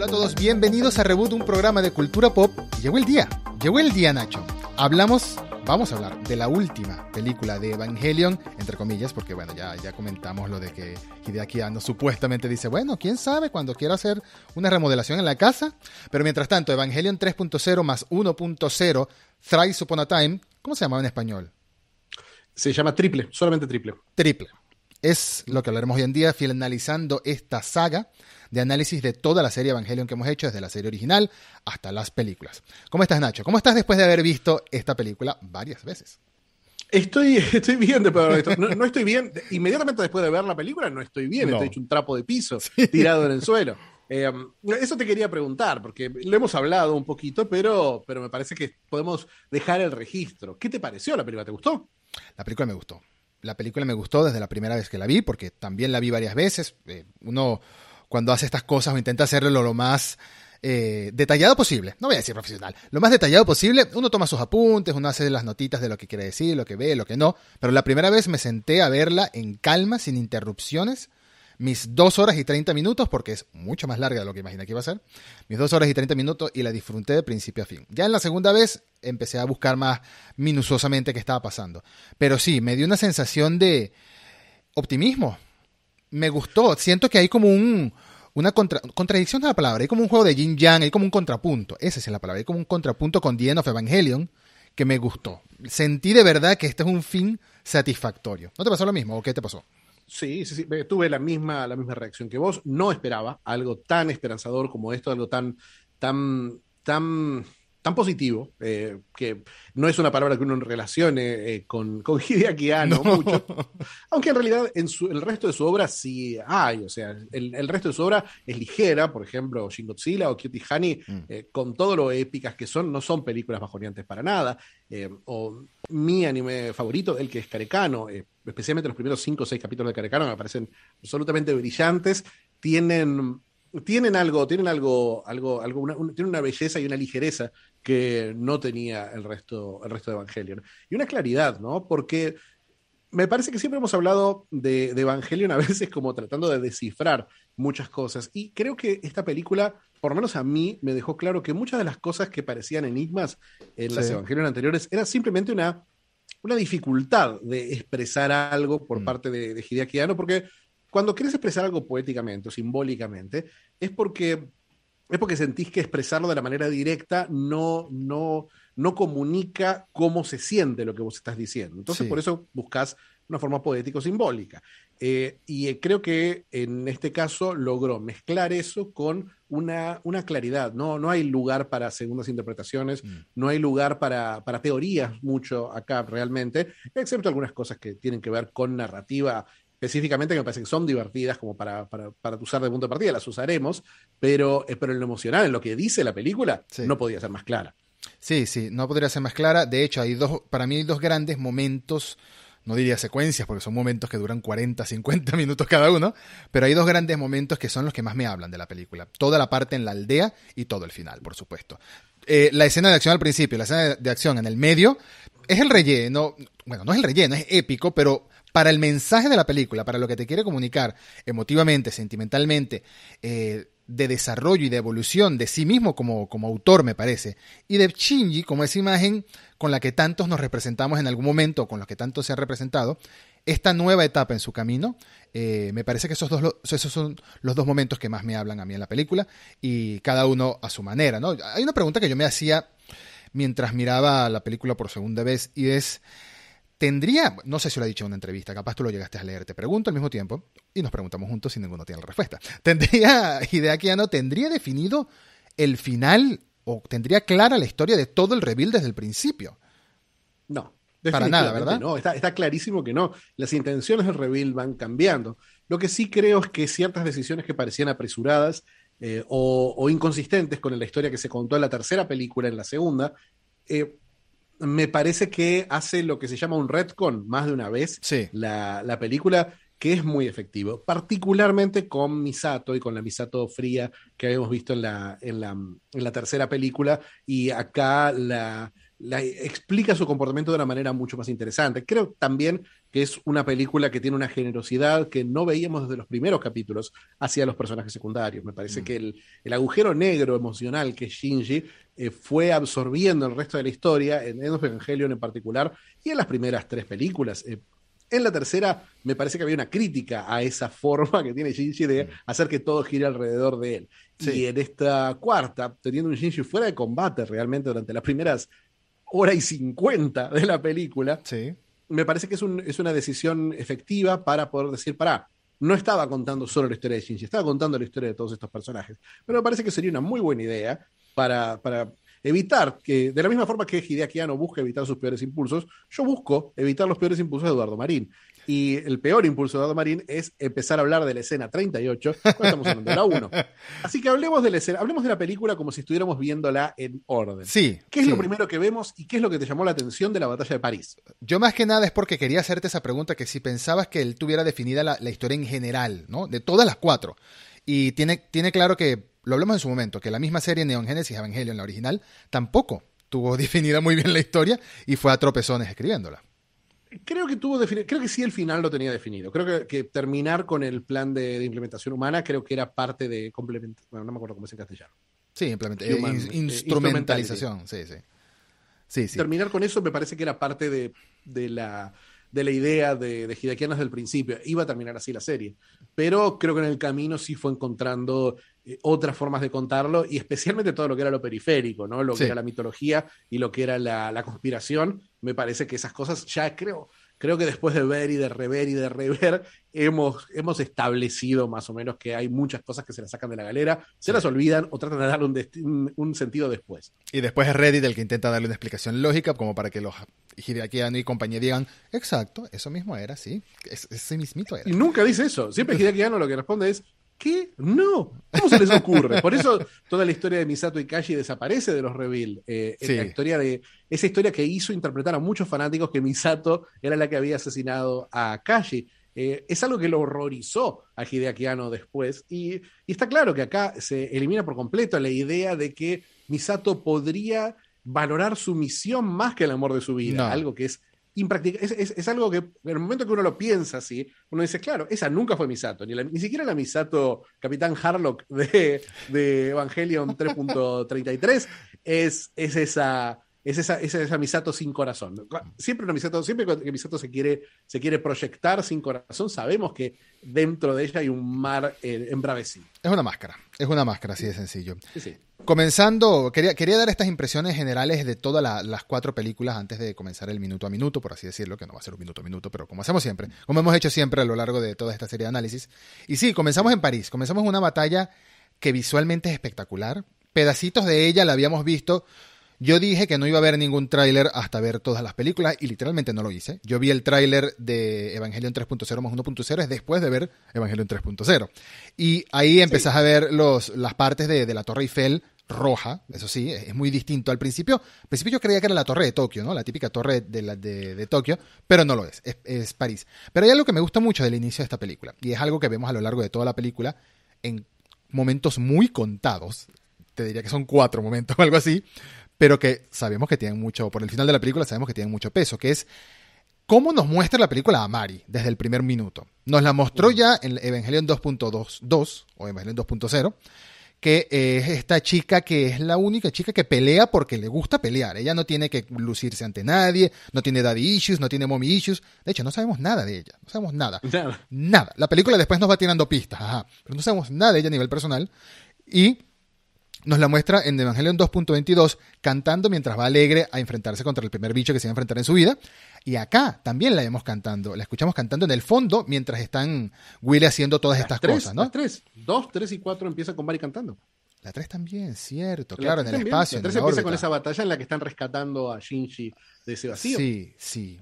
Hola a todos, bienvenidos a Reboot, un programa de cultura pop. Llegó el día, llegó el día, Nacho. Hablamos, vamos a hablar de la última película de Evangelion, entre comillas, porque bueno, ya, ya comentamos lo de que Hideaki Anno supuestamente dice, bueno, quién sabe, cuando quiera hacer una remodelación en la casa. Pero mientras tanto, Evangelion 3.0 más 1.0, Thrice Upon a Time, ¿cómo se llamaba en español? Se llama triple, solamente triple. Triple. Es lo que hablaremos hoy en día, finalizando esta saga de análisis de toda la serie Evangelion que hemos hecho, desde la serie original hasta las películas. ¿Cómo estás, Nacho? ¿Cómo estás después de haber visto esta película varias veces? Estoy, estoy bien después de esto. No, estoy bien. Inmediatamente después de ver la película, no estoy bien. Estoy hecho un trapo de piso tirado en el suelo. Eh, eso te quería preguntar, porque lo hemos hablado un poquito, pero, pero me parece que podemos dejar el registro. ¿Qué te pareció la película? ¿Te gustó? La película me gustó. La película me gustó desde la primera vez que la vi, porque también la vi varias veces. Eh, uno cuando hace estas cosas o intenta hacerlo lo, más eh, detallado posible. No voy a decir profesional. Lo más detallado posible. Uno toma sus apuntes, uno hace las notitas de lo que quiere decir, lo que ve, lo que no. Pero la primera vez me senté a verla en calma, sin interrupciones. Mis dos horas y treinta minutos, porque es mucho más larga de lo que imaginé que iba a ser. Mis dos horas y treinta minutos y la disfruté de principio a fin. Ya en la segunda vez empecé a buscar más minuciosamente qué estaba pasando. Pero sí, me dio una sensación de optimismo me gustó. Siento que hay como un, una contradicción de la palabra. Hay como un juego de yin yang, hay como un contrapunto. Esa es la palabra. Hay como un contrapunto con The of Evangelion que me gustó. Sentí de verdad que este es un fin satisfactorio. ¿No te pasó lo mismo o qué te pasó? Sí, sí, sí. Tuve la misma, la misma reacción que vos. No esperaba algo tan esperanzador como esto, algo tan, tan, tan tan positivo, eh, que no es una palabra que uno relacione eh, con, con Hideaki Anno mucho, aunque en realidad en el resto de su obra sí hay, o sea, el, resto de su obra es ligera, por ejemplo, Shin Godzilla o Cutie Honey, mm. eh, con todo lo épicas que son, no son películas bajoneantes para nada, o mi anime favorito, el que es Carecano, especialmente los primeros cinco o seis capítulos de Carecano me parecen absolutamente brillantes, tienen tienen algo, tienen algo, algo, algo una, tienen una belleza y una ligereza que no tenía el resto, el resto de Evangelion. Y una claridad, ¿no? Porque me parece que siempre hemos hablado de, de, Evangelion a veces como tratando de descifrar muchas cosas. Y creo que esta película, por lo menos a mí, me dejó claro que muchas de las cosas que parecían enigmas en las Evangelion anteriores era simplemente una, una dificultad de expresar algo por mm. parte de, de Hideaki Anno, porque cuando quieres expresar algo poéticamente o simbólicamente, es porque, es porque sentís que expresarlo de la manera directa no, no, no comunica cómo se siente lo que vos estás diciendo. Entonces, por eso buscas una forma poético-simbólica. Eh, y creo que en este caso logró mezclar eso con una, una claridad. No, no hay lugar para segundas interpretaciones, mm. no hay lugar para, para, teorías mucho acá realmente, excepto algunas cosas que tienen que ver con narrativa específicamente que me parece que son divertidas como para, para, para usar de punto de partida, las usaremos, pero, eh, pero en lo emocional, en lo que dice la película, no podía ser más clara. Sí, sí, no podría ser más clara. De hecho, hay dos, para mí hay dos grandes momentos, no diría secuencias, porque son momentos que duran 40, 50 minutos cada uno, pero hay dos grandes momentos que son los que más me hablan de la película. Toda la parte en la aldea y todo el final, por supuesto. Eh, la escena de acción al principio, la escena de acción en el medio, es el relleno, bueno, no es el relleno, es épico, pero para el mensaje de la película, para lo que te quiere comunicar emotivamente, sentimentalmente, eh, de desarrollo y de evolución de sí mismo como, como autor, me parece, y de Shinji como esa imagen con la que tantos nos representamos en algún momento, con la que tantos se han representado, esta nueva etapa en su camino, eh, me parece que esos, dos, esos son los dos momentos que más me hablan a mí en la película, y cada uno a su manera. ¿no? Hay una pregunta que yo me hacía mientras miraba la película por segunda vez, y es tendría, no sé si lo ha dicho en una entrevista, capaz tú lo llegaste a leer, te pregunto al mismo tiempo y nos preguntamos juntos si ninguno tiene la respuesta. ¿Tendría, no tendría definido el final o tendría clara la historia de todo el reveal desde el principio? No. Para nada, ¿verdad? No, está, está clarísimo que no. Las intenciones del reveal van cambiando. Lo que sí creo es que ciertas decisiones que parecían apresuradas eh, o, inconsistentes con la historia que se contó en la tercera película, en la segunda, eh, me parece que hace lo que se llama un retcon más de una vez la, película, que es muy efectivo, particularmente con Misato y con la Misato fría que habíamos visto en la, en la, en la tercera película, y acá la, explica su comportamiento de una manera mucho más interesante. Creo también que es una película que tiene una generosidad que no veíamos desde los primeros capítulos hacia los personajes secundarios. Me parece mm. que el, agujero negro emocional que Shinji eh, fue absorbiendo el resto de la historia, en Evangelion en particular, y en las primeras tres películas. Eh, en la tercera, me parece que había una crítica a esa forma que tiene Shinji de mm. hacer que todo gire alrededor de él. Y en esta cuarta, teniendo un Shinji fuera de combate realmente durante las primeras hora y cincuenta de la película, me parece que es, es, una decisión efectiva para poder decir, pará, no estaba contando solo la historia de Shinji, estaba contando la historia de todos estos personajes. Pero me parece que sería una muy buena idea para, para evitar que, de la misma forma que Hideaki Anno busca evitar sus peores impulsos, yo busco evitar los peores impulsos de Eduardo Marín. Y el peor impulso de Eduardo Marín es empezar a hablar de la escena 38 cuando estamos hablando de la 1. Así que hablemos de la escena, hablemos de la película como si estuviéramos viéndola en orden. Sí. ¿Qué es lo primero que vemos y qué es lo que te llamó la atención de la batalla de París? Yo más que nada es porque quería hacerte esa pregunta, que si pensabas que él tuviera definida la, la historia en general, ¿no? De todas las cuatro. Y tiene, tiene claro que lo hablamos en su momento, que la misma serie Neon Genesis Evangelion, la original, tampoco tuvo definida muy bien la historia y fue a tropezones escribiéndola. Creo que tuvo creo que sí el final lo tenía definido. Creo que, terminar con el plan de, implementación humana creo que era parte de complementación. Bueno, no me acuerdo cómo es en castellano. Sí, eh, instrumentalización, sí, sí. Sí, sí. Terminar con eso me parece que era parte de, la, de la idea de, de desde el principio. Iba a terminar así la serie. Pero creo que en el camino sí fue encontrando eh, otras formas de contarlo y especialmente todo lo que era lo periférico, ¿no? Lo que era la mitología y lo que era la, conspiración. Me parece que esas cosas ya creo, creo que después de ver y de rever y de rever, hemos, hemos establecido más o menos que hay muchas cosas que se las sacan de la galera, se las olvidan o tratan de darle un, sentido después. Y después es Reddit el que intenta darle una explicación lógica, como para que los Hideakiano y compañía digan, exacto, eso mismo era, sí, ese mismito era. Y nunca dice eso, siempre Hideakiano lo que responde es, ¿Qué? No. ¿Cómo se les ocurre? Por eso toda la historia de Misato y Kashi desaparece de los Reveal. Eh, la historia de, esa historia que hizo interpretar a muchos fanáticos que Misato era la que había asesinado a Kashi. Eh, es algo que lo horrorizó a Hideaki después. Y, está claro que acá se elimina por completo la idea de que Misato podría valorar su misión más que el amor de su vida. Algo que es es, algo que en el momento que uno lo piensa así, uno dice, claro, esa nunca fue Misato, ni, ni siquiera la Misato Capitán Harlock de, de Evangelion 3.33 es, es esa es esa, esa, Misato sin corazón. Siempre una Misato, siempre que Misato se quiere, se quiere proyectar sin corazón, sabemos que dentro de ella hay un mar eh, embravecido. Es una máscara, es una máscara, así de sencillo. Comenzando, quería, quería dar estas impresiones generales de todas las cuatro películas antes de comenzar el minuto a minuto, por así decirlo, que no va a ser un minuto a minuto, pero como hacemos siempre, como hemos hecho siempre a lo largo de toda esta serie de análisis. Y sí, comenzamos en París, comenzamos una batalla que visualmente es espectacular. Pedacitos de ella la habíamos visto yo dije que no iba a ver ningún tráiler hasta ver todas las películas y literalmente no lo hice. Yo vi el tráiler de Evangelion 3.0 más 1.0 es después de ver Evangelion 3.0. Y ahí empezás a ver los, las partes de, la Torre Eiffel roja, eso sí, es muy distinto. Al principio, al principio yo creía que era la torre de Tokio, ¿no? La típica torre de, la, de, Tokio, pero no lo es, es, es París. Pero hay algo que me gusta mucho del inicio de esta película, y es algo que vemos a lo largo de toda la película en momentos muy contados, te diría que son cuatro momentos o algo así, pero que sabemos que tienen mucho, por el final de la película sabemos que tienen mucho peso, que es cómo nos muestra la película a Mari desde el primer minuto. Nos la mostró ya en Evangelion 2.2 o Evangelion 2.0, que es esta chica que es la única chica que pelea porque le gusta pelear. Ella no tiene que lucirse ante nadie, no tiene daddy issues, no tiene mommy issues. De hecho, no sabemos nada de ella, no sabemos nada. Nada. nada. La película después nos va tirando pistas, ajá, pero no sabemos nada de ella a nivel personal. Y nos la muestra en Evangelion 2.22 cantando mientras va alegre a enfrentarse contra el primer bicho que se va a enfrentar en su vida. Y acá también la vemos cantando, la escuchamos cantando en el fondo mientras están Willy haciendo todas estas cosas, ¿no? Las tres, dos, tres y cuatro empieza con Mari cantando. La 3 también, cierto, claro, en el espacio. La 3 empieza con esa batalla en la que están rescatando a Shinji de ese vacío. Sí, sí.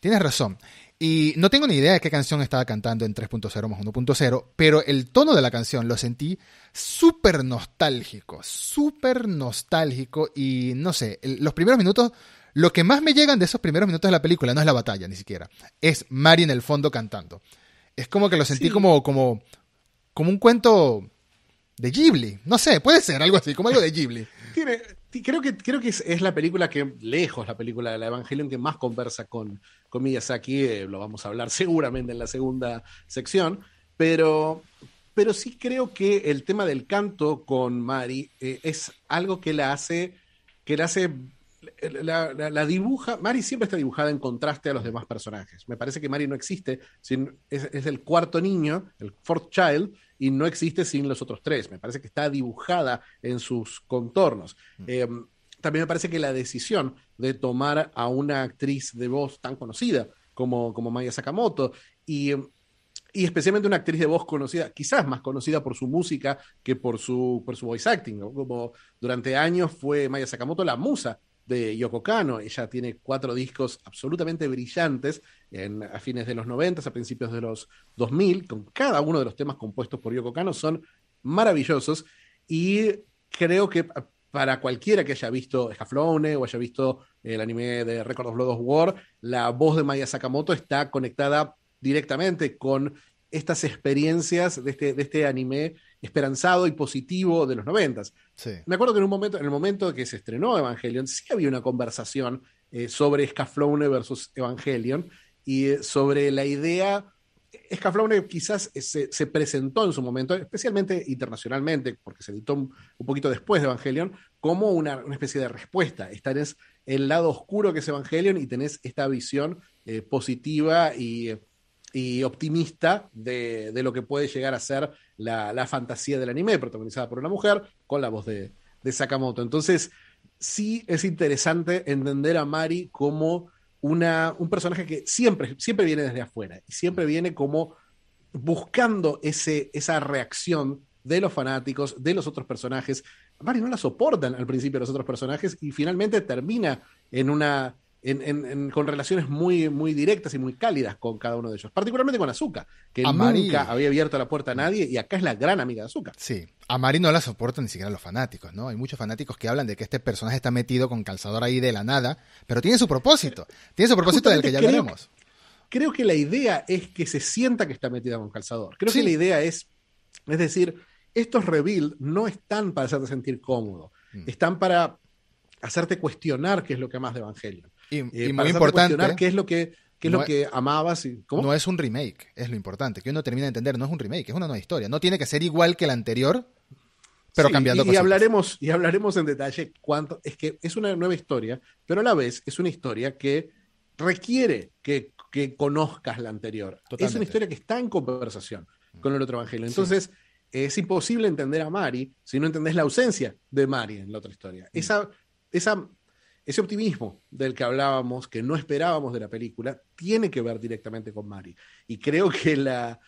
Tienes razón. Y no tengo ni idea de qué canción estaba cantando en 3.0 más 1.0, pero el tono de la canción lo sentí súper nostálgico, súper nostálgico y no sé, los primeros minutos, lo que más me llegan de esos primeros minutos de la película no es la batalla ni siquiera, es Mari en el fondo cantando. Es como que lo sentí como, como, como un cuento de Ghibli. No sé, puede ser algo así, como algo de Ghibli. tiene, creo que, creo que es, la película que, lejos, la película de la Evangelion que más conversa con, con Miyazaki. Eh, lo vamos a hablar seguramente en la segunda sección. Pero, pero sí creo que el tema del canto con Mari eh, es algo que la hace, que la hace la, dibuja, Mari siempre está dibujada en contraste a los demás personajes. Me parece que Mari no existe, sin, es, el cuarto niño, el fourth child, y no existe sin los otros tres. Me parece que está dibujada en sus contornos. Mm. Em, también me parece que la decisión de tomar a una actriz de voz tan conocida como, como Maya Sakamoto y, y especialmente una actriz de voz conocida, quizás más conocida por su música que por su, por su voice acting, como durante años fue Maya Sakamoto la musa de Yoko Kano. Ella tiene cuatro discos absolutamente brillantes en, a fines de los 90, a principios de los 2000, con cada uno de los temas compuestos por Yoko Kano, son maravillosos y creo que para cualquiera que haya visto Scaflowne o haya visto el anime de Record of Blood of War, la voz de Maya Sakamoto está conectada directamente con estas experiencias de este, de este anime esperanzado y positivo de los noventas. Me acuerdo que en un momento, en el momento que se estrenó Evangelion, sí había una conversación eh, sobre Scaflowne versus Evangelion y eh, sobre la idea. Scaflowne quizás eh, se, presentó en su momento, especialmente internacionalmente, porque se editó un, poquito después de Evangelion, como una, especie de respuesta. Esta es el lado oscuro que es Evangelion y tenés esta visión positiva y y optimista de, lo que puede llegar a ser la, fantasía del anime, protagonizada por una mujer, con la voz de, Sakamoto. Entonces, sí es interesante entender a Mari como una, un personaje que siempre, siempre viene desde afuera y siempre viene como buscando ese, esa reacción de los fanáticos, de los otros personajes. Mari no la soportan al principio los otros personajes y finalmente termina en una con relaciones muy, muy directas y muy cálidas con cada uno de ellos, particularmente con Azuka, que nunca había abierto la puerta a nadie y acá es la gran amiga de Azuka. Sí, a Mari no la soportan ni siquiera los fanáticos, ¿no? Hay muchos fanáticos que hablan de que este personaje está metido con calzador ahí de la nada, pero tiene su propósito, tiene su propósito del que ya veremos. Creo que la idea es que se sienta que está metida con calzador. Creo que la idea es, es decir, estos reveal no están para hacerte sentir cómodo, mm. están para hacerte cuestionar qué es lo que más de Evangelion. Y, eh, muy importante. ¿Qué es lo que, es lo que amabas? Y, No es un remake, es lo importante. Que uno termina de entender, no es un remake, es una nueva historia. No tiene que ser igual que la anterior, pero cambiando y, y hablaremos Y hablaremos en detalle cuánto. Es que es una nueva historia, pero a la vez es una historia que requiere que, conozcas la anterior. Es una historia que está en conversación con el otro evangelio. Entonces. es imposible entender a Mari si no entendés la ausencia de Mari en la otra historia. Mm. Esa, esa ese optimismo del que hablábamos, que no esperábamos de la película, tiene que ver directamente con Mari. Y creo que la,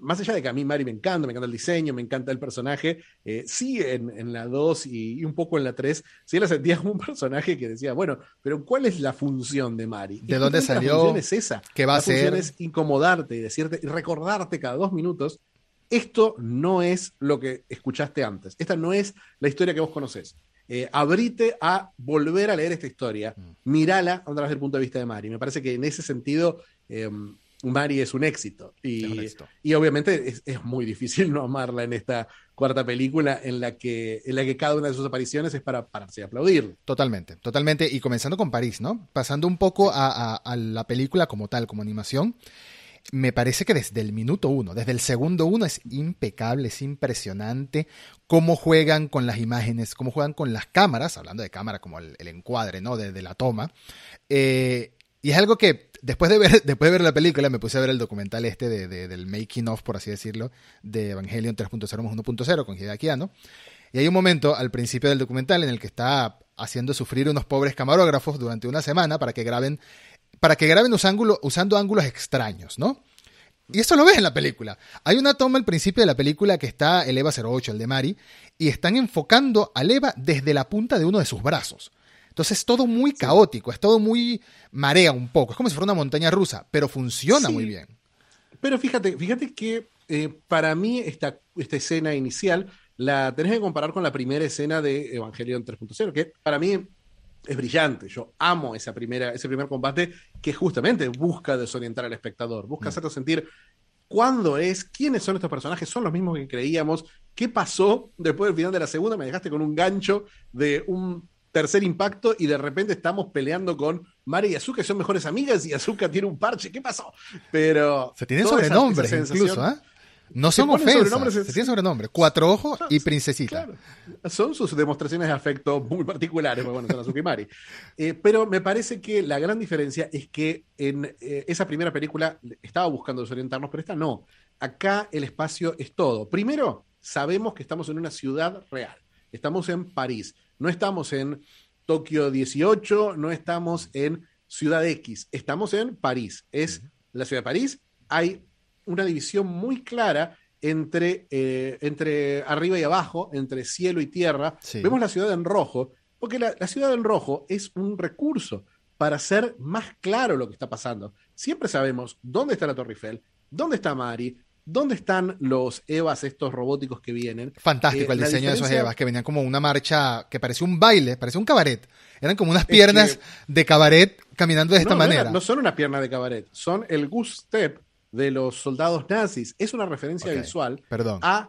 más allá de que a mí Mari me encanta, me encanta el diseño, me encanta el personaje, eh, sí en, la 2 y, un poco en la 3, sí la sentía como un personaje que decía, bueno, pero ¿cuál es la función de Mari? ¿De dónde salió? La función es esa. ¿Qué va la a ser? función es incomodarte y decirte, y recordarte cada dos minutos, esto no es lo que escuchaste antes, esta no es la historia que vos conocés eh, abrite a volver a leer esta historia, mm. mírala a través del punto de vista de Mari. Me parece que en ese sentido eh, Mari es un éxito. Y, y obviamente es, muy difícil no amarla en esta cuarta película en la, que, en la que cada una de sus apariciones es para pararse y aplaudir. Totalmente, totalmente. Y comenzando con París, ¿no? Pasando un poco a la película como tal, como animación me parece que desde el minuto uno, desde el segundo uno es impecable, es impresionante cómo juegan con las imágenes, cómo juegan con las cámaras, hablando de cámara como el, encuadre, ¿no? De, la toma. Eh, y es algo que después de, ver, después de ver la película me puse a ver el documental este de, del making of, por así decirlo, de Evangelion 3.0 más 1.0 con Hideaki Y hay un momento al principio del documental en el que está haciendo sufrir unos pobres camarógrafos durante una semana para que graben para que graben usando ángulos extraños, ¿no? Y eso lo ves en la película. Hay una toma al principio de la película que está el EVA 08, el de Mari, y están enfocando al EVA desde la punta de uno de sus brazos. Entonces es todo muy caótico, es todo muy marea un poco, es como si fuera una montaña rusa, pero funciona muy bien. Pero fíjate, fíjate que eh, para mí esta, esta escena inicial la tenés que comparar con la primera escena de Evangelion 3.0, que para mí es brillante. Yo amo esa primera, ese primer combate que justamente busca desorientar al espectador, busca mm. hacerlo sentir cuándo es, quiénes son estos personajes, son los mismos que creíamos, qué pasó después del final de la segunda, me dejaste con un gancho de un tercer impacto y de repente estamos peleando con Mari y Azuka, que son mejores amigas y Azuka tiene un parche. ¿Qué pasó? Pero. Se tienen sobrenombres incluso, ¿eh? No son ofensas, se tienen sobrenombre. Cuatro ojos y princesita. Son sus demostraciones de afecto muy particulares, bueno, son Azuka y Mari. Eh, pero me parece que la gran diferencia es que en eh, esa primera película estaba buscando desorientarnos, pero esta no. Acá el espacio es todo. Primero, sabemos que estamos en una ciudad real. Estamos en París. No estamos en Tokio 18, no estamos en Ciudad X. Estamos en París. Es la ciudad de París. Hay una división muy clara entre, eh, entre arriba y abajo, entre cielo y tierra. Vemos la ciudad en rojo, porque la, ciudad en rojo es un recurso para hacer más claro lo que está pasando. Siempre sabemos dónde está la Torre Eiffel, dónde está Mari, ¿Dónde están los EVAs, estos robóticos que vienen? Fantástico eh, el diseño de esos EVAs, que venían como una marcha que parecía un baile, parecía un cabaret. Eran como unas piernas de cabaret caminando de esta manera. No, son una pierna de cabaret, son el goose step de los soldados nazis. Es una referencia visual Perdón. a.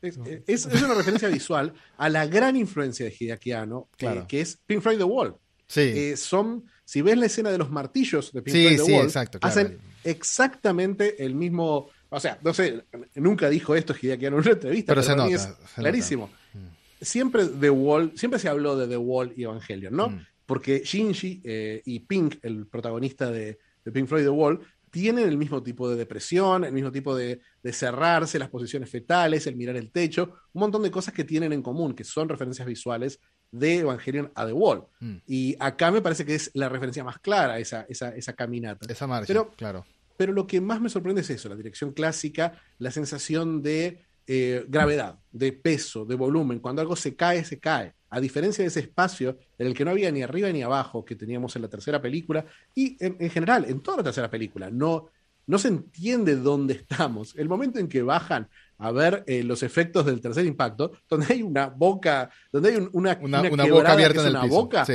Es, una referencia visual a la gran influencia de Hideaki eh, que es Pink Floyd The Wall. Sí. Eh, son, si ves la escena de los martillos de Pink Floyd The Wall, hacen exactamente el mismo. O sea, no sé, nunca dijo esto Hideaki en una entrevista, pero, se nota, es clarísimo. Siempre The Wall, siempre se habló de The Wall y Evangelion, ¿no? Mm. Porque Shinji eh, y Pink, el protagonista de, de Pink Floyd The Wall, tienen el mismo tipo de depresión, el mismo tipo de, cerrarse, las posiciones fetales, el mirar el techo, un montón de cosas que tienen en común, que son referencias visuales de Evangelion a The Wall. Mm. Y acá me parece que es la referencia más clara, esa, esa, esa caminata. Esa marcha, pero, claro. Pero lo que más me sorprende es eso, la dirección clásica, la sensación de eh, gravedad, de peso, de volumen. Cuando algo se cae, se cae a diferencia de ese espacio en el que no había ni arriba ni abajo que teníamos en la tercera película y en, general en toda la tercera película, no, no se entiende dónde estamos. El momento en que bajan a ver eh, los efectos del tercer impacto, donde hay una boca, donde hay una, una, boca abierta en el piso. boca,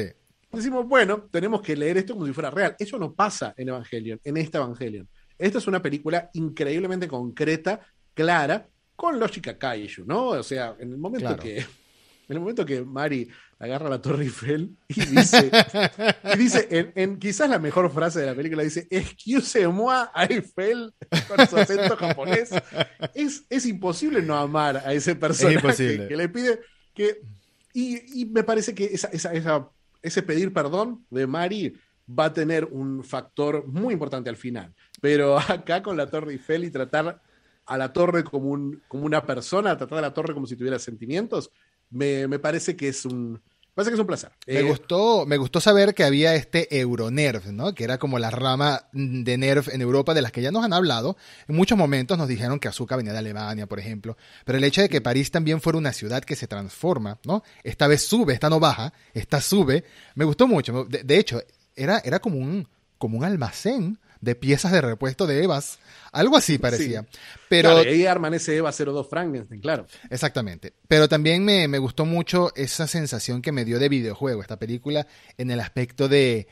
decimos, bueno, tenemos que leer esto como si fuera real. Eso no pasa en Evangelion, en esta Evangelion. Esta es una película increíblemente concreta, clara, con lógica kaiju, ¿no? O sea, en el momento que en el momento que Mari agarra la Torre Eiffel y dice, y dice en, quizás la mejor frase de la película, dice, excuse-moi Eiffel, con su acento japonés, es, es imposible no amar a ese personaje que le pide que... Y, me parece que esa, esa, ese pedir perdón de Mari va a tener un factor muy importante al final. Pero acá con la Torre Eiffel y tratar a la torre como, un, como una persona, tratar a la torre como si tuviera sentimientos, me, parece que es un, parece que es un placer. Me, eh, gustó, me gustó saber que había este Euronerv, ¿no? Que era como la rama de Nerv en Europa de las que ya nos han hablado. En muchos momentos nos dijeron que Azuka venía de Alemania, por ejemplo. Pero el hecho de que París también fuera una ciudad que se transforma, ¿no? Esta vez sube, esta no baja, esta sube. Me gustó mucho. De, hecho, era, era como un, como un almacén de piezas de repuesto de Evas. Algo así parecía. Pero ahí arman ese Eva 02 Frankenstein, claro. Exactamente. Pero también me, me, gustó mucho esa sensación que me dio de videojuego esta película en el aspecto de...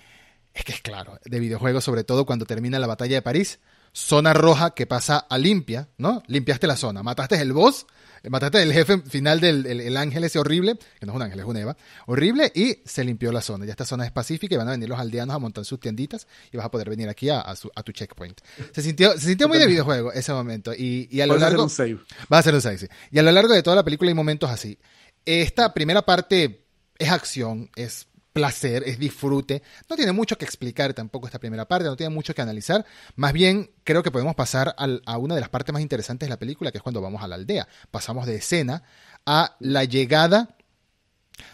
Es que es claro, de videojuego, sobre todo cuando termina la batalla de París. Zona roja que pasa a limpia, ¿no? Limpiaste la zona, mataste el boss mataste el jefe final del el, ángel ese horrible, que no es un ángel, es un Eva, horrible, y se limpió la zona. Ya esta zona es pacífica y van a venir los aldeanos a montar sus tienditas y vas a poder venir aquí a, tu checkpoint. Se sintió, se sintió muy de videojuego ese momento. Y, a lo largo. Va a ser un save. Va a ser un save, Y a lo largo de toda la película hay momentos así. Esta primera parte es acción, es placer, es disfrute. No tiene mucho que explicar tampoco esta primera parte, no tiene mucho que analizar. Más bien, creo que podemos pasar a una de las partes más interesantes de la película, que es cuando vamos a la aldea. Pasamos de escena a la llegada.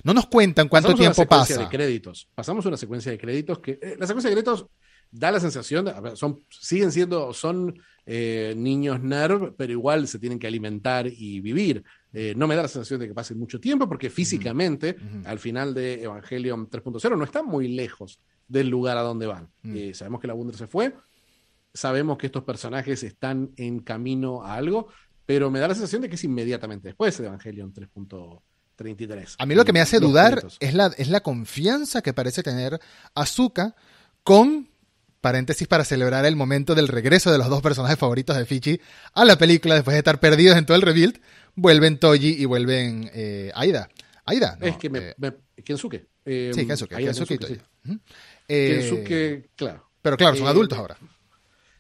No nos cuentan cuánto tiempo pasa. De créditos. Pasamos una secuencia de créditos que. Eh, la secuencia de créditos da la sensación, de, son, siguen siendo, son eh, niños nerv, pero igual se tienen que alimentar y vivir. Eh, no me da la sensación de que pase mucho tiempo porque físicamente, al final de Evangelion 3.0, no están muy lejos del lugar a donde van. Mm. Eh, sabemos que la Wunder se fue, sabemos que estos personajes están en camino a algo, pero me da la sensación de que es inmediatamente después de Evangelion 3.33. A mí lo que me hace dudar es la, es la confianza que parece tener Azuka con paréntesis para celebrar el momento del regreso de los dos personajes favoritos de Fichi a la película después de estar perdidos en todo el rebuild, vuelven Toji y vuelven eh, Aida. Aida. es que me, eh, Kensuke. Eh, sí, Kensuke, ahí a Kensuke, Kensuke, sí. Itoya. Ujú. Eh, Kensuke, claro. pero claro, son eh, adultos ahora.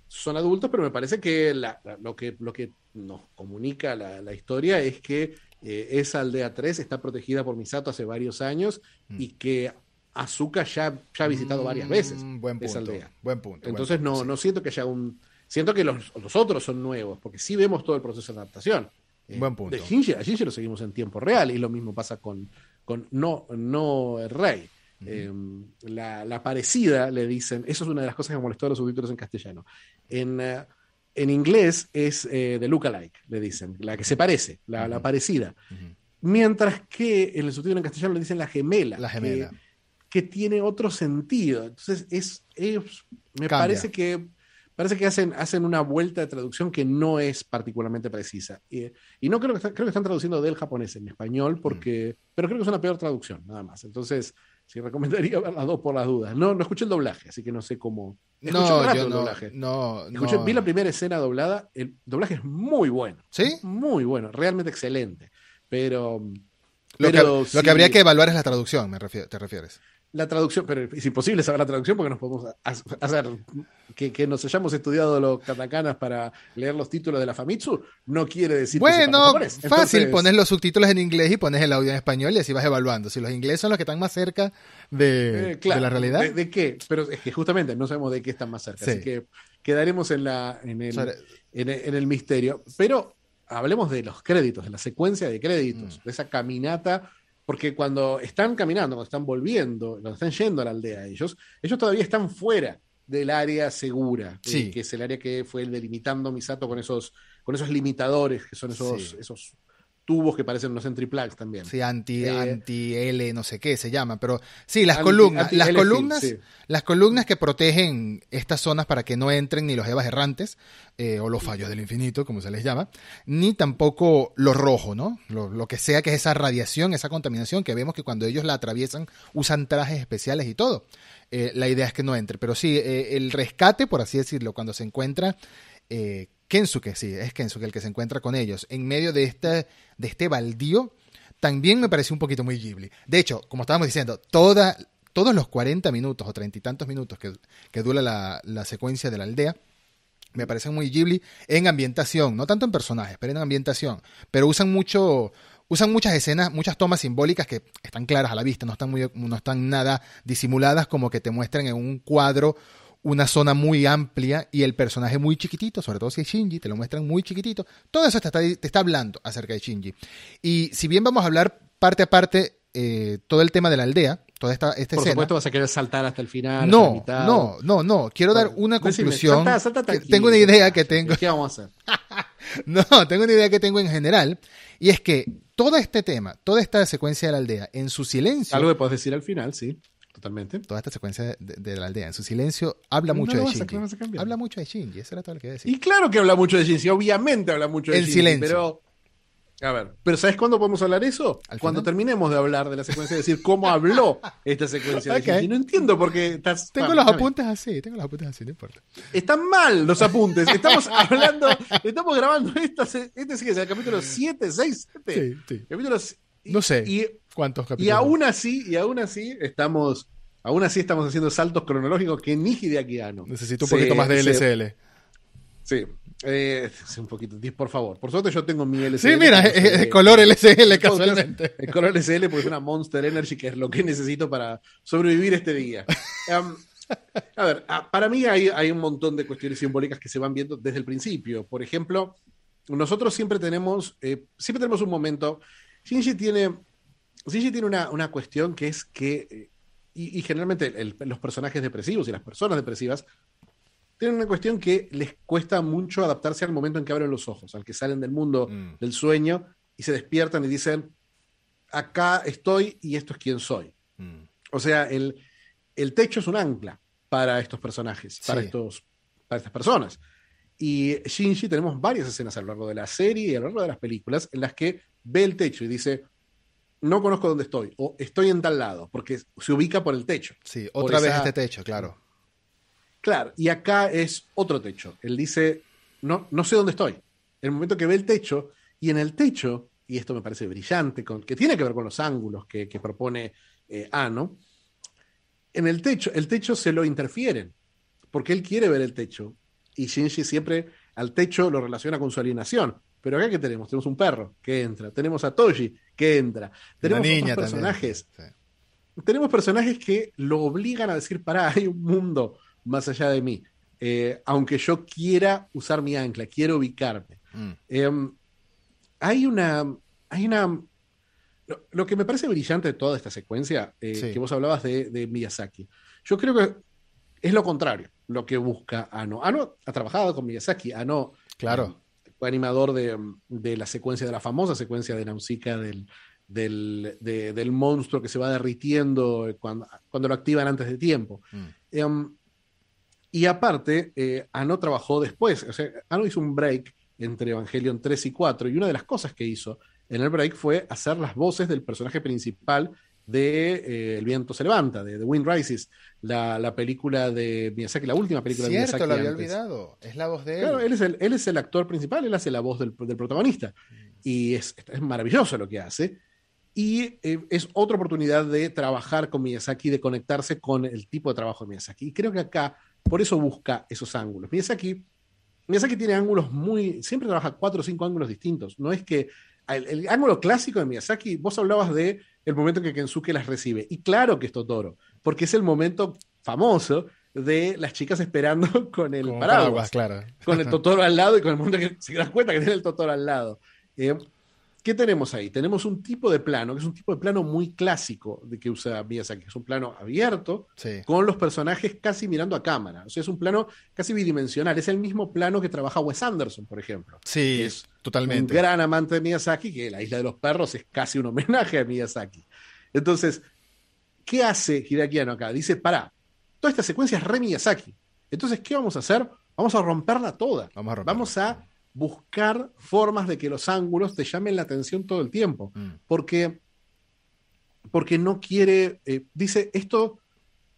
son adultos, pero me parece que, la- la- lo, que lo que nos comunica la, la historia es que eh, esa aldea 3 está protegida por Misato hace varios años y que Azuka ya, ya ha visitado varias veces Mm, buen esa punto. aldea. Buen punto. buen Entonces punto, no, sí. no siento que haya un... Siento que los, los otros son nuevos, porque sí vemos todo el proceso de adaptación. Eh, Buen punto. De Shinji, a Shinji lo seguimos en tiempo real y lo mismo pasa con, con No, no Rey. Eh, la, la parecida, le dicen, eso es una de las cosas que me molestó de los subtítulos en castellano. En, eh, en inglés es eh, de lookalike, le dicen, la que se parece, la, la parecida. Mientras que en el subtítulo en castellano le dicen la gemela. La que- tiene otro sentido. Entonces, es, es- me Cambia. parece que parece que hacen, hacen una vuelta de traducción que no es particularmente precisa. Y, y no creo que, creo que están traduciendo del japonés en español, porque, pero creo que es una peor traducción, nada más. Entonces, sí recomendaría ver las dos por las dudas. No, no escuché el doblaje, así que no sé cómo. Escuché No, yo el no, doblaje. no, Escuché- no. Vi la primera escena doblada, el doblaje es muy bueno. ¿Sí? Muy bueno, realmente excelente. Pero, Lo, que, lo que habría que evaluar es la traducción, me refiero, te refieres. La traducción, pero es imposible saber la traducción porque nos podemos ha- hacer que, que nos hayamos estudiado los katakanas para leer los títulos de la Famitsu, no quiere decir que Bueno, fácil, Entonces, pones los subtítulos en inglés y pones el audio en español y así vas evaluando. Si los ingleses son los que están más cerca de, eh, claro, de la realidad. ¿De, de qué? Pero es que justamente no sabemos de qué están más cerca, Sí. así que quedaremos en, la, en, el, en, el, en el misterio. Pero hablemos de los créditos, de la secuencia de Mm. créditos, de esa caminata. Porque cuando están caminando, cuando están volviendo, cuando están yendo a la aldea ellos, ellos todavía están fuera del área segura, eh, Sí. que es el área que fue el delimitando Misato con esos, con esos limitadores, que son esos, Sí. esos tubos que parecen unos entry plugs también. Sí, anti, Eh, anti L, no sé qué se llama, pero sí, las Anti- columnas, anti las columnas, sí. las columnas que protegen estas zonas para que no entren ni los evas errantes eh, o los fallos del infinito, como se les llama, ni tampoco lo rojo, ¿no? Lo, lo que sea que es esa radiación, esa contaminación que vemos que cuando ellos la atraviesan usan trajes especiales y todo. Eh, la idea es que no entre, pero sí, el rescate, por así decirlo, cuando se encuentra eh, Kensuke, sí, es Kensuke el que se encuentra con ellos, en medio de este, de este baldío, también me pareció un poquito muy Ghibli. De hecho, como estábamos diciendo, todos los 40 minutos o treinta y tantos minutos que, que dura la, la secuencia de la aldea, me parecen muy Ghibli en ambientación, no tanto en personajes, pero en ambientación. Pero usan mucho, usan muchas escenas, muchas tomas simbólicas que están claras a la vista, no están muy, no están nada disimuladas, como que te muestran en un cuadro una zona muy amplia y el personaje muy chiquitito, sobre todo si es Shinji, te lo muestran muy chiquitito. Todo eso te está, te está hablando acerca de Shinji. Y si bien vamos a hablar parte a parte eh, todo el tema de la aldea, toda esta, esta Por escena. supuesto vas a querer saltar hasta el final. No, mitad. no, no, no. Quiero dar una decime, conclusión. salta- salta que tengo una idea que tengo. ¿Qué vamos a hacer? No, tengo una idea que tengo en general. Y es que todo este tema, toda esta secuencia de la aldea, en su silencio, Algo que puedes decir al final, sí, totalmente. toda esta secuencia de, de la aldea, en su silencio, habla No mucho de Shinji. no habla mucho de Shinji, eso era todo lo que iba a decir. Y claro que habla mucho de Shinji, obviamente habla mucho de El Shinji, silencio. pero a ver, pero ¿sabes cuándo podemos hablar eso? ¿Al Cuando terminemos de hablar de la secuencia, decir cómo habló esta secuencia de Ok. Shinji. No entiendo por qué estás Tengo los apuntes así, tengo los apuntes así, no importa. Están mal los apuntes. Estamos hablando, estamos grabando esto, este sí que es el capítulo 7, 6, 7. Sí, sí. Capítulos y- No sé. Y, ¿Cuántos y capítulos? aún así, y aún así estamos aún así estamos haciendo saltos cronológicos que ni Hideaki Anno. Necesito un Se- poquito más de se- LSL. Sí. Eh, sí, un poquito, por favor. Por suerte yo tengo mi LSL. Sí, mira, es, color LSL casualmente. El color LSL porque es una Monster Energy que es lo que necesito para sobrevivir este día. Um, a ver, para mí hay, hay un montón de cuestiones simbólicas que se van viendo desde el principio. Por ejemplo, nosotros siempre tenemos, eh, siempre tenemos un momento. Shinji tiene, Shinji tiene una, una cuestión que es que, eh, y, y generalmente el- los personajes depresivos y las personas depresivas tienen una cuestión que les cuesta mucho adaptarse al momento en que abren los ojos, al que salen del mundo Mm. del sueño y se despiertan y dicen, acá estoy y esto es quien soy. Mm. O sea, el, el techo es un ancla para estos personajes, para, estos, para estas personas. Y Shinji tenemos varias escenas a lo largo de la serie y a lo largo de las películas en las que ve el techo y dice, no conozco dónde estoy, o estoy en tal lado, porque se ubica por el techo. Sí, otra vez esa- este techo, claro. Claro, y acá es otro techo. Él dice, no, no sé dónde estoy. En el momento que ve el techo, y en el techo, y esto me parece brillante, con, que tiene que ver con los ángulos que, que propone, eh, Ano, en el techo, el techo se lo interfieren, porque él quiere ver el techo. Y Shinji siempre al techo lo relaciona con su alienación. Pero acá, ¿qué tenemos? Tenemos un perro que entra, tenemos a Toji que entra, tenemos otros personajes. Tenemos personajes que lo obligan a decir, pará, hay un mundo más allá de mí. Eh, aunque yo quiera usar mi ancla, quiero ubicarme. Mm. Em, hay una. Hay una. Lo, que me parece brillante de toda esta secuencia, eh, que vos hablabas de, Miyazaki, yo creo que es lo contrario, lo que busca Ano. Ano ha trabajado con Miyazaki, Ano. Claro. Fue animador de, la secuencia, de la famosa secuencia de Nausicaa del, del, monstruo que se va derritiendo cuando, cuando lo activan antes de tiempo. Mm. Em, y aparte, eh, Ano trabajó después, o sea, Ano hizo un break entre Evangelion 3 y 4, y una de las cosas que hizo en el break fue hacer las voces del personaje principal de eh, El viento se levanta, de The Wind Rises, la, película de Miyazaki, la última película de Miyazaki. lo había olvidado, es la voz de él. Claro, él es el, él es el actor principal, él hace la voz del, protagonista, y es, es, maravilloso lo que hace. Y eh, es otra oportunidad de trabajar con Miyazaki, de conectarse con el tipo de trabajo de Miyazaki. Y creo que acá por eso busca esos ángulos. Miyazaki, Miyazaki tiene ángulos muy. Siempre trabaja cuatro o cinco ángulos distintos. No es que. El, ángulo clásico de Miyazaki, vos hablabas de el momento en que Kensuke las recibe. Y claro que es Totoro, porque es el momento famoso de las chicas esperando con el paraguas, claro. con el Totoro al lado y con el momento que se dan cuenta que tiene el Totoro al lado. Eh, ¿Qué tenemos ahí? Tenemos un tipo de plano, que es un tipo de plano muy clásico de que usa Miyazaki. Es un plano abierto, con los personajes casi mirando a cámara. O sea, es un plano casi bidimensional. Es el mismo plano que trabaja Wes Anderson, por ejemplo. Sí, es totalmente. Un gran amante de Miyazaki, que La Isla de los Perros es casi un homenaje a Miyazaki. Entonces, ¿qué hace Hideaki acá? Dice, pará, toda esta secuencia es re Miyazaki. Entonces, ¿qué vamos a hacer? Vamos a romperla toda. Vamos a, romperla. Vamos a buscar formas de que los ángulos te llamen la atención todo el tiempo. Mm. Porque, porque no quiere, eh, dice, esto,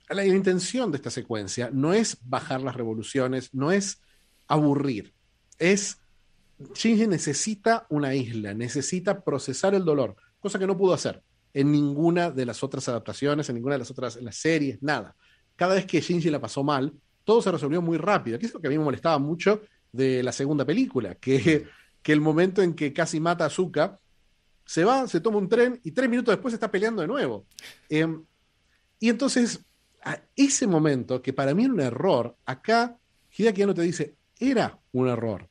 la, intención de esta secuencia no es bajar las revoluciones, no es aburrir, es, Shinji necesita una isla, necesita procesar el dolor, cosa que no pudo hacer en ninguna de las otras adaptaciones, en ninguna de las otras las series, nada. Cada vez que Shinji la pasó mal, todo se resolvió muy rápido, que es lo que a mí me molestaba mucho de la segunda película, que, que el momento en que casi mata a Zuka, se va, se toma un tren y tres minutos después está peleando de nuevo. Em, y entonces, a ese momento, que para mí era un error, acá Hideaki no te dice, era un error.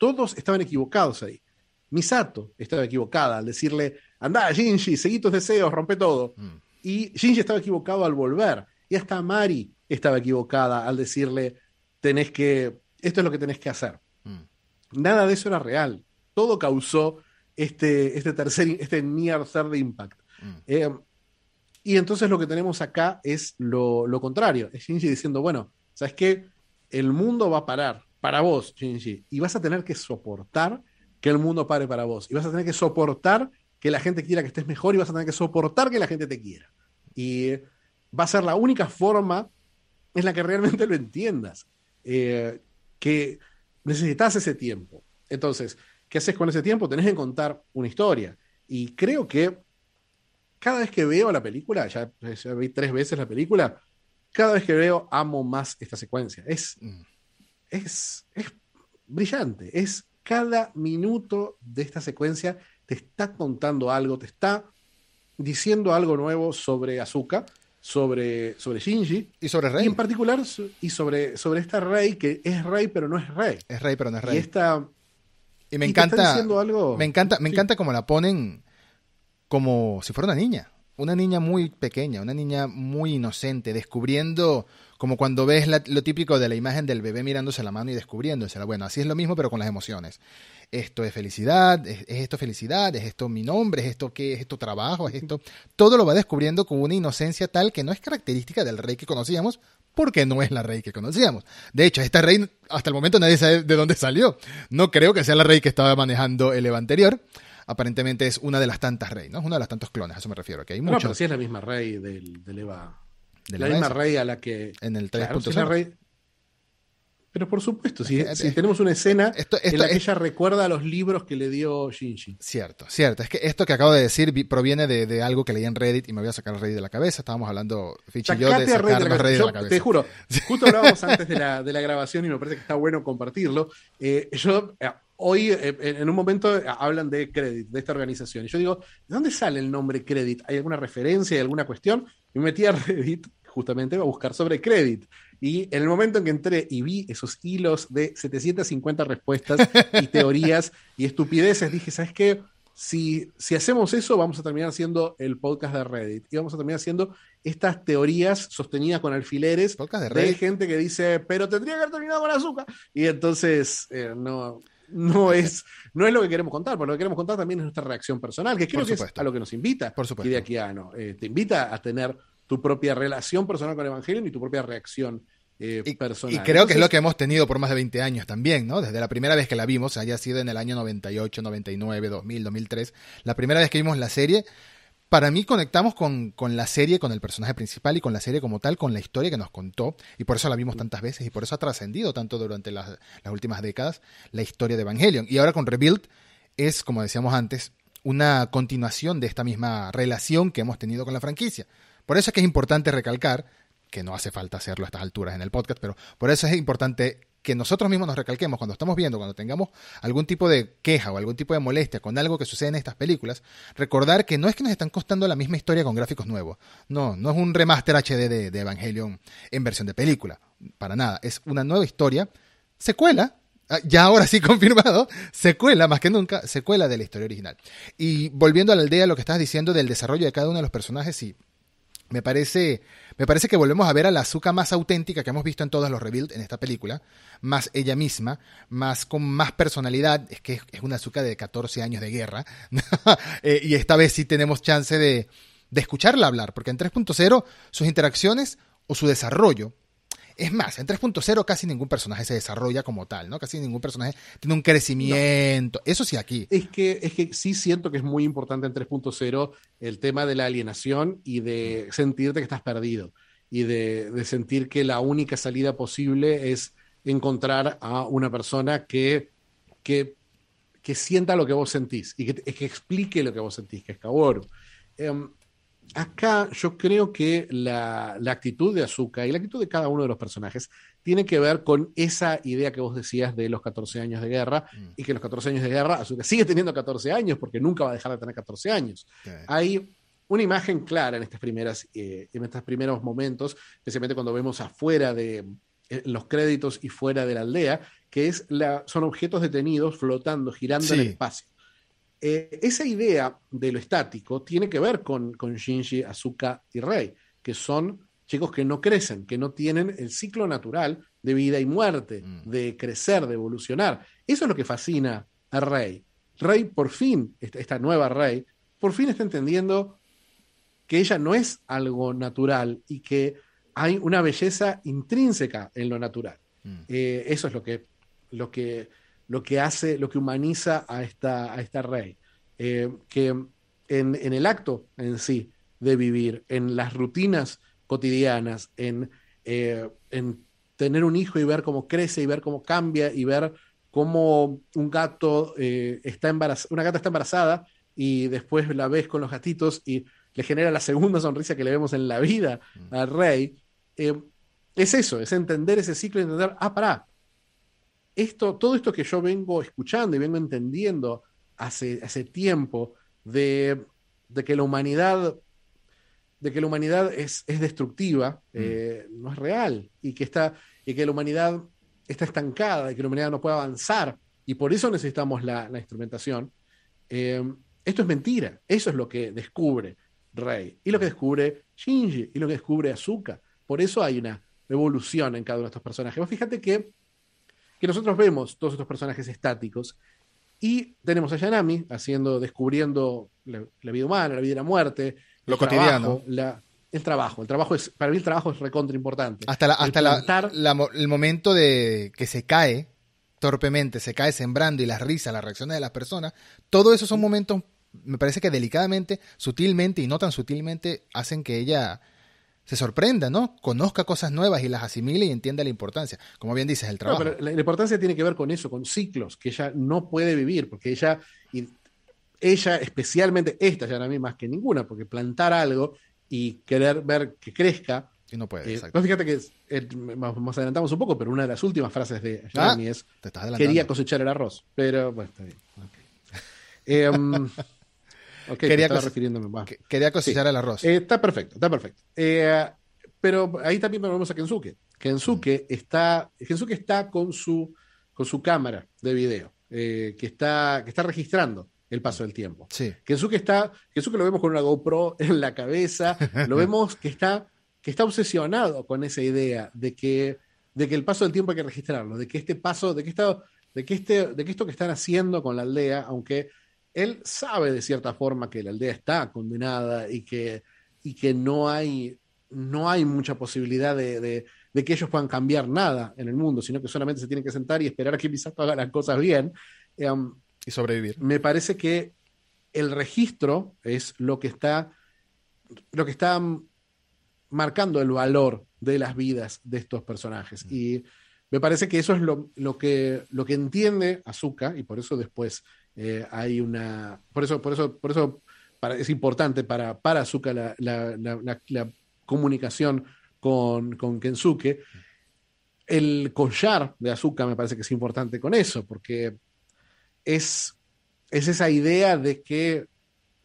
Todos estaban equivocados ahí. Misato estaba equivocada al decirle, anda, Shinji, seguí tus deseos, rompe todo. Mm. Y Shinji estaba equivocado al volver. Y hasta Mari estaba equivocada al decirle, tenés que esto es lo que tenés que hacer. Mm. Nada de eso era real. Todo causó este, este tercer, este near third impact. Mm. Eh, y entonces lo que tenemos acá es lo, contrario. Es Shinji diciendo, bueno, ¿sabes qué? El mundo va a parar para vos, Shinji, y vas a tener que soportar que el mundo pare para vos. Y vas a tener que soportar que la gente quiera que estés mejor y vas a tener que soportar que la gente te quiera. Y va a ser la única forma en la que realmente lo entiendas. Eh, que necesitas ese tiempo. Entonces, ¿qué haces con ese tiempo? Tenés que contar una historia. Y creo que cada vez que veo la película, ya, vi tres veces la película, cada vez que veo amo más esta secuencia. Es, mm. Es, es brillante. Es cada minuto de esta secuencia te está contando algo, te está diciendo algo nuevo sobre Azuka sobre, sobre Shinji. Y sobre Rey. Y en particular, y sobre, sobre esta Rey, que es Rey, pero no es Rey. Es Rey, pero no es Rey. Y esta. Y me encanta. Algo... Me encanta, me encanta como la ponen como si fuera una niña. Una niña muy pequeña, una niña muy inocente, descubriendo, como cuando ves lo típico de la imagen del bebé mirándose la mano y descubriéndosela. Bueno, así es lo mismo, pero con las emociones esto es felicidad, es, esto felicidad, es esto mi nombre, es esto qué, es esto trabajo, es esto. Todo lo va descubriendo con una inocencia tal que no es característica del rey que conocíamos, porque no es la rey que conocíamos. De hecho, esta rey, hasta el momento nadie sabe de dónde salió. No creo que sea la rey que estaba manejando el Eva anterior. Aparentemente es una de las tantas rey, ¿no? Es una de las tantos clones, a eso me refiero. Que hay muchos. No, pero sí es la misma rey del, Eva. De la misma rey a la que. En el 3.0. Pero por supuesto, si, si tenemos una escena en la que ella recuerda los libros que le dio Shinji. Cierto, cierto. Es que esto que acabo de decir proviene de, algo que leí en Reddit y me voy a sacar Reddit de la cabeza. Estábamos hablando, Fitch y yo, de sacarnos Reddit de la cabeza. Te juro, justo hablábamos antes de la, de la grabación y me parece que está bueno compartirlo. Eh, yo eh, hoy eh, en un momento hablan de Credit, de esta organización. Y yo digo, ¿de dónde sale el nombre Credit? ¿Hay alguna referencia, hay alguna cuestión? Y me metí a Reddit justamente a buscar sobre Credit. Y en el momento en que entré y vi esos hilos de 750 respuestas y teorías y estupideces, dije, ¿sabes qué? Si, si hacemos eso, vamos a terminar haciendo el podcast de Reddit. Y vamos a terminar haciendo estas teorías sostenidas con alfileres podcast de, gente que dice, pero tendría que haber terminado con azúcar. Y entonces, eh, no, no es, no es lo que queremos contar, porque lo que queremos contar también es nuestra reacción personal, que creo que es a lo que nos invita. Por supuesto. Eh, te invita a tener tu propia relación personal con el Evangelio y tu propia reacción eh, personal. Y creo que es lo que hemos tenido por más de 20 años también, ¿no? Desde la primera vez que la vimos, haya sido en el año 98, 99, 2000, 2003, la primera vez que vimos la serie, para mí conectamos con, con, la serie, con el personaje principal y con la serie como tal, con la historia que nos contó, y por eso la vimos tantas veces y por eso ha trascendido tanto durante las, las últimas décadas la historia de Evangelion. Y ahora con Rebuild es, como decíamos antes, una continuación de esta misma relación que hemos tenido con la franquicia. Por eso es que es importante recalcar, que no hace falta hacerlo a estas alturas en el podcast, pero por eso es importante que nosotros mismos nos recalquemos cuando estamos viendo, cuando tengamos algún tipo de queja o algún tipo de molestia con algo que sucede en estas películas, recordar que no es que nos están costando la misma historia con gráficos nuevos. No, no es un remaster HD de, Evangelion en versión de película. Para nada. Es una nueva historia, secuela, ah, ya ahora sí confirmado, secuela más que nunca, secuela de la historia original. Y volviendo a la aldea, lo que estás diciendo del desarrollo de cada uno de los personajes, sí, me parece, me parece que volvemos a ver a la Azuka más auténtica que hemos visto en todos los rebuilds en esta película, más ella misma, más con más personalidad, es que es una Azuka de 14 años de guerra, eh, y esta vez sí tenemos chance de, de escucharla hablar, porque en 3.0 sus interacciones o su desarrollo es más, en 3.0 casi ningún personaje se desarrolla como tal, ¿no? Casi ningún personaje tiene un crecimiento. Eso sí aquí. Es que, es que sí siento que es muy importante en 3.0 el tema de la alienación y de sentirte que estás perdido. Y de, sentir que la única salida posible es encontrar a una persona que, que, que sienta lo que vos sentís y que, que explique lo que vos sentís, que es Kaworu. Em, acá yo creo que la, actitud de Azuka y la actitud de cada uno de los personajes tiene que ver con esa idea que vos decías de los 14 años de guerra mm. y que los 14 años de guerra Azuka sigue teniendo 14 años porque nunca va a dejar de tener 14 años. Hay una imagen clara en, estas primeras, eh, en estos primeros momentos, especialmente cuando vemos afuera de eh, los créditos y fuera de la aldea, que es la, son objetos detenidos flotando, girando en el espacio. Eh, esa idea de lo estático tiene que ver con, con Shinji, Asuka y Rei, que son chicos que no crecen, que no tienen el ciclo natural de vida y muerte, mm. de crecer, de evolucionar. Eso es lo que fascina a Rey. Rey, por fin, esta nueva Rey, por fin está entendiendo que ella no es algo natural y que hay una belleza intrínseca en lo natural. Mm. Eh, eso es lo que, lo que lo que hace, lo que humaniza a esta, a esta rey. Eh, que en, el acto en sí de vivir, en las rutinas cotidianas, en, eh, en tener un hijo y ver cómo crece y ver cómo cambia y ver cómo un gato eh, está embarazada, una gata está embarazada y después la ves con los gatitos y le genera la segunda sonrisa que le vemos en la vida mm. al rey. es eso, es entender ese ciclo y entender, ah, pará, esto, todo esto que yo vengo escuchando y vengo entendiendo hace, hace tiempo de, que la humanidad de que la humanidad es, es destructiva, mm. eh, no es real, y que, está, y que la humanidad está estancada, y que la humanidad no puede avanzar, y por eso necesitamos la, instrumentación. Eh, esto es mentira, eso es lo que descubre Rey, y lo que descubre Shinji, y lo que descubre Azuka. Por eso hay una evolución en cada uno de estos personajes. fíjate que que nosotros vemos todos estos personajes estáticos y tenemos a Yanami haciendo, descubriendo la, vida humana, la vida y la muerte, lo cotidiano. el trabajo, el trabajo es, para mí el trabajo es recontra importante. Hasta, hasta el momento de que se cae torpemente, se cae sembrando y las risas, las reacciones de las personas, todo eso son momentos, me parece que delicadamente, sutilmente y no tan sutilmente, hacen que ella se sorprenda, ¿no? Conozca cosas nuevas y las asimile y entienda la importancia. Como bien dices, el trabajo. pero la, importancia tiene que ver con eso, con ciclos que ella no puede vivir, porque ella, y ella especialmente, esta ya mí más que ninguna, porque plantar algo y querer ver que crezca. Y no puede. Eh, fíjate que nos adelantamos un poco, pero una de las últimas frases de Jeremy ah, es: Quería cosechar el arroz. Pero, bueno, está bien. Quería, refiriéndome, quería cosechar el arroz. Eh, está perfecto, está perfecto. Eh, pero ahí también vemos a Kensuke. Kensuke mm. está, Kensuke está con su, con su cámara de video, que, está, que está registrando el paso del tiempo. Sí. Kensuke está, Kensuke lo vemos con una GoPro en la cabeza, lo vemos que está, que está obsesionado con esa idea de que, de que el paso del tiempo hay que registrarlo, de que este paso, de que, de que, este, de que esto que están haciendo con la aldea, aunque él sabe de cierta forma que la aldea está condenada y que, y que no, hay, no hay mucha posibilidad de, que ellos puedan cambiar nada en el mundo, sino que solamente se tienen que sentar y esperar a que Misato haga las cosas bien. Um, y sobrevivir. Me parece que el registro es lo que está, lo que está marcando el valor de las vidas de estos personajes. Mm. Y me parece que eso es lo, que, lo que entiende Azuka, y por eso después eh, hay una. Por eso, por eso, por eso es importante para, para Azuka la, la, comunicación con, con, Kensuke. El collar de Azuka me parece que es importante con eso, porque es, es esa idea de que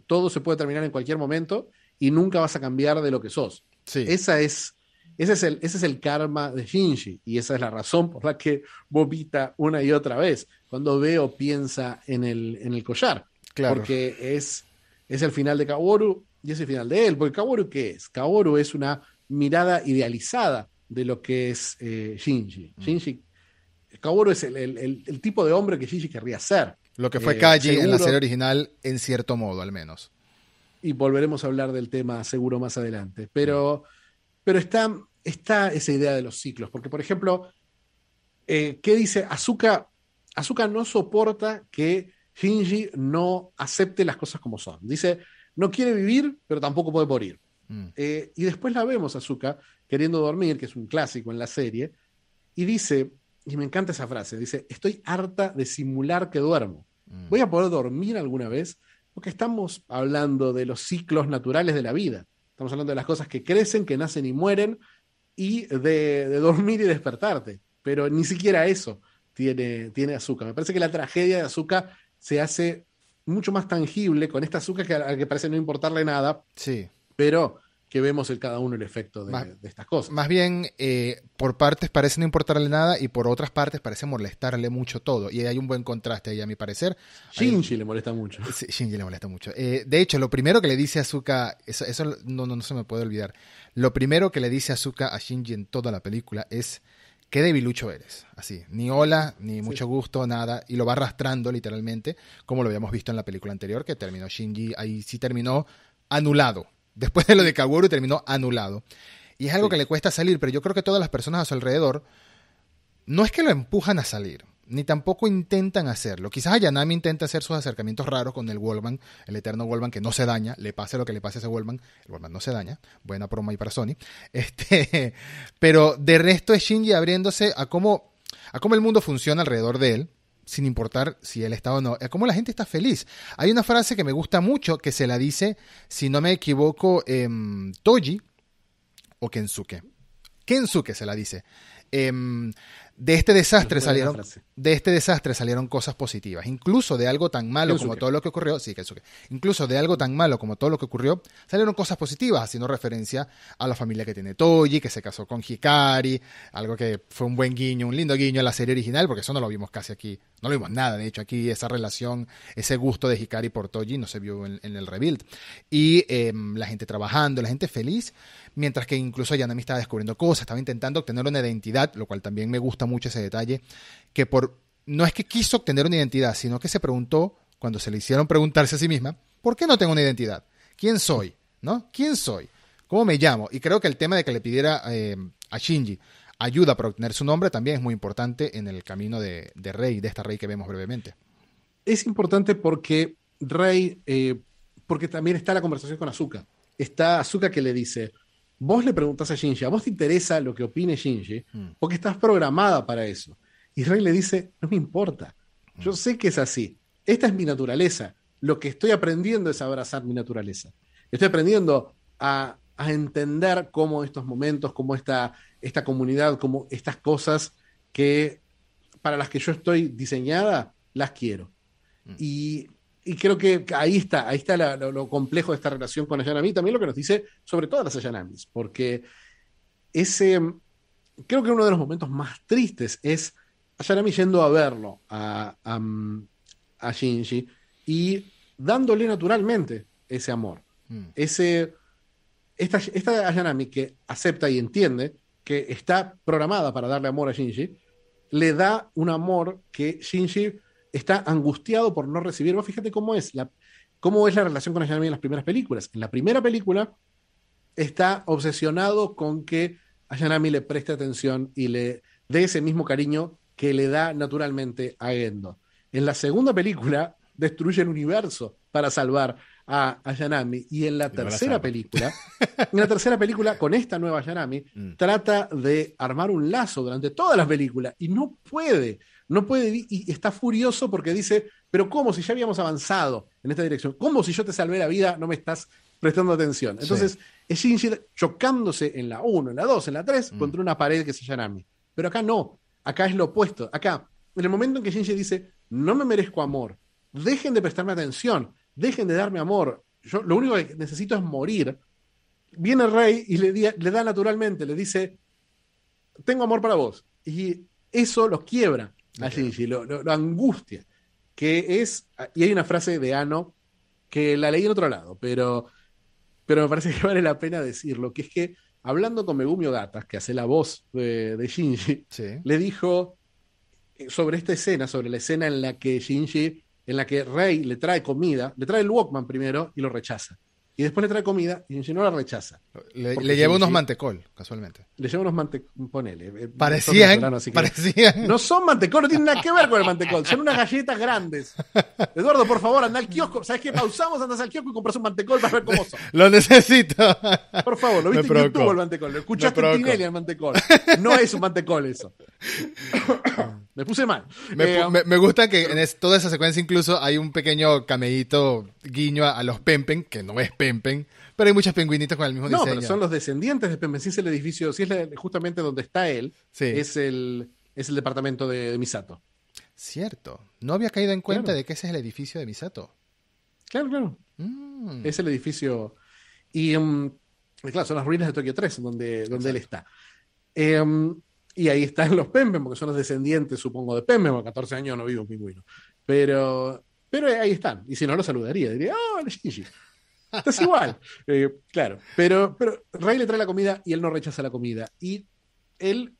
todo se puede terminar en cualquier momento y nunca vas a cambiar de lo que sos. Esa es, ese, es el, ese es el karma de Shinji y esa es la razón por la que vomita una y otra vez cuando ve o piensa en el, en el collar. Claro. Porque es, es el final de Kaworu y es el final de él. Porque Kaworu, ¿qué es? Kaworu es una mirada idealizada de lo que es eh, Shinji. Mm. Shinji Kaworu es el, tipo de hombre que Gigi querría ser. Lo que fue eh, Kaji en la serie original, en cierto modo, al menos. Y volveremos a hablar del tema seguro más adelante. Pero, pero está, está esa idea de los ciclos. Porque, por ejemplo, eh, ¿qué dice? Azuka, Azuka no soporta que Shinji no acepte las cosas como son. Dice, no quiere vivir, pero tampoco puede morir. Mm. Eh, y después la vemos, Azuka, queriendo dormir, que es un clásico en la serie, y dice, y me encanta esa frase, dice, estoy harta de simular que duermo. Mm. ¿Voy a poder dormir alguna vez? Porque estamos hablando de los ciclos naturales de la vida. Estamos hablando de las cosas que crecen, que nacen y mueren, y de, dormir y despertarte. Pero ni siquiera eso tiene, tiene azúcar. Me parece que la tragedia de azúcar se hace mucho más tangible con esta azúcar que, que parece no importarle nada. Sí. Pero que vemos el cada uno el efecto de, estas cosas. Más bien, eh, por partes parece no importarle nada y por otras partes parece molestarle mucho todo. Y hay un buen contraste ahí, a mi parecer. Shinji le molesta mucho. Sí, Shinji le molesta mucho. Eh, de hecho, lo primero que le dice Azuka, eso, eso no, no, se me puede olvidar. Lo primero que le dice Azuka a Shinji en toda la película es qué debilucho eres. Así, ni hola, ni mucho gusto, nada. Y lo va arrastrando literalmente, como lo habíamos visto en la película anterior, que terminó Shinji, ahí sí terminó anulado Después de lo de Kaworu terminó anulado. Y es algo que le cuesta salir, pero yo creo que todas las personas a su alrededor no es que lo empujan a salir, ni tampoco intentan hacerlo. Quizás Ayanami intenta hacer sus acercamientos raros con el Wallman, el eterno Wallman que no se daña, le pase lo que le pase a ese Wallman, el Wallman no se daña, buena promo ahí para Sony. Este, pero de resto es Shinji abriéndose a cómo, a cómo el mundo funciona alrededor de él, sin importar si él está o no, es como la gente está feliz. Hay una frase que me gusta mucho que se la dice, si no me equivoco, em, Toji o Kensuke. Kensuke se la dice. Em, de este desastre salieron de este desastre salieron cosas positivas. Incluso de algo tan malo como todo lo que ocurrió sí incluso de algo tan malo como todo lo que ocurrió salieron cosas positivas haciendo referencia a la familia que tiene Toji que se casó con Hikari algo que fue un buen guiño un lindo guiño en la serie original porque eso no lo vimos casi aquí no lo vimos nada. De hecho aquí esa relación ese gusto de Hikari por Toji no se vio en, el rebuild. Y em, la gente trabajando la gente feliz mientras que incluso Yanami estaba descubriendo cosas estaba intentando obtener una identidad lo cual también me gusta mucho ese detalle, que por no es que quiso obtener una identidad, sino que se preguntó, cuando se le hicieron preguntarse a sí misma, ¿por qué no tengo una identidad? ¿Quién soy? ¿No? ¿Quién soy? ¿Cómo me llamo? Y creo que el tema de que le pidiera eh, a Shinji ayuda para obtener su nombre también es muy importante en el camino de, Rey, de esta Rey que vemos brevemente. Es importante porque Rey, eh, porque también está la conversación con Azuka. Está Azuka que le dice, vos le preguntás a Shinji, ¿a vos te interesa lo que opine Shinji? Mm. Porque estás programada para eso. Y Rey le dice, no me importa, yo sé que es así, esta es mi naturaleza, lo que estoy aprendiendo es abrazar mi naturaleza. Estoy aprendiendo a, a entender cómo estos momentos, cómo esta, esta comunidad, cómo estas cosas que para las que yo estoy diseñada, las quiero. Mm. Y, y creo que ahí está, ahí está la- lo, lo complejo de esta relación con Ayanami, también lo que nos dice sobre todas las Ayanamis, porque ese, creo que uno de los momentos más tristes es Ayanami yendo a verlo a, a, a Shinji y dándole naturalmente ese amor Mm. ese, esta, esta Ayanami que acepta y entiende que está programada para darle amor a Shinji, le da un amor que Shinji está angustiado por no recibir. Vos fíjate cómo es la, cómo es la relación con Ayanami en las primeras películas. En la primera película está obsesionado con que Ayanami le preste atención y le dé ese mismo cariño que le da naturalmente a Gendo. En la segunda película destruye el universo para salvar a Ayanami y en la Y la tercera película, en la tercera película con esta nueva Ayanami Mm. trata de armar un lazo durante todas las películas y no puede, no puede y está furioso porque dice, pero ¿cómo si ya habíamos avanzado en esta dirección? ¿Cómo si yo te salvé la vida no me estás prestando atención? Entonces es Shinji chocándose en la 1, en la 2, en la 3 Mm. contra una pared que es Ayanami. Pero acá no, acá es lo opuesto. Acá, en el momento en que Shinji dice, no me merezco amor, dejen de prestarme atención, dejen de darme amor, yo lo único que necesito es morir, viene el rey y le, le da naturalmente, le dice, tengo amor para vos. Y eso lo quiebra a Ok. Shinji, lo, lo- lo angustia. Que es, y hay una frase de Ano que la leí en otro lado, pero, pero me parece que vale la pena decirlo, que es que hablando con Megumi Ogata, que hace la voz de, de Shinji, Sí. le dijo eh, sobre esta escena, sobre la escena en la que Shinji, en la que Rey le trae comida, le trae el Walkman primero y lo rechaza. Y después le trae comida y no la rechaza. Le, lleva unos mantecol, casualmente. Le lleva unos mantecol, ponele. eh, Parecían, parecían. No son mantecol, no tienen nada que ver con el mantecol, son unas galletas grandes. Eduardo, por favor, anda al kiosco. ¿Sabes qué? Pausamos, andas al kiosco y compras un mantecol para ver cómo son. Lo necesito. Por favor, lo viste en. YouTube el mantecol, lo escuchaste en. Tinelli el mantecol. No es un mantecol eso. Me puse mal. Me, Eh, me- me gusta que en es- toda esa secuencia incluso hay un pequeño cameíto guiño a, a los Pempen, que no es Pempen, pero hay muchos pingüinitos con el mismo No, diseño. pero son los descendientes de Pemben. Si es el edificio, si es la- justamente donde está él, Sí, es, el, es el departamento de, de Misato. cierto. No había caído en cuenta Claro. de que ese es el edificio de Misato. Claro, claro. Mm, Es el edificio. Y mm, claro, son las ruinas de Tokio 3, donde, donde él está. Em, y ahí están los Pemben, porque son los descendientes, supongo, de Pemben, porque 14 años no vivo un pingüino. Pero, pero ahí están. Y si no, lo saludaría. Diría, ¡oh, hola, Shinji! Estás igual. Eh, claro. Pero, pero Rey le trae la comida y él no rechaza la comida. Y él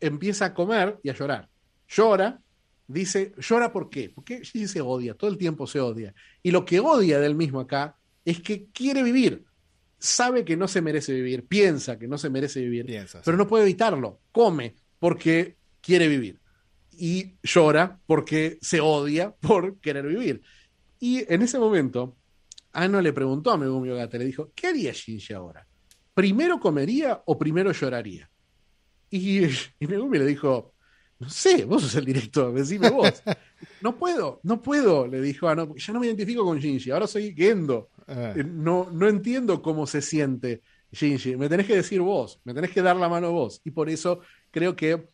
empieza a comer y a llorar. Llora, dice, ¿llora por qué? Porque Shinji se odia, todo el tiempo se odia. Y lo que odia de él mismo acá es que quiere vivir. Sabe que no se merece vivir, piensa que no se merece vivir, piensas. pero no puede evitarlo. Come porque quiere vivir. Y llora porque se odia por querer vivir. Y en ese momento, Ano le preguntó a Megumi Ogata, le dijo, ¿qué haría Shinji ahora? ¿Primero comería o primero lloraría? Y, y Megumi le dijo, no sé, vos sos el director, decime vos. No puedo, no puedo, le dijo Ano, porque ya no me identifico con Shinji, ahora soy Gendo. Ah, Eh, No, no entiendo cómo se siente Shinji. Me tenés que decir vos, me tenés que dar la mano vos. Y por eso creo que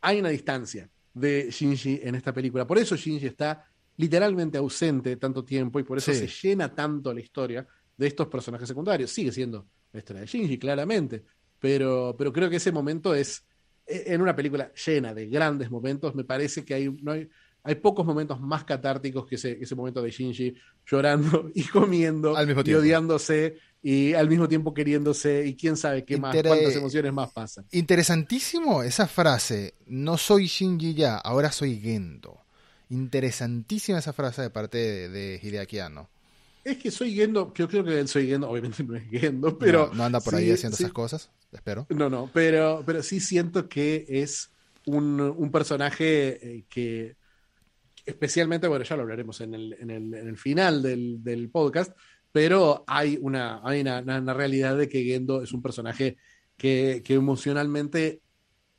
hay una distancia de Shinji en esta película. Por eso Shinji está literalmente ausente tanto tiempo y por eso Sí. se llena tanto la historia de estos personajes secundarios. Sigue siendo la historia de Shinji, claramente. Pero, pero creo que ese momento es, en una película llena de grandes momentos, me parece que hay, no hay, hay pocos momentos más catárticos que ese, ese momento de Shinji llorando y comiendo Al mismo y odiándose y al mismo tiempo queriéndose y quién sabe qué más, cuántas emociones más pasan. Interesantísimo esa frase. No soy Shinji ya, ahora soy Gendo. Interesantísima esa frase de parte de, de Hideaki Anno. Es que soy Gendo, yo creo que él soy Gendo, obviamente no es Gendo, pero... no, no anda por ahí haciendo sí. esas cosas, espero. No, no, pero, pero sí siento que es un, un personaje eh, que, especialmente, bueno, ya lo hablaremos en el, en el, en el final del, del podcast, pero hay una, hay una, realidad de que Gendo es un personaje que, que emocionalmente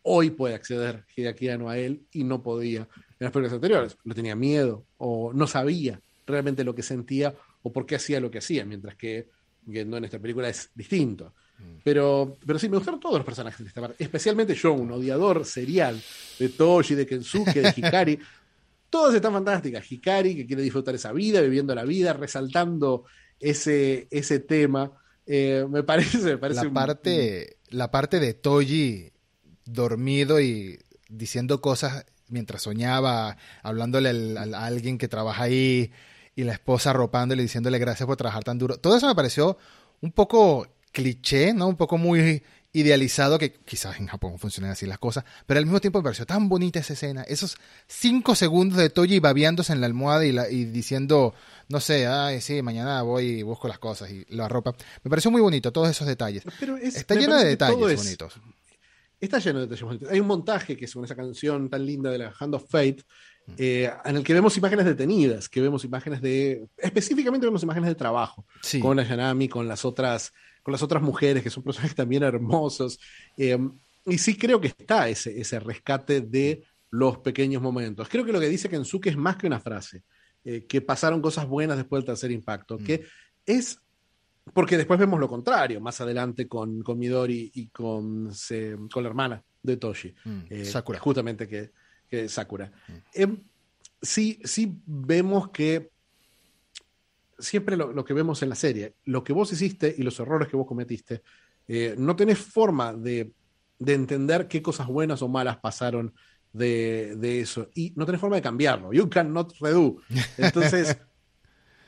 hoy puede acceder Hideaki a él y no podía en las películas anteriores. Le tenía miedo o no sabía realmente lo que sentía o por qué hacía lo que hacía, mientras que Gendo en esta película es distinto. Mm. Pero, pero sí, me gustaron todos los personajes de esta parte, especialmente yo, un odiador serial de Toji, de Kensuke, de Hikari. Todas están fantásticas. Hikari, que quiere disfrutar esa vida, viviendo la vida, resaltando ese, ese tema. Eh, me parece, me parece la parte, la parte de Toji dormido y diciendo cosas mientras soñaba, hablándole a alguien que trabaja ahí y la esposa arropándole y diciéndole gracias por trabajar tan duro. Todo eso me pareció un poco cliché, ¿no? Un poco muy idealizado, que quizás en Japón funcionan así las cosas, pero al mismo tiempo me pareció tan bonita esa escena. Esos cinco segundos de Toji babeándose en la almohada y, y diciendo, no sé, ay, sí, mañana voy y busco las cosas y la ropa. Me pareció muy bonito todos esos detalles. Está lleno de detalles bonitos. Está lleno de detalles bonitos. Hay un montaje que es con esa canción tan linda de la Hand of Fate. Eh, en el que vemos imágenes detenidas, que vemos imágenes de. Específicamente vemos imágenes de trabajo. Con la Yanami, con las otras, con las otras mujeres, que son personajes también hermosos. Eh, y sí creo que está ese, ese rescate de los pequeños momentos. Creo que lo que dice Kensuke es más que una frase. Eh, que pasaron cosas buenas después del tercer impacto, que mm. es porque después vemos lo contrario, más adelante con, con Midori y con, con la hermana de Toshi. Mm, eh, Sakura. Justamente que, que Sakura. Mm. Em, sí, sí vemos que siempre lo, que vemos en la serie, lo que vos hiciste y los errores que vos cometiste, eh, no tenés forma de, de, entender qué cosas buenas o malas pasaron de, de, eso. Y no tenés forma de cambiarlo. You cannot redo. Entonces...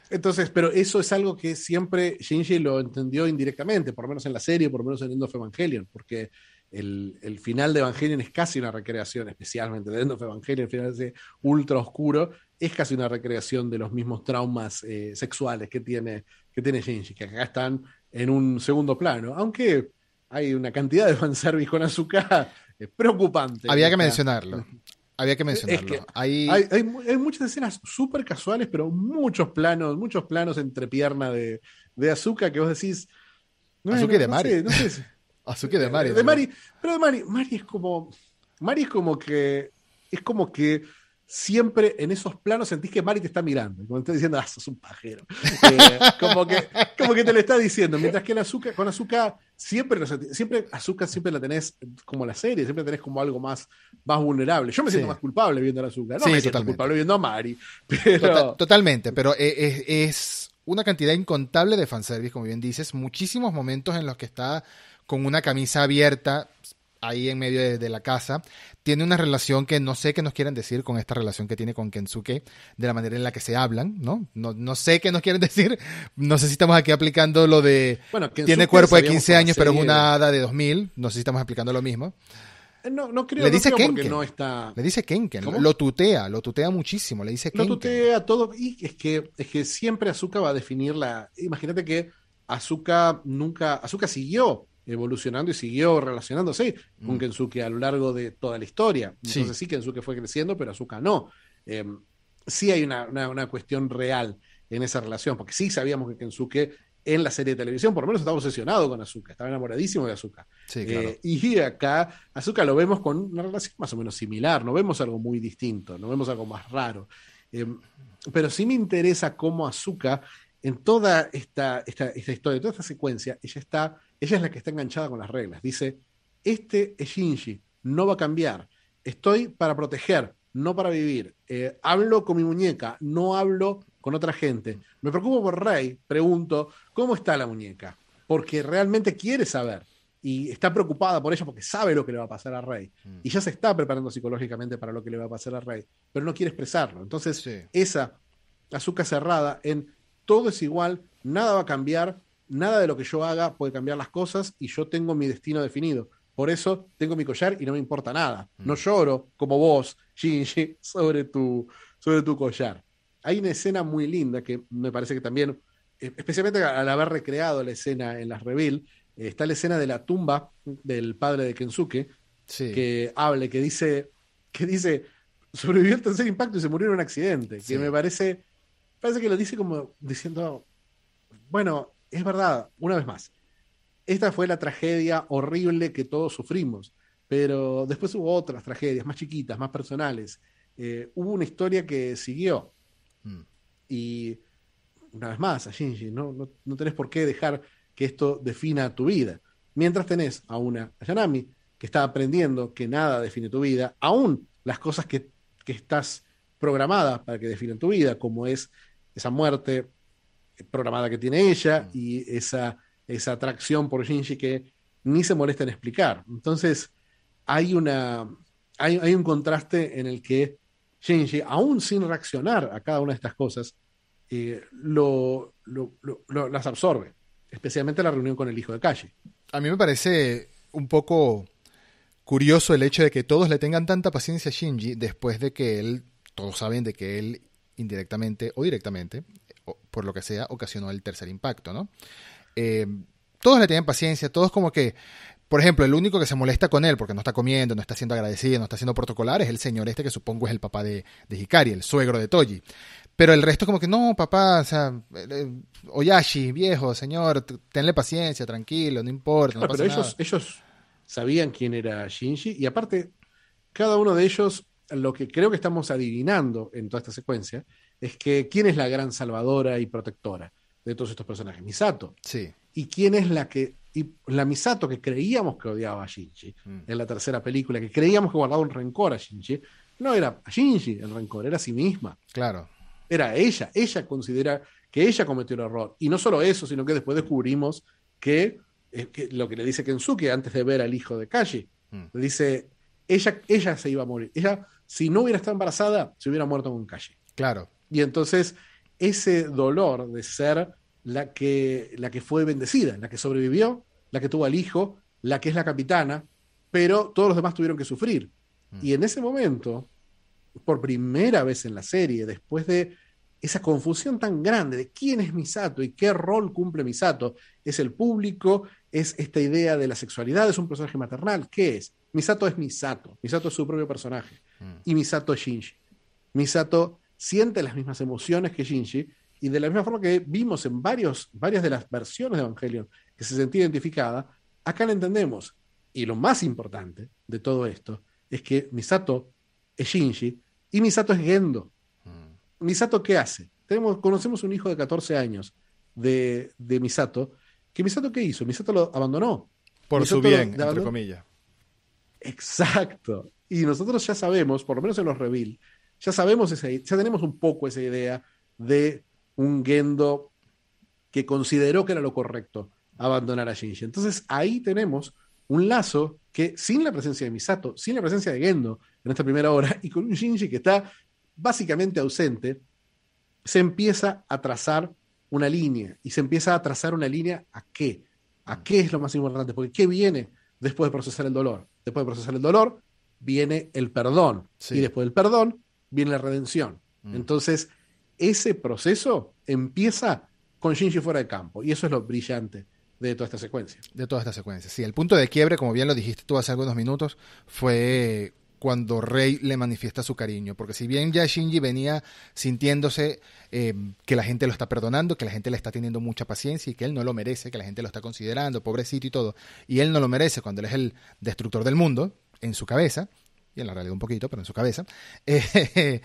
Entonces, pero eso es algo que siempre Shinji lo entendió indirectamente, por lo menos en la serie, por lo menos en End of Evangelion, porque el, el, final de Evangelion es casi una recreación, especialmente de End of Evangelion, el final ese ultra oscuro, es casi una recreación de los mismos traumas eh, sexuales que tiene, que tiene Shinji, que acá están en un segundo plano, aunque hay una cantidad de fanservice con Azuka eh, preocupante. Había que mencionarlo. Había que mencionarlo. hay... Hay, muchas escenas súper casuales, pero muchos planos, muchos planos entre pierna de, de Azuka que vos decís. Azuka de Mari. No sé, Azuka de Mari. De Mari. Pero de Mari, Mari es como. Mari es como que. Es como que siempre en esos planos sentís que Mari te está mirando, como te está diciendo, ah, sos un pajero. Eh, como, que, como que te lo está diciendo, mientras que azúcar, con azúcar siempre, siempre azúcar siempre la tenés como la serie, siempre tenés como algo más, más vulnerable. Yo me siento más culpable viendo a azúcar, no me siento culpable viendo a Mari. Pero... totalmente, pero e, e, es, una cantidad incontable de fanservice, como bien dices, muchísimos momentos en los que está con una camisa abierta, ahí en medio de, la casa, tiene una relación que no sé qué nos quieren decir con esta relación que tiene con Kensuke, de la manera en la que se hablan, ¿no? No, no sé qué nos quieren decir, no sé si estamos aquí aplicando lo de... Bueno, tiene cuerpo de 15 años, pero es una hada de 2000, no sé si estamos aplicando lo mismo. Eh, no, no creo, le dice no Kenken. no está... Le dice Kenken, lo tutea, lo tutea muchísimo, le dice Kenken. Lo tutea todo, y es que, es que siempre Azuka va a definir la... Imagínate que Azuka nunca... Azuka siguió evolucionando y siguió relacionándose con mm. Kensuke a lo largo de toda la historia. Entonces sí, Kensuke fue creciendo, pero Azuka no. Em, sí hay una, una, cuestión real en esa relación, porque sí sabíamos que Kensuke en la serie de televisión, por lo menos estaba obsesionado con Azuka, estaba enamoradísimo de Azuka. Eh, y acá Azuka lo vemos con una relación más o menos similar, no vemos algo muy distinto, no vemos algo más raro. Em, pero sí me interesa cómo Azuka, en toda esta, esta, esta historia, toda esta secuencia, ella está ella es la que está enganchada con las reglas. Dice, este es Shinji, no va a cambiar. Estoy para proteger, no para vivir. Eh, hablo con mi muñeca, no hablo con otra gente. Me preocupo por Rey, pregunto, ¿cómo está la muñeca? Porque realmente quiere saber y está preocupada por ella porque sabe lo que le va a pasar a Rey. Mm. Y ya se está preparando psicológicamente para lo que le va a pasar a Rey, pero no quiere expresarlo. Entonces, esa azúcar cerrada en todo es igual, nada va a cambiar, nada de lo que yo haga puede cambiar las cosas y yo tengo mi destino definido. Por eso tengo mi collar y no me importa nada. Mm. No lloro como vos, Shinji, sobre tu, sobre tu collar. Hay una escena muy linda que me parece que también, eh, especialmente al haber recreado la escena en las Reveal, eh, está la escena de la tumba del padre de Kensuke, que habla, que dice, que dice, sobrevivió el tercer impacto y se murió en un accidente. Que me parece, parece que lo dice como diciendo, bueno, es verdad, una vez más, esta fue la tragedia horrible que todos sufrimos, pero después hubo otras tragedias más chiquitas, más personales. Eh, hubo una historia que siguió. Mm. Y una vez más, a Shinji, ¿no? No, no tenés por qué dejar que esto defina tu vida. Mientras tenés a una Ayanami que está aprendiendo que nada define tu vida, aún las cosas que, que estás programada para que definen tu vida, como es esa muerte programada que tiene ella y esa, esa atracción por Shinji que ni se molesta en explicar. Entonces, hay, una, hay, hay un contraste en el que Shinji, aún sin reaccionar a cada una de estas cosas, eh, lo, las absorbe, especialmente la reunión con el hijo de Kashi. A mí me parece un poco curioso el hecho de que todos le tengan tanta paciencia a Shinji después de que él, todos saben de que él indirectamente o directamente, por lo que sea, ocasionó el tercer impacto, ¿no? Eh, todos le tienen paciencia, todos como que, por ejemplo, el único que se molesta con él porque no está comiendo, no está siendo agradecido, no está siendo protocolar es el señor este que supongo es el papá de, de Hikari, el suegro de Toji. Pero el resto como que no, papá, o sea, eh, Oyashi, viejo, señor, tenle paciencia, tranquilo, no importa. No pero ellos, ellos sabían quién era Shinji y aparte, cada uno de ellos, lo que creo que estamos adivinando en toda esta secuencia, es que quién es la gran salvadora y protectora de todos estos personajes, Misato. Sí. Y quién es la que, y la Misato que creíamos que odiaba a Shinji mm. en la tercera película, que creíamos que guardaba un rencor a Shinji, no era a Shinji el rencor, era a sí misma. Claro. Era ella, ella considera que ella cometió el error. Y no solo eso, sino que después descubrimos que, que lo que le dice Kensuke antes de ver al hijo de Kashi, mm. le dice, ella, ella se iba a morir. Ella, si no hubiera estado embarazada, se hubiera muerto con Kashi. Claro. Y entonces ese dolor de ser la que, la que fue bendecida, la que sobrevivió, la que tuvo al hijo, la que es la capitana, pero todos los demás tuvieron que sufrir. Mm. Y en ese momento, por primera vez en la serie, después de esa confusión tan grande de quién es Misato y qué rol cumple Misato, es el público, es esta idea de la sexualidad, es un personaje maternal, ¿qué es? Misato es Misato, Misato es su propio personaje, mm. y Misato es Shinji. Misato siente las mismas emociones que Shinji, y de la misma forma que vimos en varios, varias de las versiones de Evangelion que se sentía identificada, acá la entendemos. Y lo más importante de todo esto es que Misato es Shinji y Misato es Gendo. Mm. Misato, ¿qué hace? Tenemos, conocemos un hijo de 14 años de, de Misato, que Misato, ¿qué hizo? Misato lo abandonó. Por su bien, entre comillas. Exacto. Y nosotros ya sabemos, por lo menos en los reveal, ya sabemos, esa, ya tenemos un poco esa idea de un Gendo que consideró que era lo correcto abandonar a Shinji. Entonces ahí tenemos un lazo que sin la presencia de Misato, sin la presencia de Gendo en esta primera hora y con un Shinji que está básicamente ausente, se empieza a trazar una línea. Y se empieza a trazar una línea a qué, a qué es lo más importante, porque ¿qué viene después de procesar el dolor? Después de procesar el dolor viene el perdón. Y después del perdón viene la redención. Mm. Entonces, ese proceso empieza con Shinji fuera de campo, y eso es lo brillante de toda esta secuencia. De toda esta secuencia, sí. El punto de quiebre, como bien lo dijiste tú hace algunos minutos, fue cuando Rey le manifiesta su cariño, porque si bien ya Shinji venía sintiéndose eh, que la gente lo está perdonando, que la gente le está teniendo mucha paciencia y que él no lo merece, que la gente lo está considerando, pobrecito y todo, y él no lo merece cuando él es el destructor del mundo, en su cabeza, y en la realidad un poquito, pero en su cabeza, eh,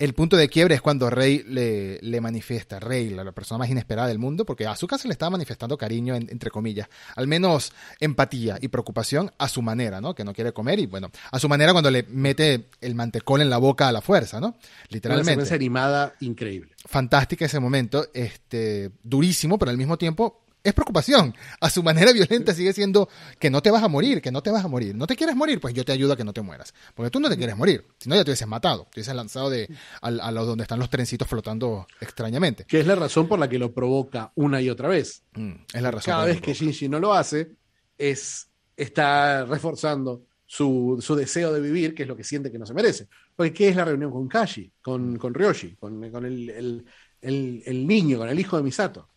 el punto de quiebre es cuando Rey le, le manifiesta, Rey, la, persona más inesperada del mundo, porque a su casa le estaba manifestando cariño, entre comillas, al menos empatía y preocupación a su manera, ¿no? Que no quiere comer y bueno, a su manera cuando le mete el mantecol en la boca a la fuerza, ¿no? Literalmente. Una animada increíble. Fantástica ese momento, este, durísimo, pero al mismo tiempo es preocupación. A su manera violenta sigue siendo que no te vas a morir, que no te vas a morir. ¿No te quieres morir? Pues yo te ayudo a que no te mueras. Porque tú no te quieres morir. Si no, ya te hubieses matado. Te hubieses lanzado de, a, los donde están los trencitos flotando extrañamente. Que es la razón por la que lo provoca una y otra vez. Mm, es la razón. Cada vez que Shinji no lo hace, es, está reforzando su, su, deseo de vivir, que es lo que siente que no se merece. Porque ¿qué es la reunión con Kashi, con, con Ryoshi, con, con el, el, el, el niño, con el hijo de Misato?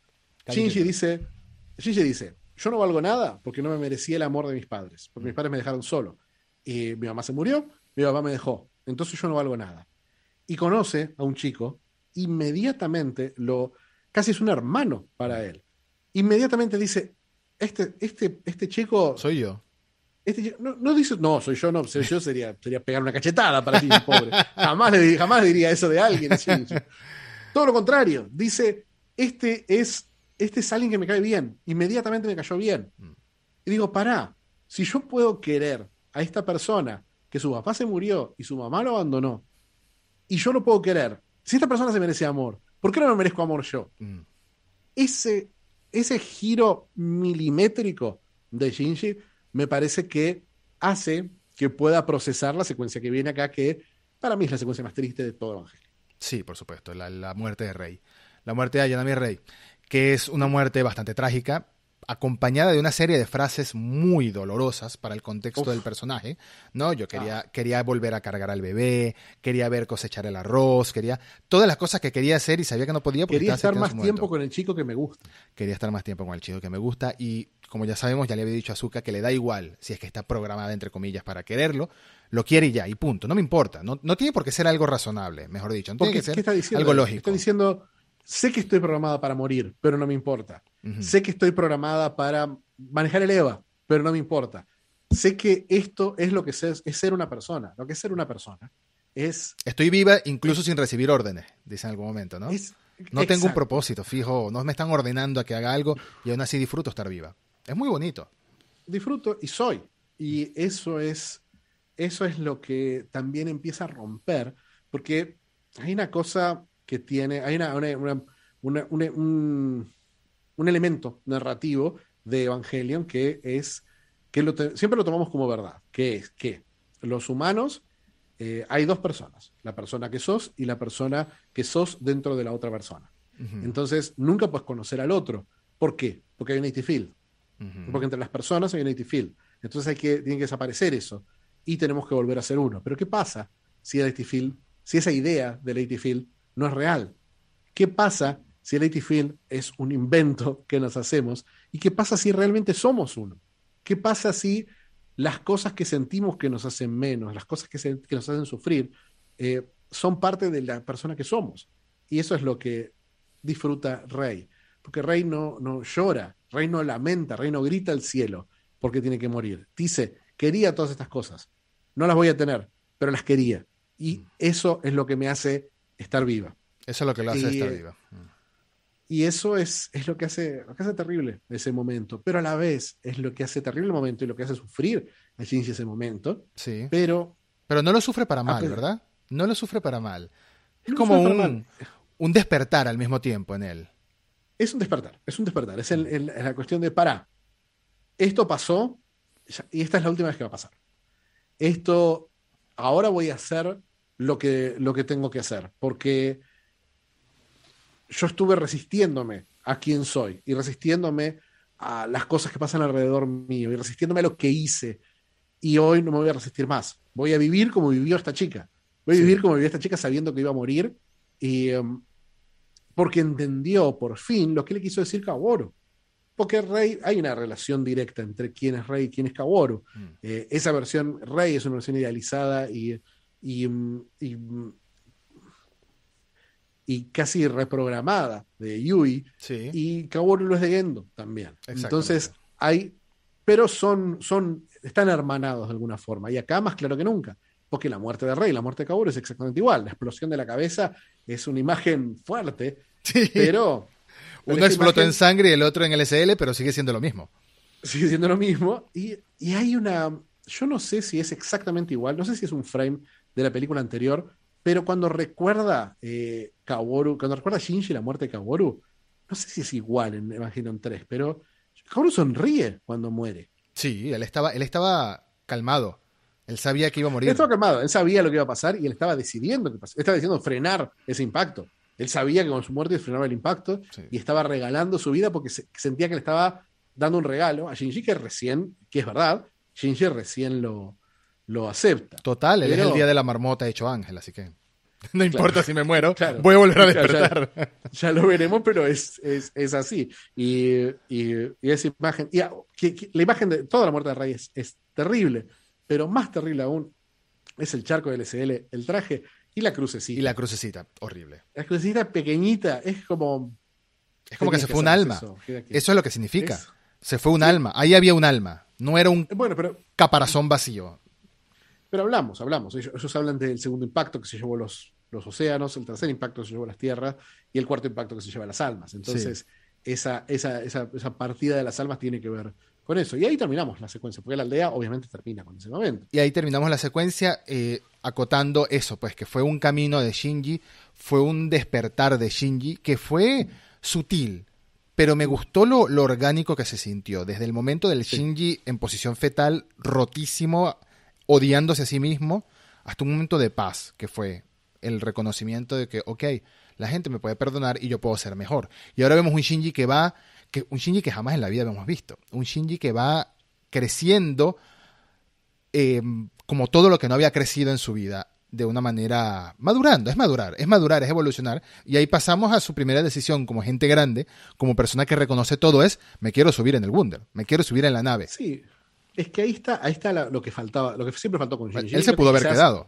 Shinji dice, Shinji dice, yo no valgo nada porque no me merecía el amor de mis padres, porque mis padres me dejaron solo. Y mi mamá se murió, mi papá me dejó, entonces yo no valgo nada. Y conoce a un chico, inmediatamente lo, casi es un hermano para él. Inmediatamente dice, este, este, este chico... Soy yo. Este, no, no, dice, no, soy yo, no, soy yo sería, sería pegar una cachetada para Shinji, pobre. Jamás, le, jamás diría eso de alguien. Todo lo contrario, dice, este es, este es alguien que me cae bien. Inmediatamente me cayó bien. Mm. Y digo, pará, si yo puedo querer a esta persona que su papá se murió y su mamá lo abandonó, y yo lo puedo querer, si esta persona se merece amor, ¿por qué no me merezco amor yo? Mm. Ese, ese giro milimétrico de Shinji me parece que hace que pueda procesar la secuencia que viene acá, que para mí es la secuencia más triste de todo Evangelio. Sí, por supuesto, la, muerte de Rey. La muerte de Ayanami Rey, que es una muerte bastante trágica, acompañada de una serie de frases muy dolorosas para el contexto del personaje, ¿no? Yo quería, ah. quería volver a cargar al bebé, quería ver cosechar el arroz, quería todas las cosas que quería hacer y sabía que no podía porque quería estar más tiempo con el chico que me gusta. Quería estar más tiempo con el chico que me gusta y como ya sabemos, ya le había dicho a Azuka que le da igual si es que está programada entre comillas para quererlo, lo quiere y ya, y punto, no me importa, no, no tiene por qué ser algo razonable, mejor dicho, no tiene que ser algo lógico. Está diciendo, sé que estoy programada para morir, pero no me importa. Sé que estoy programada para manejar el EVA, pero no me importa. Sé que esto es lo que es, es ser una persona. Lo que es ser una persona es... Estoy viva incluso sin recibir órdenes, dice en algún momento, ¿no? no tengo un propósito fijo, no me están ordenando a que haga algo y aún así disfruto estar viva. Es muy bonito. Disfruto y soy. Y eso es, eso es lo que también empieza a romper, porque hay una cosa que tiene, hay una, un, un elemento narrativo de Evangelion que es que siempre lo tomamos como verdad, que es que los humanos eh, hay dos personas, la persona que sos y la persona que sos dentro de la otra persona. Entonces, nunca puedes conocer al otro. ¿Por qué? Porque hay un field. Porque entre las personas hay un field. Entonces hay que, tiene que desaparecer eso y tenemos que volver a ser uno. Pero ¿qué pasa si el field, si esa idea del field no es real? ¿Qué pasa si el field es un invento que nos hacemos? ¿Y qué pasa si realmente somos uno? ¿Qué pasa si las cosas que sentimos que nos hacen menos, las cosas que, nos hacen sufrir, eh, son parte de la persona que somos? Y eso es lo que disfruta Rey. Porque Rey no, no llora, Rey no lamenta, Rey no grita al cielo porque tiene que morir. Dice, quería todas estas cosas, no las voy a tener, pero las quería. Y mm. eso es lo que me hace estar viva. Eso es lo que lo hace estar viva. Y eso es, es lo, que hace, lo que hace terrible ese momento, pero a la vez es lo que hace terrible el momento y lo que hace sufrir a Shinji ese momento. Sí. Pero, pero no lo sufre para mal, ¿verdad? No lo sufre para mal. Es como un, un, despertar al mismo tiempo en él. Es un despertar, es un despertar. Es la cuestión de, para, esto pasó y esta es la última vez que va a pasar. Esto, ahora voy a hacer lo que, lo que tengo que hacer, porque yo estuve resistiéndome a quién soy y resistiéndome a las cosas que pasan alrededor mío y resistiéndome a lo que hice. Y hoy no me voy a resistir más. Voy a vivir como vivió esta chica. Voy a vivir como vivió esta chica sabiendo que iba a morir y em, porque entendió por fin lo que le quiso decir Kaworu. Porque Rey, hay una relación directa entre quién es Rey y quién es Kaworu. Mm. Eh, esa versión, Rey es una versión idealizada y, y, y y casi reprogramada de Yui. Y Kaworu lo es de Gendo también. Entonces hay, pero son, son, están hermanados de alguna forma. Y acá más claro que nunca. Porque la muerte de Rey la muerte de Kaworu es exactamente igual. La explosión de la cabeza es una imagen fuerte, pero... Uno explotó en sangre y el otro en LSL, pero sigue siendo lo mismo. Sigue siendo lo mismo. Y, y hay una... Yo no sé si es exactamente igual, no sé si es un frame de la película anterior, pero cuando recuerda eh, Kaworu, cuando recuerda Shinji la muerte de Kaworu, no sé si es igual en Evangelion 3, pero Kaworu sonríe cuando muere. Sí, él estaba, él estaba calmado. Él sabía que iba a morir. Él estaba calmado, él sabía lo que iba a pasar y él estaba decidiendo que pasara. estaba decidiendo frenar ese impacto. Él sabía que con su muerte frenaba el impacto y estaba regalando su vida porque sentía que le estaba dando un regalo a Shinji que recién, que es verdad, Shinji recién lo, lo acepta. Total, él es el día de la marmota hecho ángel, así que no importa si me muero, voy a volver a despertar. Ya, lo veremos, pero es, es, así. Y, y, esa imagen, y, la imagen de toda la muerte de Rey es, terrible, pero más terrible aún es el charco del SL, el traje y la crucecita. Y la crucecita, horrible. La crucecita pequeñita, es como Es como que se fue un alma. Eso, es lo que significa. Es- Se fue un alma. Ahí había un alma. No era un Bueno, pero, caparazón vacío. Pero hablamos, hablamos. Ellos, ellos hablan del segundo impacto que se llevó los, los océanos, el tercer impacto que se llevó las tierras y el cuarto impacto que se lleva las almas. Entonces, esa, esa, esa, esa partida de las almas tiene que ver con eso. Y ahí terminamos la secuencia, porque la aldea obviamente termina con ese momento. Y ahí terminamos la secuencia eh, acotando eso, pues que fue un camino de Shinji, fue un despertar de Shinji que fue sutil, pero me gustó lo, lo orgánico que se sintió. Desde el momento del Sí. Shinji en posición fetal, rotísimo, odiándose a sí mismo, hasta un momento de paz, que fue el reconocimiento de que, ok, la gente me puede perdonar y yo puedo ser mejor. Y ahora vemos un Shinji que va, que, un Shinji que jamás en la vida habíamos visto, un Shinji que va creciendo eh, como todo lo que no había crecido en su vida de una manera madurando, es madurar, es madurar, es evolucionar y ahí pasamos a su primera decisión como gente grande, como persona que reconoce todo es, me quiero subir en el Wunder, me quiero subir en la nave. Sí, es que ahí está, ahí está la- lo que faltaba, lo que siempre faltó con Shinji. Él se que pudo haber quizás- quedado.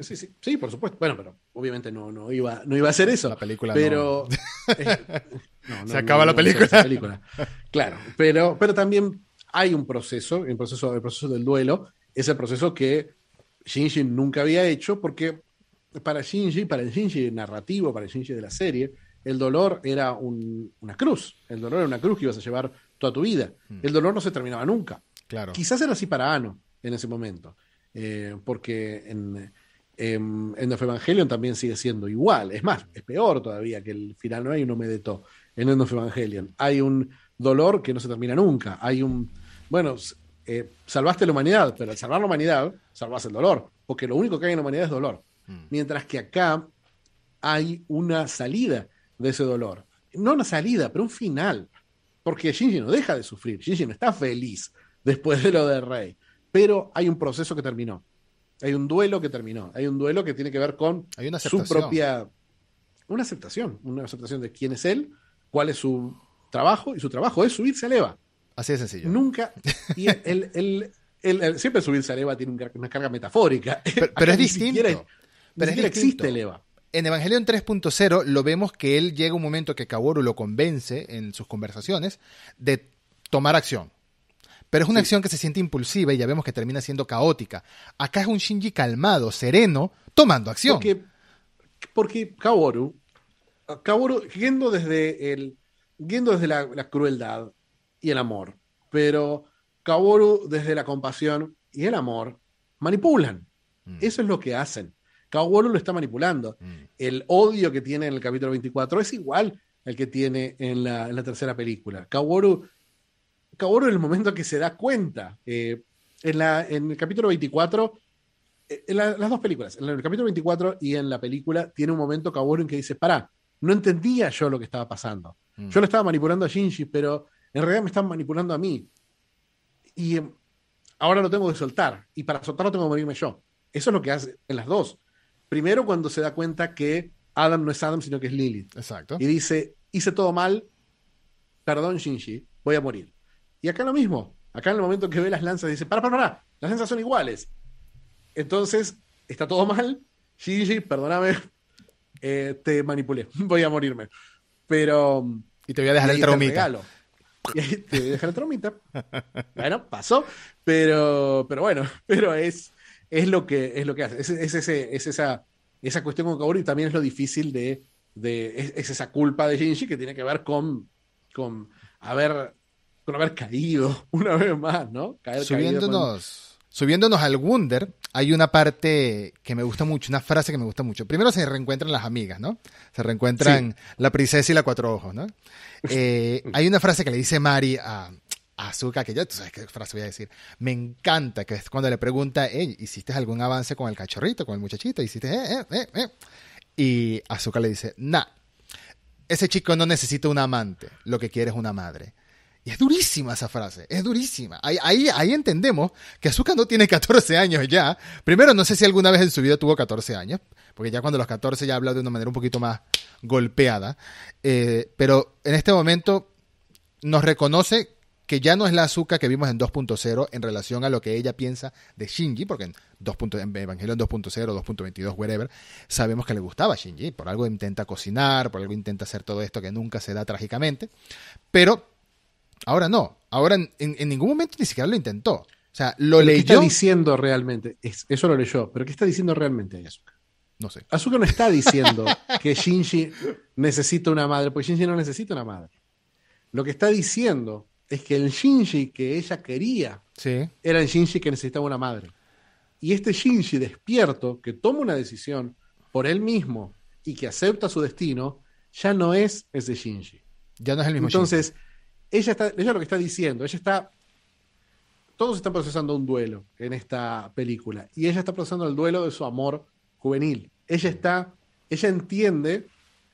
Sí, sí, sí, por supuesto. Bueno, pero obviamente no, no, iba, no iba a hacer eso. La película pero, eh, no, no, Se acaba la película. Claro, pero, pero también hay un proceso, el proceso, el proceso del duelo, es el proceso que Shinji nunca había hecho, porque para Shinji, para el Shinji narrativo, para el Shinji de la serie, el dolor era un- una cruz. El dolor era una cruz que ibas a llevar toda tu vida. Hmm. El dolor no se terminaba nunca. Claro. Quizás era así para Ano en ese momento, eh, porque en, en, en End of Evangelion también sigue siendo igual. Es más, es peor todavía que el final. No hay un Omedeto en End of Evangelion. Hay un dolor que no se termina nunca. Hay un. Bueno, eh, salvaste la humanidad, pero al salvar la humanidad, salvas el dolor, porque lo único que hay en la humanidad es dolor. Mm. Mientras que acá hay una salida de ese dolor. No una salida, pero un final. Porque Shinji no deja de sufrir. Shinji no está feliz después de lo del rey. Pero hay un proceso que terminó. Hay un duelo que terminó. Hay un duelo que tiene que ver con Hay una su propia. Una aceptación. Una aceptación de quién es él, cuál es su trabajo. Y su trabajo es subirse a Eva. Así de sencillo. Nunca. Y el, el- el- siempre subirse a Eva tiene una carga metafórica. Pero, es distinto. siquiera- Pero es distinto. existe el Eva. En Evangelion 3.0 lo vemos que él llega un momento que Kaworu lo convence en sus conversaciones de tomar acción. Pero es una Sí. acción que se siente impulsiva y ya vemos que termina siendo caótica. Acá es un Shinji calmado, sereno, tomando acción. Porque, porque Kaworu, Kaworu, yendo desde, el, yendo desde la, la crueldad y el amor, pero Kaworu desde la compasión y el amor manipulan. Mm. Eso es lo que hacen. Kaworu lo está manipulando. Mm. El odio que tiene en el capítulo 24 es igual al que tiene en la, en la tercera película. Kaworu, Kaworu en el momento que se da cuenta, eh, en, la, en el capítulo 24, eh, en la- las dos películas, en el capítulo 24 y en la película, tiene un momento Kaworu en que dice, pará, no entendía yo lo que estaba pasando. Mm. Yo lo estaba manipulando a Shinji, pero en realidad me están manipulando a mí. Y eh, ahora lo tengo que soltar. Y para soltarlo tengo que morirme yo. Eso es lo que hace en las dos. Primero cuando se da cuenta que Adam no es Adam, sino que es Lilith. Exacto. Y dice, hice todo mal, perdón Shinji, voy a morir. Y acá lo mismo. Acá en el momento que ve las lanzas dice, para, para, para, las lanzas son iguales. Entonces, está todo mal. Shinji, perdóname, eh, te manipulé, voy a morirme. Pero... Y te voy a dejar el traumita. regalo. Y ahí te voy a dejar el traumita. Bueno, pasó, pero, pero bueno, pero es, es lo que es lo que hace. Es, es ese, es esa, esa cuestión con Kaworu y también es lo difícil de, de es, es esa culpa de Shinji que tiene que ver con, con haber con haber caído una vez más, ¿no? Caer con- Subiéndonos, subiéndonos al Wunder, hay una parte que me gusta mucho, una frase que me gusta mucho. Primero se reencuentran las amigas, ¿no? Se reencuentran la princesa y la cuatro ojos, ¿no? Eh, hay una frase que le dice Mari a, a Azuka, que yo, tú sabes qué frase voy a decir. Me encanta, que es cuando le pregunta, hey, ¿hiciste algún avance con el cachorrito, con el muchachito? ¿Hiciste, eh, eh, eh, eh? Y Azuka le dice, nah, ese chico no necesita un amante, lo que quiere es una madre. Y es durísima esa frase, es durísima. Ahí, ahí, entendemos que Azuka no tiene 14 años ya. Primero, no sé si alguna vez en su vida tuvo 14 años, porque ya cuando los 14 ya habla de una manera un poquito más golpeada. Eh, pero en este momento nos reconoce que ya no es la Azuka que vimos en 2.0 en relación a lo que ella piensa de Shinji, porque en, 2. en Evangelion 2.0, 2.22, whatever, sabemos que le gustaba a Shinji, por algo intenta cocinar, por algo intenta hacer todo esto que nunca se da trágicamente, pero ahora no, ahora en, en ningún momento ni siquiera lo intentó. O sea, lo leyó. ¿Qué está diciendo realmente? eso lo leyó, pero ¿qué está diciendo realmente Asuka? No sé. Asuka no está diciendo que Shinji necesita una madre, porque Shinji no necesita una madre. Lo que está diciendo es que el Shinji que ella quería era el Shinji que necesitaba una madre. Y este Shinji despierto, que toma una decisión por él mismo y que acepta su destino, ya no es ese Shinji. Ya no es el mismo Entonces, ella está, ella lo que está diciendo, ella está. Todos están procesando un duelo en esta película. Y ella está procesando el duelo de su amor juvenil. Ella está. Ella entiende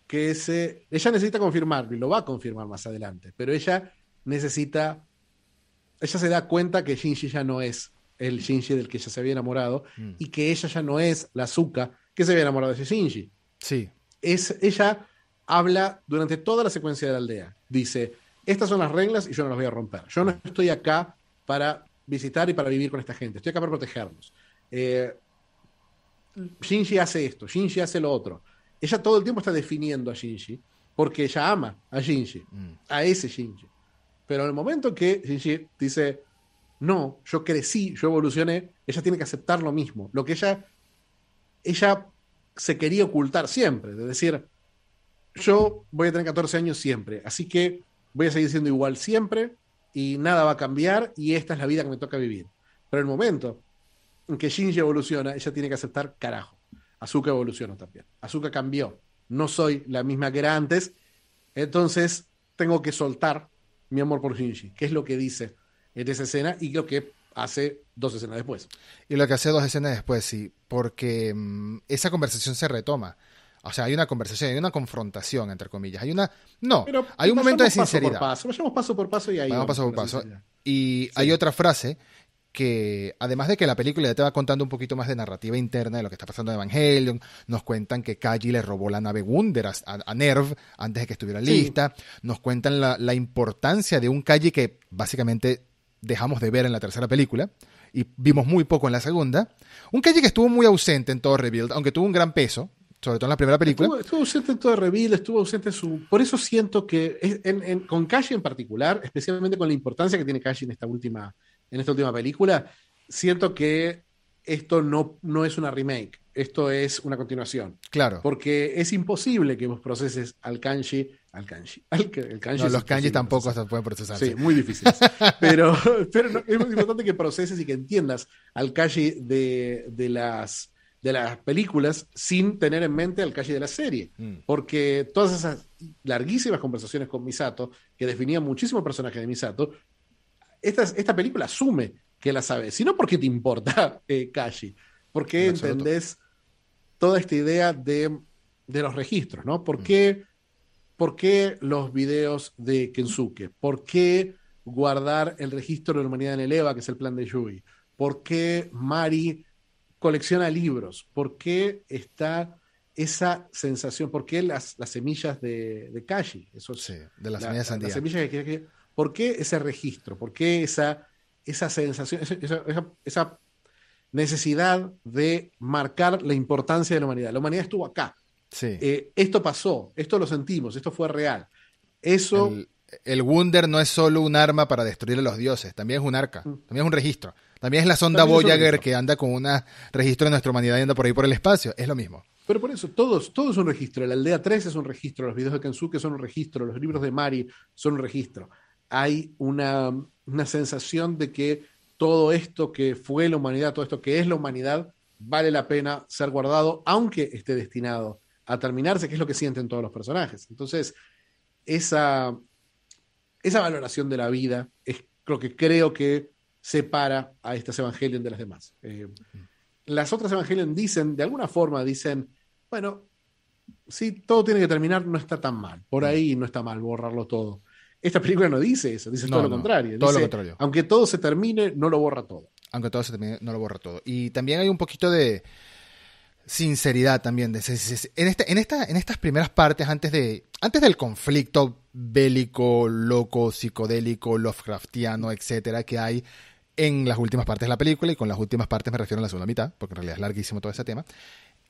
que ese. Ella necesita confirmarlo y lo va a confirmar más adelante. Pero ella necesita, ella se da cuenta que Shinji ya no es el Shinji del que ella se había enamorado mm. y que ella ya no es la Zuka que se había enamorado de ese Shinji. Sí. Es, ella habla durante toda la secuencia de la aldea. Dice, estas son las reglas y yo no las voy a romper. Yo no estoy acá para visitar y para vivir con esta gente. Estoy acá para protegernos. Eh, Shinji hace esto, Shinji hace lo otro. Ella todo el tiempo está definiendo a Shinji porque ella ama a Shinji, mm. a ese Shinji. Pero en el momento que Shinji dice, no, yo crecí, yo evolucioné, ella tiene que aceptar lo mismo. Lo que ella, ella se quería ocultar siempre, de decir, yo voy a tener 14 años siempre, así que voy a seguir siendo igual siempre y nada va a cambiar y esta es la vida que me toca vivir. Pero el momento en que Shinji evoluciona, ella tiene que aceptar, carajo, Azuka evolucionó también. Azuka cambió, no soy la misma que era antes, entonces tengo que soltar mi amor por Shinji, que es lo que dice en esa escena y lo que hace dos escenas después. Y lo que hace dos escenas después, sí, porque mm, esa conversación se retoma. O sea, hay una conversación, hay una confrontación, entre comillas. Hay una. No, hay un momento de sinceridad. Paso por paso, vayamos paso por paso y ahí. Vamos paso por paso. Y hay otra frase que además de que la película ya te va contando un poquito más de narrativa interna de lo que está pasando en Evangelion, nos cuentan que Kaji le robó la nave Wunder a, Nerv antes de que estuviera lista, nos cuentan la, importancia de un Kaji que básicamente dejamos de ver en la tercera película y vimos muy poco en la segunda, un Kaji que estuvo muy ausente en todo Rebuild, aunque tuvo un gran peso, sobre todo en la primera película. Estuvo, ausente en todo Rebuild, estuvo ausente en su... Por eso siento que con Kaji en particular, especialmente con la importancia que tiene Kaji en esta última en esta última película, siento que esto no, no es una remake, esto es una continuación. Claro. Porque es imposible que vos proceses al kanji, al kanji, al, el kanji no, los kanji tampoco se pueden procesar. Sí, muy difícil. pero pero es muy importante que proceses y que entiendas al kanji de, de, las, de las películas sin tener en mente al kanji de la serie. Mm. Porque todas esas larguísimas conversaciones con Misato, que definían muchísimo el personaje de Misato, esta, película asume que la sabes. Si no, ¿por qué te importa eh, Kashi? ¿Por qué entendés toda esta idea de, los registros? ¿no? ¿Por, mm. qué, ¿Por qué los videos de Kensuke? ¿Por qué guardar el registro de la humanidad en el EVA, que es el plan de Yui? ¿Por qué Mari colecciona libros? ¿Por qué está esa sensación? ¿Por qué las, las semillas de, de Kashi? Eso, sí, de las semillas Las semillas que, ¿Por qué ese registro? ¿Por qué esa, esa sensación, esa, necesidad de marcar la importancia de la humanidad? La humanidad estuvo acá. Sí. Eh, esto pasó, esto lo sentimos, esto fue real. Eso. El, el, Wunder no es solo un arma para destruir a los dioses, también es un arca, mm. también es un registro. También es la sonda Voyager que anda con un registro de nuestra humanidad y anda por ahí por el espacio. Es lo mismo. Pero por eso, todos, todo es un registro. La aldea 3 es un registro, los videos de Kensuke son un registro, los libros de Mari son un registro hay una, sensación de que todo esto que fue la humanidad, todo esto que es la humanidad, vale la pena ser guardado, aunque esté destinado a terminarse, que es lo que sienten todos los personajes. Entonces, esa, esa valoración de la vida es lo que creo que separa a estas Evangelion de las demás. Eh, las otras Evangelion dicen, de alguna forma, dicen, bueno, si todo tiene que terminar, no está tan mal. Por ahí no está mal borrarlo todo. Esta película no dice eso, dice todo lo contrario. Todo lo contrario. Aunque todo se termine, no lo borra todo. Aunque todo se termine, no lo borra todo. Y también hay un poquito de sinceridad también. De, en, este, en, esta, en estas primeras partes, antes, de, antes del conflicto bélico, loco, psicodélico, Lovecraftiano, etcétera, que hay en las últimas partes de la película, y con las últimas partes me refiero a la segunda mitad, porque en realidad es larguísimo todo ese tema.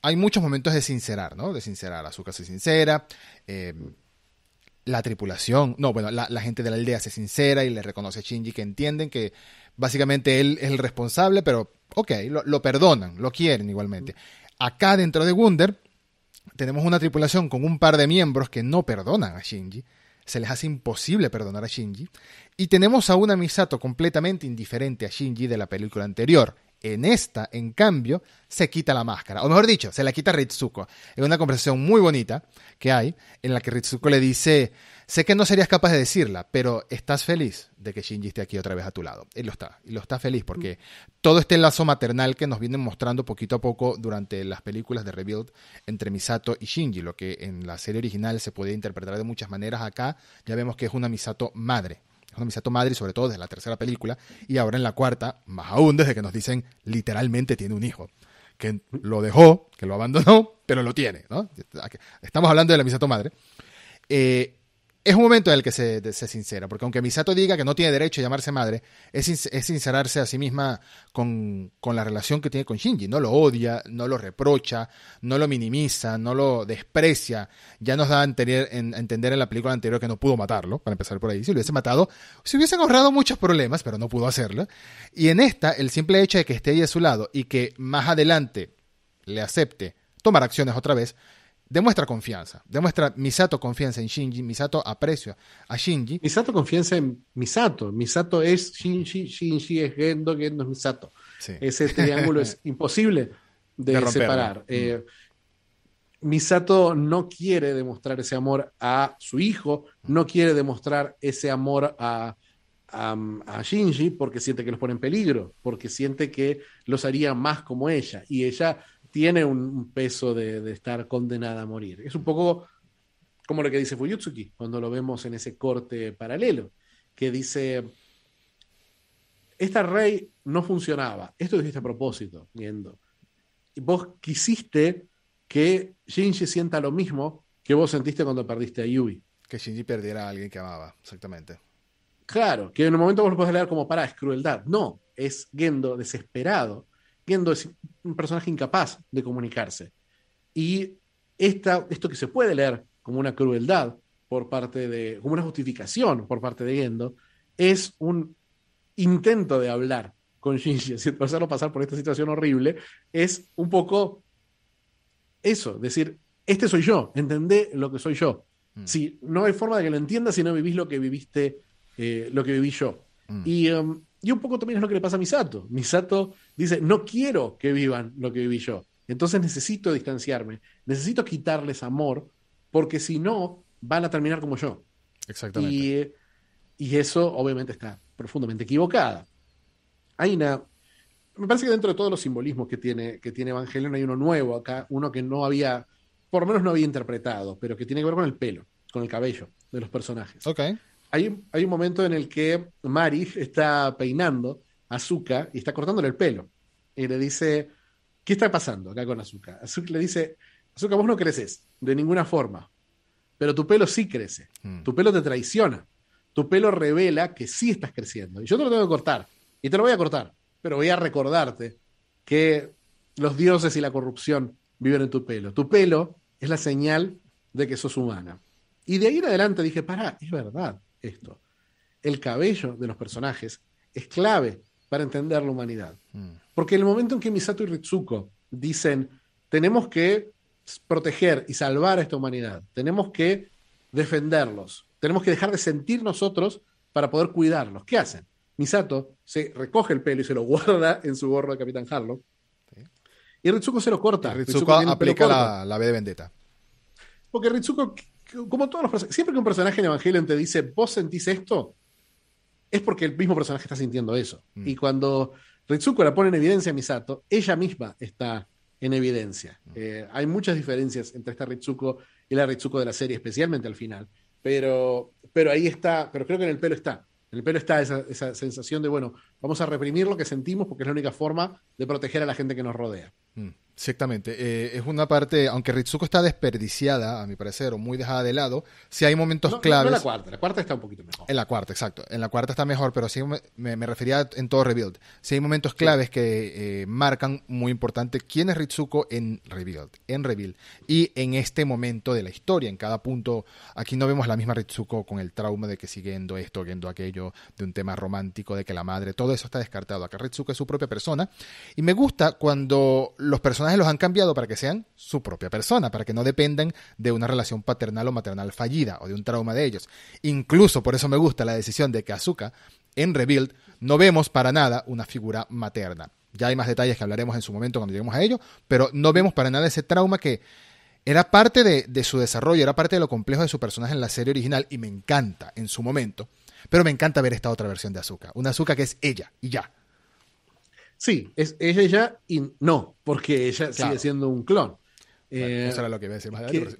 Hay muchos momentos de sincerar, ¿no? De sincerar. Azuka se sincera, eh, la tripulación, no, bueno, la, gente de la aldea se sincera y le reconoce a Shinji que entienden que básicamente él es el responsable, pero ok, lo, lo perdonan, lo quieren igualmente. Acá dentro de Wunder tenemos una tripulación con un par de miembros que no perdonan a Shinji, se les hace imposible perdonar a Shinji, y tenemos a una Misato completamente indiferente a Shinji de la película anterior. En esta, en cambio, se quita la máscara, o mejor dicho, se la quita Ritsuko. Es una conversación muy bonita que hay, en la que Ritsuko le dice, sé que no serías capaz de decirla, pero ¿estás feliz de que Shinji esté aquí otra vez a tu lado? Él lo está, y lo está feliz, porque todo este lazo maternal que nos vienen mostrando poquito a poco durante las películas de Rebuild entre Misato y Shinji, lo que en la serie original se podía interpretar de muchas maneras, acá ya vemos que es una Misato madre es una Misato madre, sobre todo desde la tercera película, y ahora en la cuarta, más aún desde que nos dicen literalmente tiene un hijo, que lo dejó, que lo abandonó, pero lo tiene, ¿no? Estamos hablando de la Misato madre. Eh, es un momento en el que se, se, sincera, porque aunque Misato diga que no tiene derecho a llamarse madre, es, es sincerarse a sí misma con, con, la relación que tiene con Shinji. No lo odia, no lo reprocha, no lo minimiza, no lo desprecia. Ya nos da a entender, en, entender en la película anterior que no pudo matarlo, para empezar por ahí. Si lo hubiese matado, se hubiesen ahorrado muchos problemas, pero no pudo hacerlo. Y en esta, el simple hecho de que esté ahí a su lado y que más adelante le acepte tomar acciones otra vez, demuestra confianza, demuestra Misato confianza en Shinji, Misato aprecio a Shinji. Misato confianza en Misato, Misato es Shinji, Shinji es Gendo, Gendo es Misato. Ese triángulo es imposible de, separar. Mm. Eh, Misato no quiere demostrar ese amor a su hijo, no quiere demostrar ese amor a, a, Shinji porque siente que los pone en peligro, porque siente que los haría más como ella. Y ella tiene un peso de, estar condenada a morir. Es un poco como lo que dice Fuyutsuki cuando lo vemos en ese corte paralelo, que dice, esta rey no funcionaba, esto lo dijiste a propósito, viendo. Y vos quisiste que Shinji sienta lo mismo que vos sentiste cuando perdiste a Yui. Que Shinji perdiera a alguien que amaba, exactamente. Claro, que en un momento vos lo podés leer como para, es crueldad. No, es Gendo desesperado Gendo es un personaje incapaz de comunicarse. Y esta, esto que se puede leer como una crueldad por parte de, como una justificación por parte de Gendo, es un intento de hablar con Shinji, hacerlo pasar por esta situación horrible, es un poco eso, decir, este soy yo, entendé lo que soy yo. Mm. Si no hay forma de que lo entiendas si no vivís lo que viviste, eh, lo que viví yo. Mm. Y um, y un poco también es lo que le pasa a Misato. Misato dice, no quiero que vivan lo que viví yo. Entonces necesito distanciarme, necesito quitarles amor, porque si no, van a terminar como yo. Exactamente. Y, eso obviamente está profundamente equivocada. Hay una... Me parece que dentro de todos los simbolismos que tiene, que tiene Evangelion hay uno nuevo acá, uno que no había, por lo menos no había interpretado, pero que tiene que ver con el pelo, con el cabello de los personajes. Ok hay, un momento en el que Mari está peinando a Azuka y está cortándole el pelo. Y le dice, ¿qué está pasando acá con Azuka? Azuka le dice, Azuka, vos no creces de ninguna forma, pero tu pelo sí crece. Hmm. Tu pelo te traiciona. Tu pelo revela que sí estás creciendo. Y yo te lo tengo que cortar. Y te lo voy a cortar. Pero voy a recordarte que los dioses y la corrupción viven en tu pelo. Tu pelo es la señal de que sos humana. Y de ahí en adelante dije, pará, es verdad esto. El cabello de los personajes es clave para entender la humanidad. Mm. Porque en el momento en que Misato y Ritsuko dicen, tenemos que proteger y salvar a esta humanidad, tenemos que defenderlos, tenemos que dejar de sentir nosotros para poder cuidarlos. ¿Qué hacen? Misato se recoge el pelo y se lo guarda en su gorro de Capitán Harlow. Y Ritsuko se lo corta. Ritsuko, aplica la, la B de vendetta. Porque Ritsuko como todos los siempre que un personaje en Evangelion te dice, vos sentís esto, es porque el mismo personaje está sintiendo eso. Mm. Y cuando Ritsuko la pone en evidencia a Misato, ella misma está en evidencia. Mm. Eh, hay muchas diferencias entre esta Ritsuko y la Ritsuko de la serie, especialmente al final. Pero, pero ahí está, pero creo que en el pelo está. En el pelo está esa, sensación de, bueno, vamos a reprimir lo que sentimos porque es la única forma de proteger a la gente que nos rodea. Mm. Exactamente. Eh, es una parte, aunque Ritsuko está desperdiciada, a mi parecer, o muy dejada de lado, si hay momentos No, no, claves. no la cuarta, la cuarta está un poquito mejor. En la cuarta, exacto. En la cuarta está mejor, pero sí me, me- refería en todo Rebuild. Sí hay momentos claves que eh, marcan muy importante quién es Ritsuko en Rebuild, en Rebuild. Y en este momento de la historia, en cada punto, aquí no vemos la misma Ritsuko con el trauma de que sigue viendo esto, viendo aquello, de un tema romántico, de que la madre, todo eso está descartado. Acá Ritsuko es su propia persona. Y me gusta cuando los personajes los han cambiado para que sean su propia persona, para que no dependan de una relación paternal o maternal fallida o de un trauma de ellos. Incluso por eso me gusta la decisión de que Asuka en Rebuild no vemos para nada una figura materna. Ya hay más detalles que hablaremos en su momento cuando lleguemos a ello, pero no vemos para nada ese trauma que era parte de, de su desarrollo, era parte de lo complejo de su personaje en la serie original y me encanta en su momento. Pero me encanta ver esta otra versión de Asuka, una Asuka que es ella y ya. Sí, es, es ella y no, porque ella Claro. sigue siendo un clon. Bueno, Eh, eso era lo que iba a decir más que- adelante.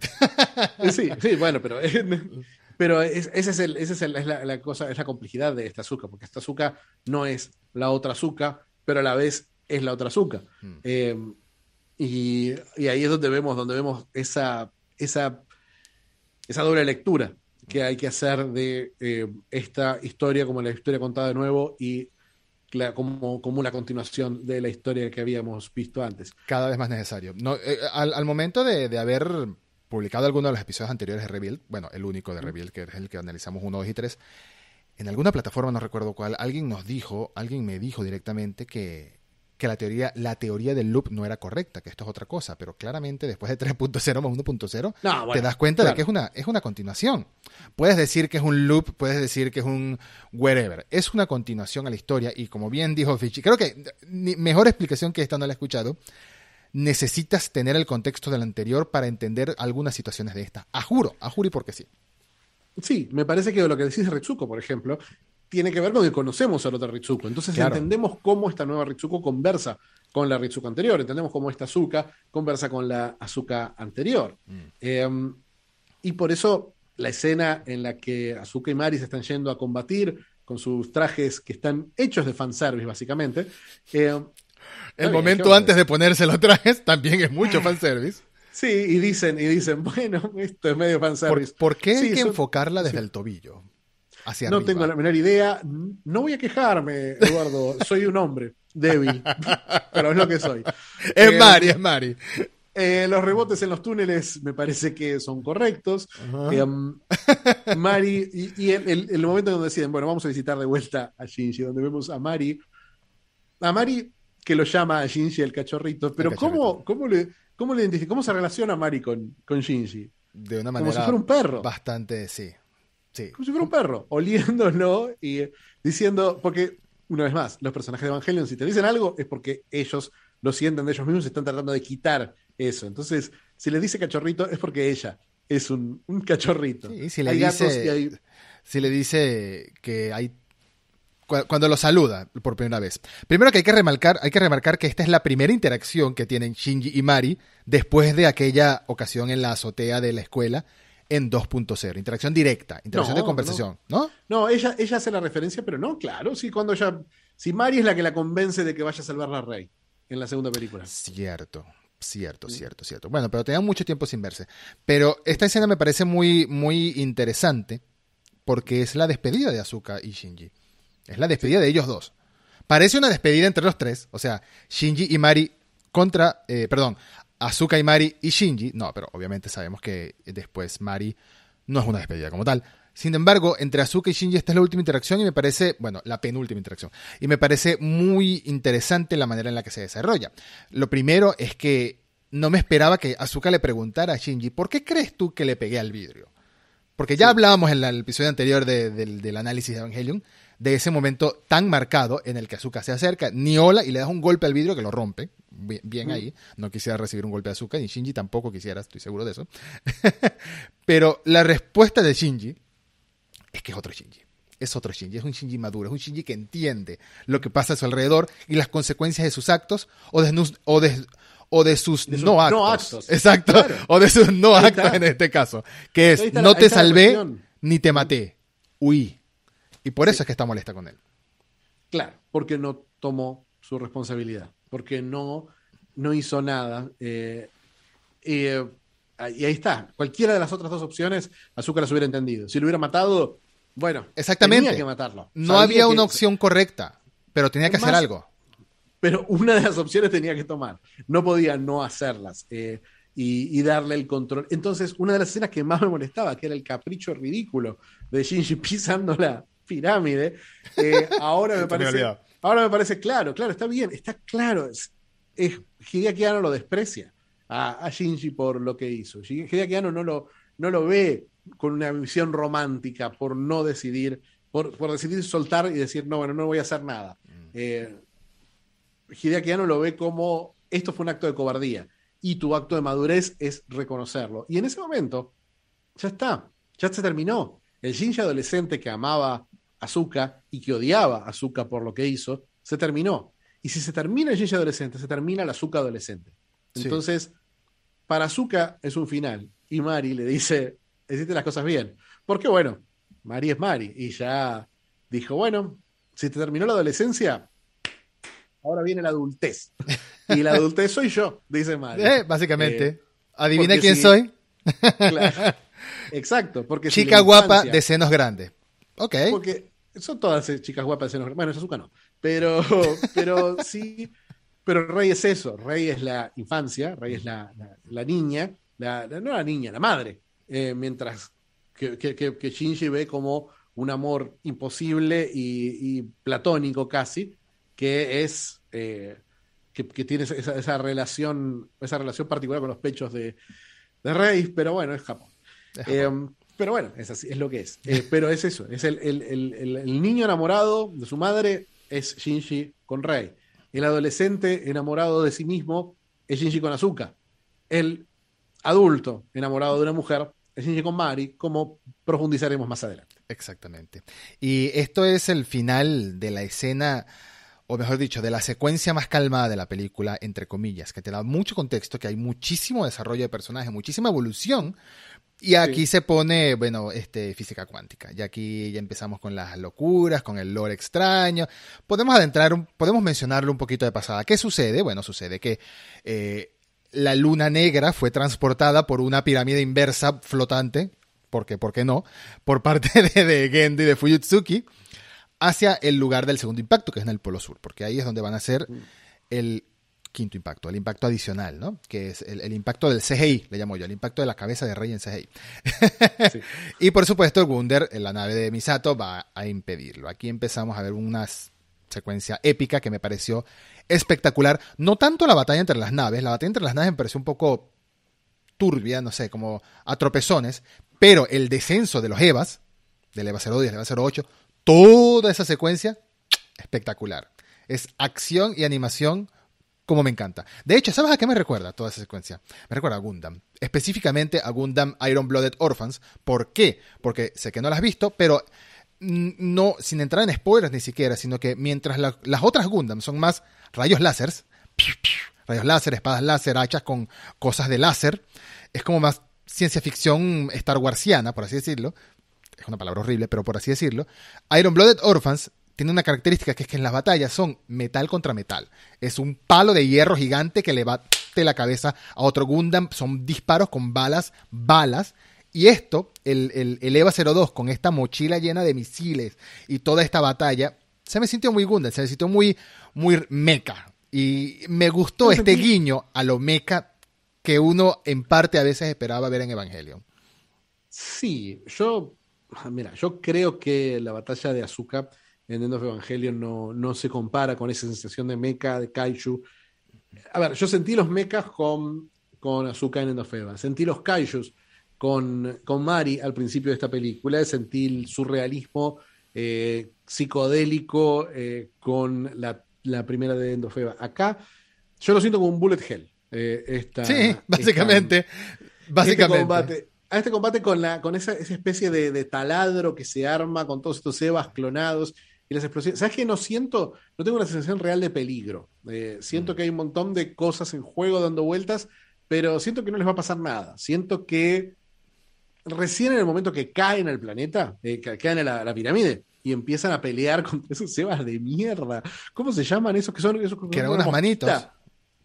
pero sí. Sí, sí, bueno, pero, pero es, ese es, el, ese es, el- es la, la cosa, es la complejidad de esta azúcar, porque esta azúcar no es la otra azúcar, pero a la vez es la otra azúcar. Mm. Eh, y, y ahí es donde vemos, donde vemos esa, esa, esa doble lectura que hay que hacer de eh, esta historia como la historia contada de nuevo y como, como una continuación de la historia que habíamos visto antes. cada vez más necesario. No, eh, al, al momento de, de haber publicado alguno de los episodios anteriores de Rebuild, bueno, el único de Rebuild, que es el que analizamos 1, 2 y 3, en alguna plataforma, no recuerdo cuál, alguien nos dijo, alguien me dijo directamente que, que la teoría, la teoría del loop no era correcta, que esto es otra cosa, pero claramente después de 3.0 más 1.0, No, bueno, te das cuenta de que es una, es una continuación. Puedes decir que es un loop, puedes decir que es un wherever. Es una continuación a la historia y como bien dijo Fichi, creo que ni- mejor explicación que esta no la he escuchado. Necesitas tener el contexto del anterior para entender algunas situaciones de esta. A juro, a juro y porque sí. Sí, me parece que lo que decís de por ejemplo, tiene que ver con que conocemos al otro Ritsuko. Entonces Claro. entendemos cómo esta nueva Ritsuko conversa con la Ritsuko anterior. Entendemos cómo esta Azuka conversa con la Azuka anterior. Eh, y por eso la escena en la que Azuka y Mari se están yendo a combatir con sus trajes que están hechos de fanservice, básicamente. eh, El bien, momento ¿qué vamos a antes de ponerse los trajes también es mucho fanservice. sí, y dicen, y dicen, bueno, esto es medio ¿Por, fanservice. por qué hay Sí, que son- enfocarla desde sí. el tobillo? Hacia No arriba? tengo la menor idea. No voy a quejarme, Eduardo. Soy un hombre débil, pero es lo que soy. Es Eh, Mari, es Mari. eh, los rebotes en los túneles me parece que son correctos. Eh, Mari, y, y el, el- el momento donde deciden, bueno, vamos a visitar de vuelta a Shinji, donde vemos a Mari. A Mari que lo llama a Shinji el cachorrito, pero El ¿cómo, cómo, le, ¿cómo le identifica? ¿Cómo se relaciona Mari con, con Shinji? De una Como manera si fuera un perro. bastante, sí. Sí. como si fuera un perro, oliéndolo y diciendo, porque, una vez más, los personajes de Evangelion, si te dicen algo, es porque ellos lo sienten de ellos mismos y están tratando de quitar eso. Entonces, si le dice cachorrito, es porque ella es un, un cachorrito. Sí, si le hay gatos dice- y hay. si le dice que hay cu- cuando lo saluda por primera vez. Primero que hay que remarcar, hay que remarcar que esta es la primera interacción que tienen Shinji y Mari después de aquella ocasión en la azotea de la escuela en 2.0, interacción directa, interacción No, de conversación, ¿no? No, ella, ella hace la referencia, pero no, claro, sí, cuando ella. Si Mari es la que la convence de que vaya a salvar a Rey en la segunda película. Cierto, cierto, cierto, cierto. Bueno, pero tenían mucho tiempo sin verse. Pero esta escena me parece muy, muy interesante porque es la despedida de Asuka y Shinji. Es la despedida de ellos dos. Parece una despedida entre los tres, o sea, Shinji y Mari contra, eh, perdón, Asuka y Mari y Shinji. No, pero obviamente sabemos que después Mari no es una despedida como tal. Sin embargo, entre Asuka y Shinji esta es la última interacción y me parece, bueno, la penúltima interacción. Y me parece muy interesante la manera en la que se desarrolla. Lo primero es que no me esperaba que Asuka le preguntara a Shinji, ¿por qué crees tú que le pegué al vidrio? Porque ya hablábamos en la- el episodio anterior de- del, del análisis de Evangelion de ese momento tan marcado en el que Asuka se acerca, ni hola y le das un golpe al vidrio que lo rompe. Bien, bien ahí. No quisiera recibir un golpe de Asuka, ni Shinji tampoco quisiera, estoy seguro de eso. Pero la respuesta de Shinji es que es otro Shinji. Es otro Shinji, es un Shinji maduro, es un Shinji que entiende lo que pasa a su alrededor y las consecuencias de sus actos o de, nus- o de, o de sus, De sus no, actos. no actos. Exacto. Claro. O de sus no actos en este caso. Que es, la- no te salvé ni te maté. Huí. Y por eso es que está molesta con él. Claro, porque no tomó su responsabilidad, porque no no hizo nada. Eh, eh, y ahí está. Cualquiera de las otras dos opciones, Azúcar las hubiera entendido. Si lo hubiera matado, bueno, Exactamente. tenía que matarlo. No Sabía había que- una opción correcta, pero tenía que hacer algo. Pero una de las opciones tenía que tomar. No podía no hacerlas eh, y, y darle el control. Entonces, una de las escenas que más me molestaba, que era el capricho ridículo de Shinji pisando la pirámide, eh, ahora me parece. Ahora me parece claro, claro, está bien, está claro. Es, es, Hideaki Anno lo desprecia a, a Shinji por lo que hizo. Hideaki Anno no lo, no lo ve con una visión romántica por no decidir, por, por decidir soltar y decir, no, bueno, no voy a hacer nada. Eh, Hideaki Anno lo ve como esto fue un acto de cobardía y tu acto de madurez es reconocerlo. Y en ese momento, ya está, ya se terminó. El Shinji adolescente que amaba Azuka y que odiaba a Azuka por lo que hizo, se terminó. Y si se termina el Shinji adolescente, se termina la Azuka adolescente. Sí. Entonces, para Azuka es un final. Y Mari le dice, hiciste las cosas bien. Porque bueno, Mari es Mari. Y ya dijo, bueno, si te terminó la adolescencia, ahora viene la adultez. Y la adultez soy yo, dice Mari. Eh, básicamente. Eh, Adivina quién si- soy. claro. Exacto, porque Chica guapa de senos grandes. Ok. porque son todas eh, chicas guapas de senos. Bueno, Azuka no. Pero, pero sí. Pero Rey es eso. Rey es la infancia. Rey es la, la- la niña. La, no la niña, la madre. Eh, mientras que, que, que- que Shinji ve como un amor imposible y, y platónico casi, que es. eh, que, que tiene esa, esa relación, esa relación particular con los pechos de, de Rey, pero bueno, es Japón. Es Japón. Pero bueno, es así, es lo que es. Eh, pero es eso, es el, el- el- el- niño enamorado de su madre es Shinji con Rei. El adolescente enamorado de sí mismo es Shinji con Azuka. El adulto enamorado de una mujer es Shinji con Mari, como profundizaremos más adelante. Exactamente. Y esto es el final de la escena, o mejor dicho, de la secuencia más calmada de la película, entre comillas, que te da mucho contexto, que hay muchísimo desarrollo de personaje, muchísima evolución. Y aquí Sí. se pone, bueno, este, física cuántica. Y aquí ya empezamos con las locuras, con el lore extraño. Podemos adentrar, un- podemos mencionarlo un poquito de pasada. ¿Qué sucede? Bueno, sucede que eh, la luna negra fue transportada por una pirámide inversa flotante, porque, ¿por qué no? Por parte de, de Gendo y de Fuyutsuki hacia el lugar del segundo impacto, que es en el Polo Sur, porque ahí es donde van a hacer el quinto impacto, el impacto adicional, ¿no? Que es el, el impacto del CGI, le llamo yo, el impacto de la cabeza de Rey en CGI. Sí. Y por supuesto, Wunder, en la nave de Misato, va a impedirlo. Aquí empezamos a ver una s- secuencia épica que me pareció espectacular. No tanto la batalla entre las naves, la batalla entre las naves me pareció un poco turbia, no sé, como a tropezones, pero el descenso de los EVAs, del EVA 02 y del EVA 08, toda esa secuencia, espectacular. Es acción y animación como me encanta. De hecho, ¿sabes a qué me recuerda toda esa secuencia? Me recuerda a Gundam. Específicamente a Gundam Iron Blooded Orphans. ¿Por qué? Porque sé que no la has visto, pero no, sin entrar en spoilers ni siquiera, sino que mientras la- las otras Gundam son más rayos láseres, rayos láser, espadas láser, hachas con cosas de láser, es como más ciencia ficción Star Warsiana, por así decirlo. Es una palabra horrible, pero por así decirlo. Iron Blooded Orphans tiene una característica que es que en las batallas son metal contra metal. Es un palo de hierro gigante que le bate la cabeza a otro Gundam. Son disparos con balas, balas. Y esto, el, el, el EVA 02, con esta mochila llena de misiles y toda esta batalla, se me sintió muy Gundam, se me sintió muy, muy mecha. Y me gustó este guiño a lo mecha que uno en parte a veces esperaba ver en Evangelion. Sí, yo, mira, yo creo que la batalla de Azuka en End of Evangelion no, no se compara con esa sensación de mecha, de kaiju. A ver, yo sentí los mechas con, con Azuka en End of Eva, sentí los kaijus con, con Mari al principio de esta película, sentí el surrealismo eh, psicodélico eh, con la, la primera de End of Eva. Acá yo lo siento como un bullet hell. eh, esta- Sí, básicamente. este Básicamente. combate, a este combate con, la, con esa, esa especie de, de taladro que se arma con todos estos Evas clonados y las explosiones. ¿Sabes qué? No siento, no tengo una sensación real de peligro. Eh, siento que hay un montón de cosas en juego dando vueltas, pero siento que no les va a pasar nada. Siento que recién en el momento que caen al planeta, eh, que caen a la, la pirámide y empiezan a pelear contra esos Evas de mierda. ¿Cómo se llaman esos que son? Esos Que eran unas una manitos.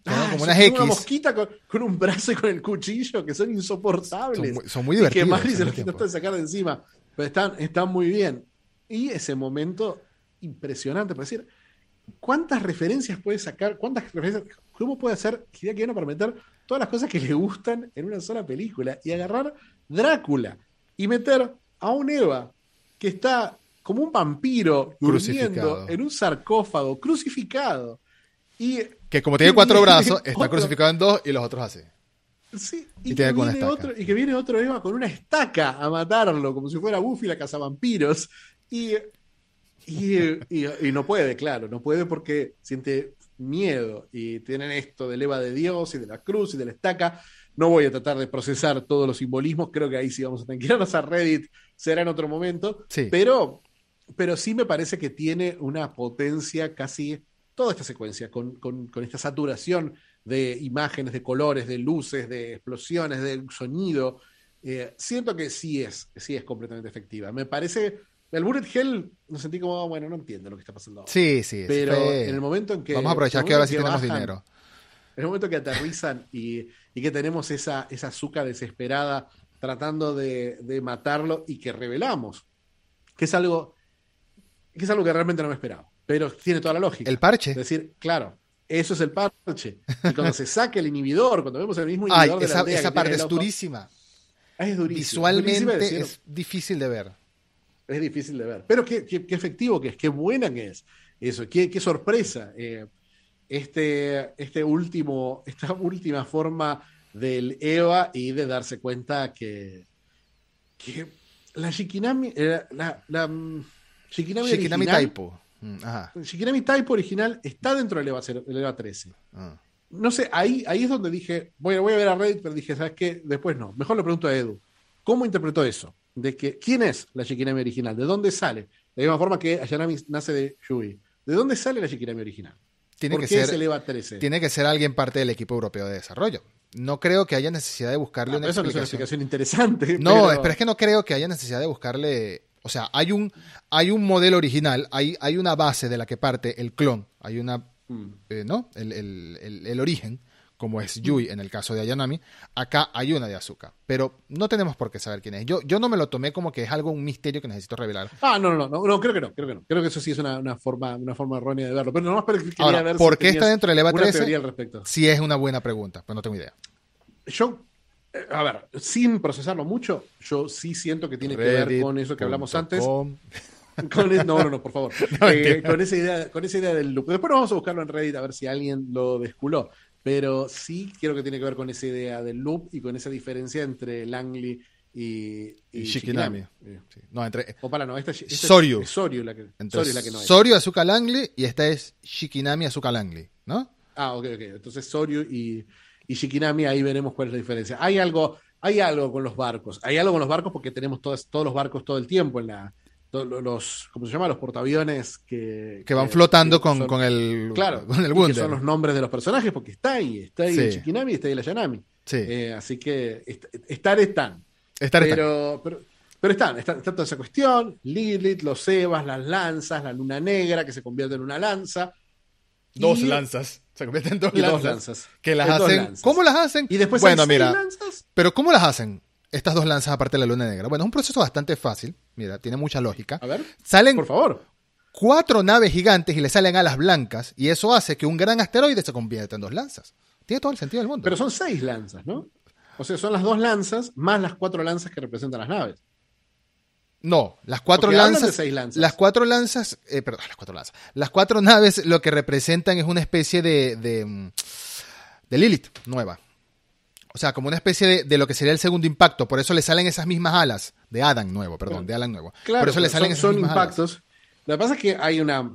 Ah, como unas X. Una mosquita con, con un brazo y con el cuchillo que son insoportables. Son muy, son muy y que divertidos. Mari al se los intentó tiempo. sacar de encima. Pero están, están muy bien. Y ese momento impresionante para decir, ¿cuántas referencias puede sacar? ¿Cuántas referencias? ¿Cómo puede hacer Hideaki Anno para meter todas las cosas que le gustan en una sola película? Y agarrar Drácula y meter a un Eva que está como un vampiro durmiendo en un sarcófago, crucificado. Y Que como tiene cuatro brazos, está otro- crucificado en dos y los otros así. Sí, Y y, que viene otro, y que viene otro Eva con una estaca a matarlo, como si fuera Buffy la cazavampiros. Y, y, y, y no puede, claro, no puede porque siente miedo. Y tienen esto del Eva de Dios y de la cruz y de la estaca. No voy a tratar de procesar todos los simbolismos, creo que ahí sí vamos a tener que irnos a Reddit, será en otro momento. Sí. Pero, pero sí me parece que tiene una potencia casi toda esta secuencia, con, con- con esta saturación de imágenes, de colores, de luces, de explosiones, de sonido. Eh, siento que sí es, sí es completamente efectiva. Me parece. El Bullet Hell lo sentí como, bueno, no entiendo lo que está pasando. ahora. Sí, sí. pero fue- en el momento en que. Vamos a aprovechar que ahora sí en tenemos bajan, dinero. En el momento que aterrizan y, y que tenemos esa, esa azúcar desesperada tratando de, de matarlo y que revelamos que es algo que es algo que realmente no me esperaba. Pero tiene toda la lógica. El parche. Es decir, claro, eso es el parche. Y cuando se saque el inhibidor, cuando vemos el mismo Ay, inhibidor de la esa, aldea esa parte es durísima. es durísimo Visualmente es difícil de ver. Es difícil de ver. Pero qué, qué- qué efectivo que es, qué buena que es. Eso, qué, qué sorpresa. Eh, este, este último, esta última forma del Eva y de darse cuenta que, que la Shikinami, eh, la, la, mm, Shikinami, Shikinami original, Taipo. Mm, Ajá. Shikinami Type original está dentro del Eva, del Eva 13. Ah. No sé, ahí, ahí es donde dije, voy, a- voy a ver a Reddit, pero dije, ¿sabes qué? Después no. Mejor le pregunto a Edu. ¿Cómo interpretó eso? De que, ¿Quién es la Shikinami original? ¿De dónde sale? De la misma forma que Ayanami nace de Yui. ¿De dónde sale la Shikinami original? Tiene ¿Por que qué ser- es el EVA 13? Tiene que ser alguien parte del equipo europeo de desarrollo. No creo que haya necesidad de buscarle Ah, una eso no es una explicación. explicación interesante. No, pero- pero es que no creo que haya necesidad de buscarle. O sea, hay un, hay un modelo original, hay, hay una base de la que parte el clon, hay una, Mm. eh, ¿no? El, el- el- el origen, como es Yui en el caso de Ayanami. Acá hay una de Azuka, pero no tenemos por qué saber quién es. Yo, yo no me lo tomé como que es algo, un misterio que necesito revelar. Ah, no, no, no, no, creo que no, creo que no. Creo que eso sí es una, una forma, una forma errónea de verlo. Pero nomás pero quería Ahora, ver ¿por si qué está dentro del EVA una 13? teoría al respecto. Sí es una buena pregunta, pero no tengo idea. Yo, eh, a ver, sin procesarlo mucho, yo sí siento que tiene que ver con eso que hablamos antes. Con no, no, no, por favor. No, Eh, con, esa idea, con esa idea del loop. Después vamos a buscarlo en Reddit a ver si alguien lo desculó. Pero sí creo que tiene que ver con esa idea del loop y con esa diferencia entre Langley y, y Y Shikinami. Eh, Sí. No, entre, O para, no, esta, esta es- Soryu. Es Soryu la que, entonces, Soryu la que no es. Soryu Azuka Langley y esta es Shikinami Azuka Langley, ¿no? Ah, ok, ok. Entonces Soryu y, y Shikinami, ahí veremos cuál es la diferencia. Hay algo, hay algo con los barcos. Hay algo con los barcos porque tenemos todas, todos los barcos todo el tiempo en la. Los, ¿cómo se llama? Los portaaviones que, Que van flotando que con, son- con el, Claro, con el que son los nombres de los personajes porque está ahí, está ahí Sí. el Shikinami y está ahí el Ayanami. Sí, Eh, así que est- estar están. estar, pero, pero, pero están, está, está toda esa cuestión, Lilith, los Evas, las lanzas, la luna negra que se convierte en una lanza. Dos y- lanzas. Se convierten en dos lanzas. dos lanzas. Que las hacen. lanzas. ¿Cómo las hacen? Y después bueno, mira. lanzas. Pero ¿cómo las hacen? Estas dos lanzas aparte de la luna negra. Bueno, es un proceso bastante fácil. Mira, tiene mucha lógica. A ver, Salen por favor. cuatro naves gigantes y le salen alas blancas. Y eso hace que un gran asteroide se convierta en dos lanzas. Tiene todo el sentido del mundo. Pero son seis lanzas, ¿no? O sea, son las dos lanzas más las cuatro lanzas que representan las naves. No, las cuatro lanzas. de seis lanzas. Las cuatro lanzas, eh, perdón, las cuatro lanzas. Las cuatro naves lo que representan es una especie de, de, mm, de Lilith nueva. O sea, como una especie de, de lo que sería el segundo impacto. Por eso le salen esas mismas alas. De Adam nuevo, perdón, de Alan nuevo. Claro, Por eso le salen son, esas son mismas alas. impactos. Lo que pasa es que hay una,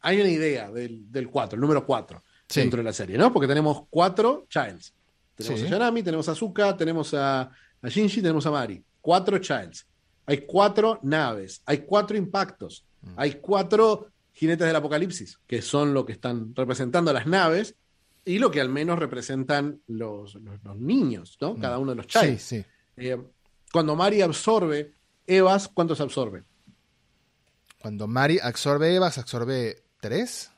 hay una idea del, del 4, el número 4, Sí. dentro de la serie, ¿no? Porque tenemos cuatro Childs. Tenemos Sí. a Yanami, tenemos a Azuka, tenemos a, a Shinji, tenemos a Mari. Cuatro Childs. Hay cuatro naves, hay cuatro impactos, Mm. hay cuatro jinetes del apocalipsis, que son lo que están representando las naves y lo que al menos representan los, los- los niños, ¿no? Cada uno de los Mm. Sí, sí. Eh, cuando Mari absorbe Evas, ¿cuántos absorbe? Cuando Mari absorbe Evas, absorbe tres.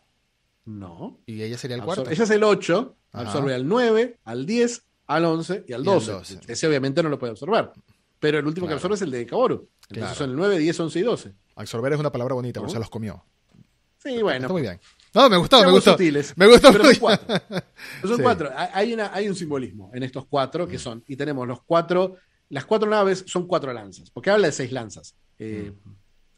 No. Y ella sería el cuarto. Ella es el 8, Ajá. absorbe al 9, al 10, al 11 y al Y al 12. 12. Ese obviamente no lo puede absorber. Pero el último que absorbe es el de Kaboru. Entonces Claro. son el 9, 10, 11 y 12. Absorber es una palabra bonita, porque ¿Cómo? se los comió. Sí, bueno. Está muy bien. No, me gustó, me gustó. sutiles. Me gustó Pero son cuatro. Son Sí. cuatro. Hay- Hay, una, hay un simbolismo en estos cuatro que son, y tenemos los cuatro, las cuatro naves son cuatro lanzas, porque habla de seis lanzas. Eh,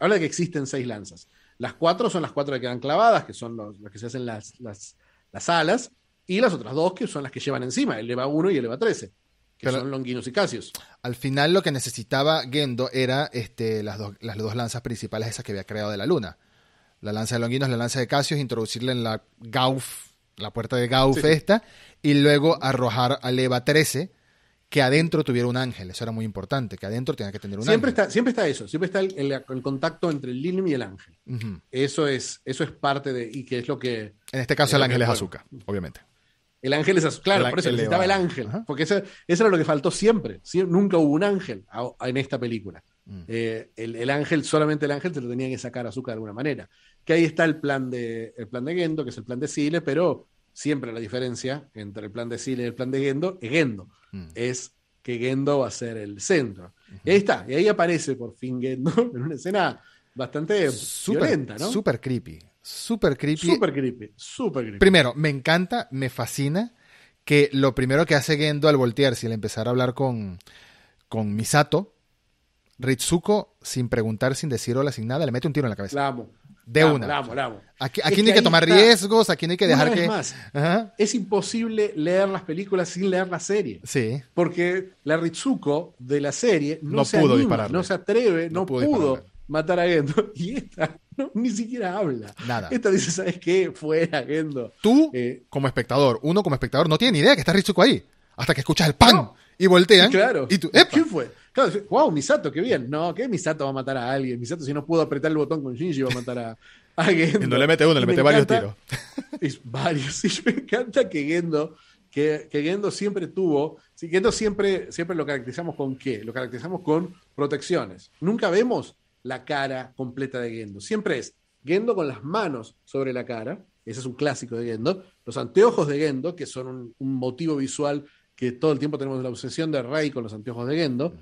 Habla de que existen seis lanzas. Las cuatro son las cuatro que quedan clavadas, que son los, las que se hacen las, las, las alas, y las otras dos que son las que llevan encima, el EVA 1 y el EVA 13, que Pero- son Longinus y Cassius. Al final lo que necesitaba Gendo era este, las, dos, las dos lanzas principales esas que había creado de la luna. La lanza de Longinos, la lanza de Cassius, introducirla en la Gauf, la puerta de Gauf Sí, esta, y luego arrojar al EVA 13, que adentro tuviera un ángel. Eso era muy importante, que adentro tenía que tener un Siempre ángel. está, siempre está eso, siempre está el, el- el contacto entre el Lilim y el ángel. Eso es, eso es parte de, y que es lo que, En este caso el ángel es azúcar, obviamente. El ángel es azul. Claro, por eso necesitaba el ángel. Ajá. Porque eso, eso era lo que faltó siempre. Sie- nunca hubo un ángel a- a- en esta película. Mm. Eh, el, el ángel, solamente el ángel se lo tenía que sacar a azúcar de alguna manera. Que ahí está el plan de, el plan de Gendo, que es el plan de Sile, pero siempre la diferencia entre el plan de Sile y el plan de Gendo es Gendo. Mm. Es que Gendo va a ser el centro. Y ahí está. Y ahí aparece por fin Gendo en una escena bastante Súper, violenta, ¿no? súper creepy. Súper creepy. Súper creepy. Súper creepy. Primero, me encanta, me fascina que lo primero que hace Gendo al voltearse y al empezar a hablar con, con Misato, Ritsuko, sin preguntar, sin decir hola, sin nada, le mete un tiro en la cabeza. La amo. De La amo, una. la amo, la amo. Aquí, no hay que tomar está. riesgos, aquí no hay que Una dejar vez que. más, Ajá. es imposible leer las películas sin leer la serie. Sí. Porque la Ritsuko de la serie no, No se pudo no se atreve, No no, pudo matar a Gendo. Y esta no, ni siquiera habla. Nada. Esta dice, ¿sabes qué? Fuera, Gendo. Tú, Eh, como espectador, uno como espectador, no tiene ni idea que está Ritsuko ahí. Hasta que escuchas el pan No. Y voltean. claro. Y tú, ¡epa! ¿Quién fue? Claro, wow, Misato, qué bien. No, que Misato va a matar a alguien. Misato, si no pudo apretar el botón con Shinji, va a matar a, a Gendo. Y no le mete uno, le me mete varios encanta- tiros. Es varios. Y me encanta que Gendo, que, que Gendo siempre tuvo. Sí, Gendo siempre, siempre lo caracterizamos con qué? Lo caracterizamos con protecciones. Nunca vemos la cara completa de Gendo. Siempre es Gendo con las manos sobre la cara. Ese es un clásico de Gendo. Los anteojos de Gendo, que son un, un motivo visual que todo el tiempo tenemos la obsesión de Rey con los anteojos de Gendo.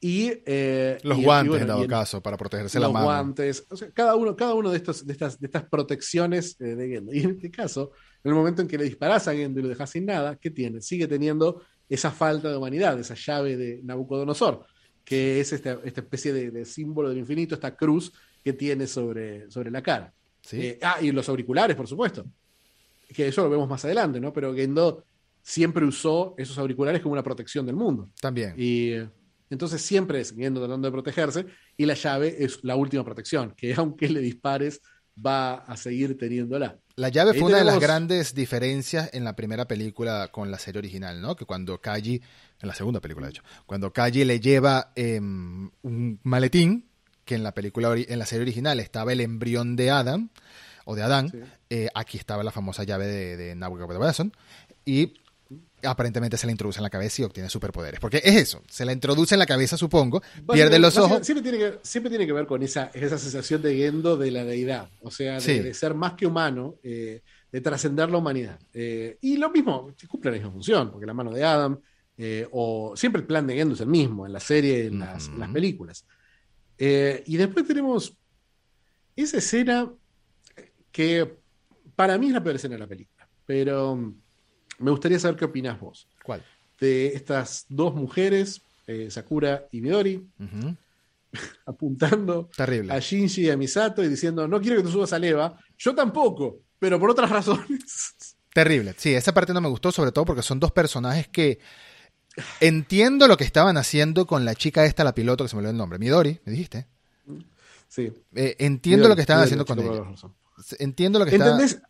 Y, eh, Los y- y guantes, bueno, en dado el- caso, para protegerse la los mano. guantes, o sea, cada uno, cada uno de, estos, de, estas, de estas protecciones eh, de Gendo. Y en este caso, en el momento en que le disparas a Gendo y lo dejas sin nada, ¿qué tiene? Sigue teniendo esa falta de humanidad, esa llave de Nabucodonosor, que es esta, esta especie de, de símbolo del infinito, esta cruz que tiene sobre, sobre la cara. ¿Sí? Eh, ah, y los auriculares, por supuesto. Que eso lo vemos más adelante, ¿no? Pero Gendo siempre usó esos auriculares como una protección del mundo. También. Y entonces siempre es Gendo tratando de protegerse y la llave es la última protección, que aunque le dispares va a seguir teniéndola. La llave Ahí fue una de las grandes diferencias en la primera película con la serie original, ¿no? Que cuando Kaji, en la segunda película de hecho, cuando Kaji le lleva em, un maletín, que en la película, en la serie original estaba el embrión de Adam, o de Adán, Sí. eh, aquí estaba la famosa llave de, de Nabucodonosor, y aparentemente se la introduce en la cabeza y obtiene superpoderes. Porque es eso, se la introduce en la cabeza, supongo, pierde los ojos. Siempre tiene que, siempre tiene que ver con esa, esa sensación de Gendo de la deidad, o sea, de, Sí. de ser más que humano, eh, de trascender la humanidad. Eh, y lo mismo, cumple la misma función, porque la mano de Adam, eh, o siempre el plan de Gendo es el mismo, en la serie, en las, Ujú. en las películas. Y después tenemos esa escena que para mí es la peor escena de la película, pero mm, me gustaría saber qué opinás vos ¿Cuál? de estas dos mujeres, eh, Sakura y Midori, apuntando Terrible. a Shinji y a Misato y diciendo, no quiero que te subas a Leva, yo tampoco, pero por otras razones. Terrible. Sí, esa parte no me gustó, sobre todo porque son dos personajes que entiendo lo que estaban haciendo con la chica esta, la piloto, que se me olvidó el nombre. Midori, me dijiste. Sí. Eh, entiendo Midori, lo que estaban Midori, haciendo con ella. Entiendo lo que estaban ¿Entendés?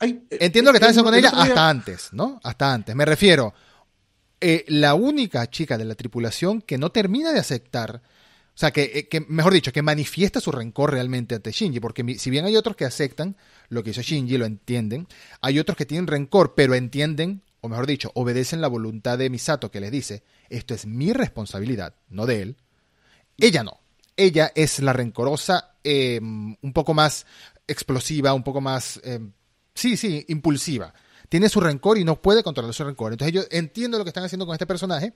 Ay, eh, Entiendo que con el ella otro día- hasta antes, ¿no? Hasta antes. Me refiero, eh, la única chica de la tripulación que no termina de aceptar, o sea, que, eh, que, mejor dicho, que manifiesta su rencor realmente ante Shinji, porque mi- si bien hay otros que aceptan lo que hizo Shinji, lo entienden, hay otros que tienen rencor, pero entienden, o mejor dicho, obedecen la voluntad de Misato que les dice, esto es mi responsabilidad, no de él. Ella no. Ella es la rencorosa, eh, un poco más explosiva, un poco más... eh, Sí, sí, impulsiva. Tiene su rencor y no puede controlar su rencor. Entonces yo entiendo lo que están haciendo con este personaje,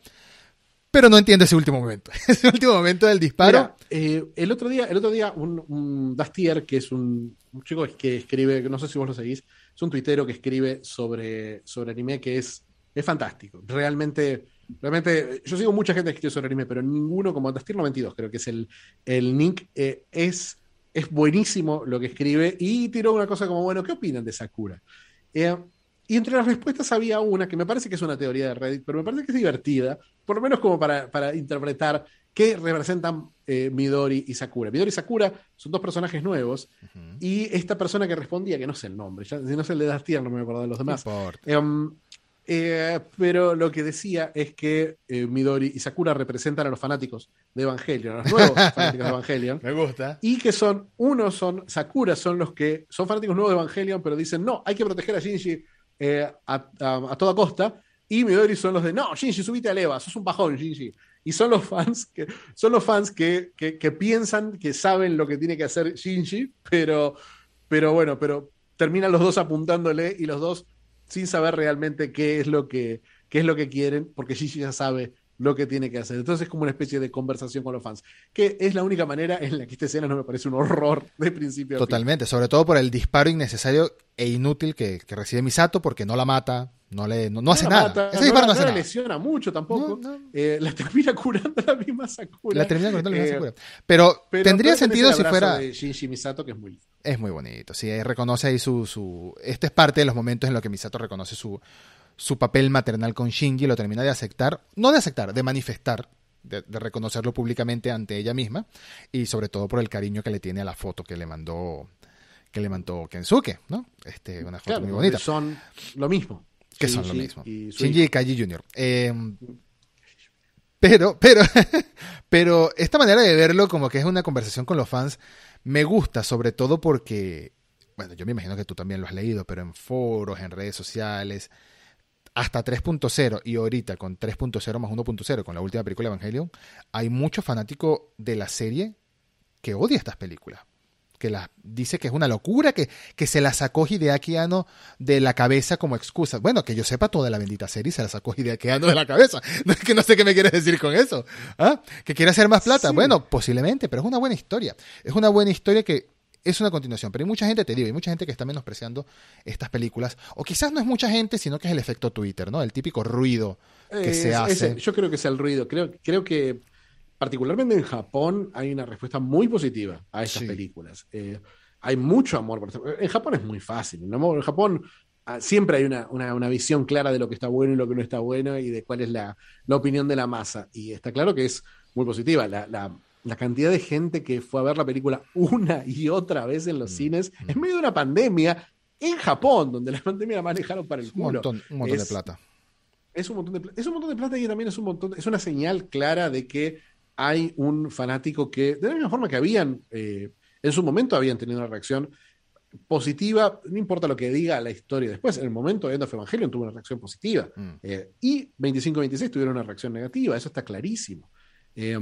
pero no entiendo ese último momento. ese último momento del disparo. Eh, el otro día, el otro día un, un Dastier, que es un, un chico que escribe, no sé si vos lo seguís, es un tuitero que escribe sobre, sobre anime que es, es fantástico. Realmente, realmente, yo sigo mucha gente que escribe sobre anime, pero ninguno como Dastier 92, creo que es el, el Nick, eh, es, es buenísimo lo que escribe y tiró una cosa como, bueno, ¿qué opinan de Sakura? Eh, y entre las respuestas había una que me parece que es una teoría de Reddit, pero me parece que es divertida, por lo menos como para, para interpretar qué representan eh, Midori y Sakura. Midori y Sakura son dos personajes nuevos, y esta persona que respondía, que no sé el nombre, ya, si no sé el de Dastier, no me acuerdo de los demás. Em, eh, pero lo que decía es que eh, Midori y Sakura representan a los fanáticos de Evangelion, a los nuevos fanáticos de Evangelion. Me gusta. Y que son, unos son, Sakura son los que son fanáticos nuevos de Evangelion, pero dicen, no, hay que proteger a Shinji eh, a, a- a toda costa. Y Midori son los de, no, Shinji, subite a Eva, sos un bajón, Shinji. Y son los fans que, son los fans que, que, que piensan que saben lo que tiene que hacer Shinji, pero, pero bueno, pero terminan los dos apuntándole y los dos sin saber realmente qué es lo que, qué es lo que quieren, porque Shinji ya sabe lo que tiene que hacer. Entonces es como una especie de conversación con los fans, que es la única manera en la que esta escena no me parece un horror de principio a. Totalmente, sobre todo por el disparo innecesario e inútil que, que recibe Misato, porque no la mata, no le no, no hace nada. mata, Ese no disparo no hace nada. lesiona mucho tampoco. Eh, la termina curando la misma Sakura. La termina cortando la misma Eh, Sakura. Pero, pero tendría sentido si fuera. de Shinji Misato, que es muy lindo. Es muy bonito. Sí, reconoce ahí su, su. Este es parte de los momentos en los que Misato reconoce su, su papel maternal con Shinji, lo termina de aceptar, no de aceptar, de manifestar, de, de reconocerlo públicamente ante ella misma, y sobre todo por el cariño que le tiene a la foto que le mandó que le mandó Kensuke, ¿no? Este, una foto Claro, muy bonita. son lo mismo. Que son lo mismo. y Shinji y Kaji Jr. Eh, pero, pero, pero esta manera de verlo como que es una conversación con los fans me gusta, sobre todo porque, bueno, yo me imagino que tú también lo has leído, pero en foros, en redes sociales, hasta 3.0 y ahorita con 3.0 más 1.0, con la última película Evangelion, hay mucho fanático de la serie que odia estas películas. Que las dice que es una locura, que, que se la sacó Hideaki Anno de la cabeza como excusa. Bueno, que yo sepa toda la bendita serie se la sacó Hideaki Anno de la cabeza. No es que no sé qué me quieres decir con eso. ¿Ah? ¿Que quiere hacer más plata? Sí. Bueno, posiblemente, pero es una buena historia. Es una buena historia que es una continuación. Pero hay mucha gente, te digo, hay mucha gente que está menospreciando estas películas. O quizás no es mucha gente, sino que es el efecto Twitter, ¿no? El típico ruido que Eh, se es- hace. ese- yo creo que sea el ruido. Creo, creo que particularmente en Japón hay una respuesta muy positiva a estas Sí. películas. Eh, hay mucho amor por. En Japón es muy fácil. ¿no? En Japón ah, siempre hay una, una- una visión clara de lo que está bueno y lo que no está bueno y de cuál es la, la opinión de la masa. Y está claro que es muy positiva. La, la- la cantidad de gente que fue a ver la película una y otra vez en los Mm, cines mm. en medio de una pandemia en Japón, donde la pandemia la manejaron para el un culo. montón, un montón de Es- plata. es un montón de plata. Es un montón de plata y también es un montón, es una señal clara de que hay un fanático que, de la misma forma que habían, eh, en su momento habían tenido una reacción positiva, no importa lo que diga la historia después, en el momento de End of Evangelion tuvo una reacción positiva. Mm. Eh, y 25-26 tuvieron una reacción negativa, eso está clarísimo. Eh,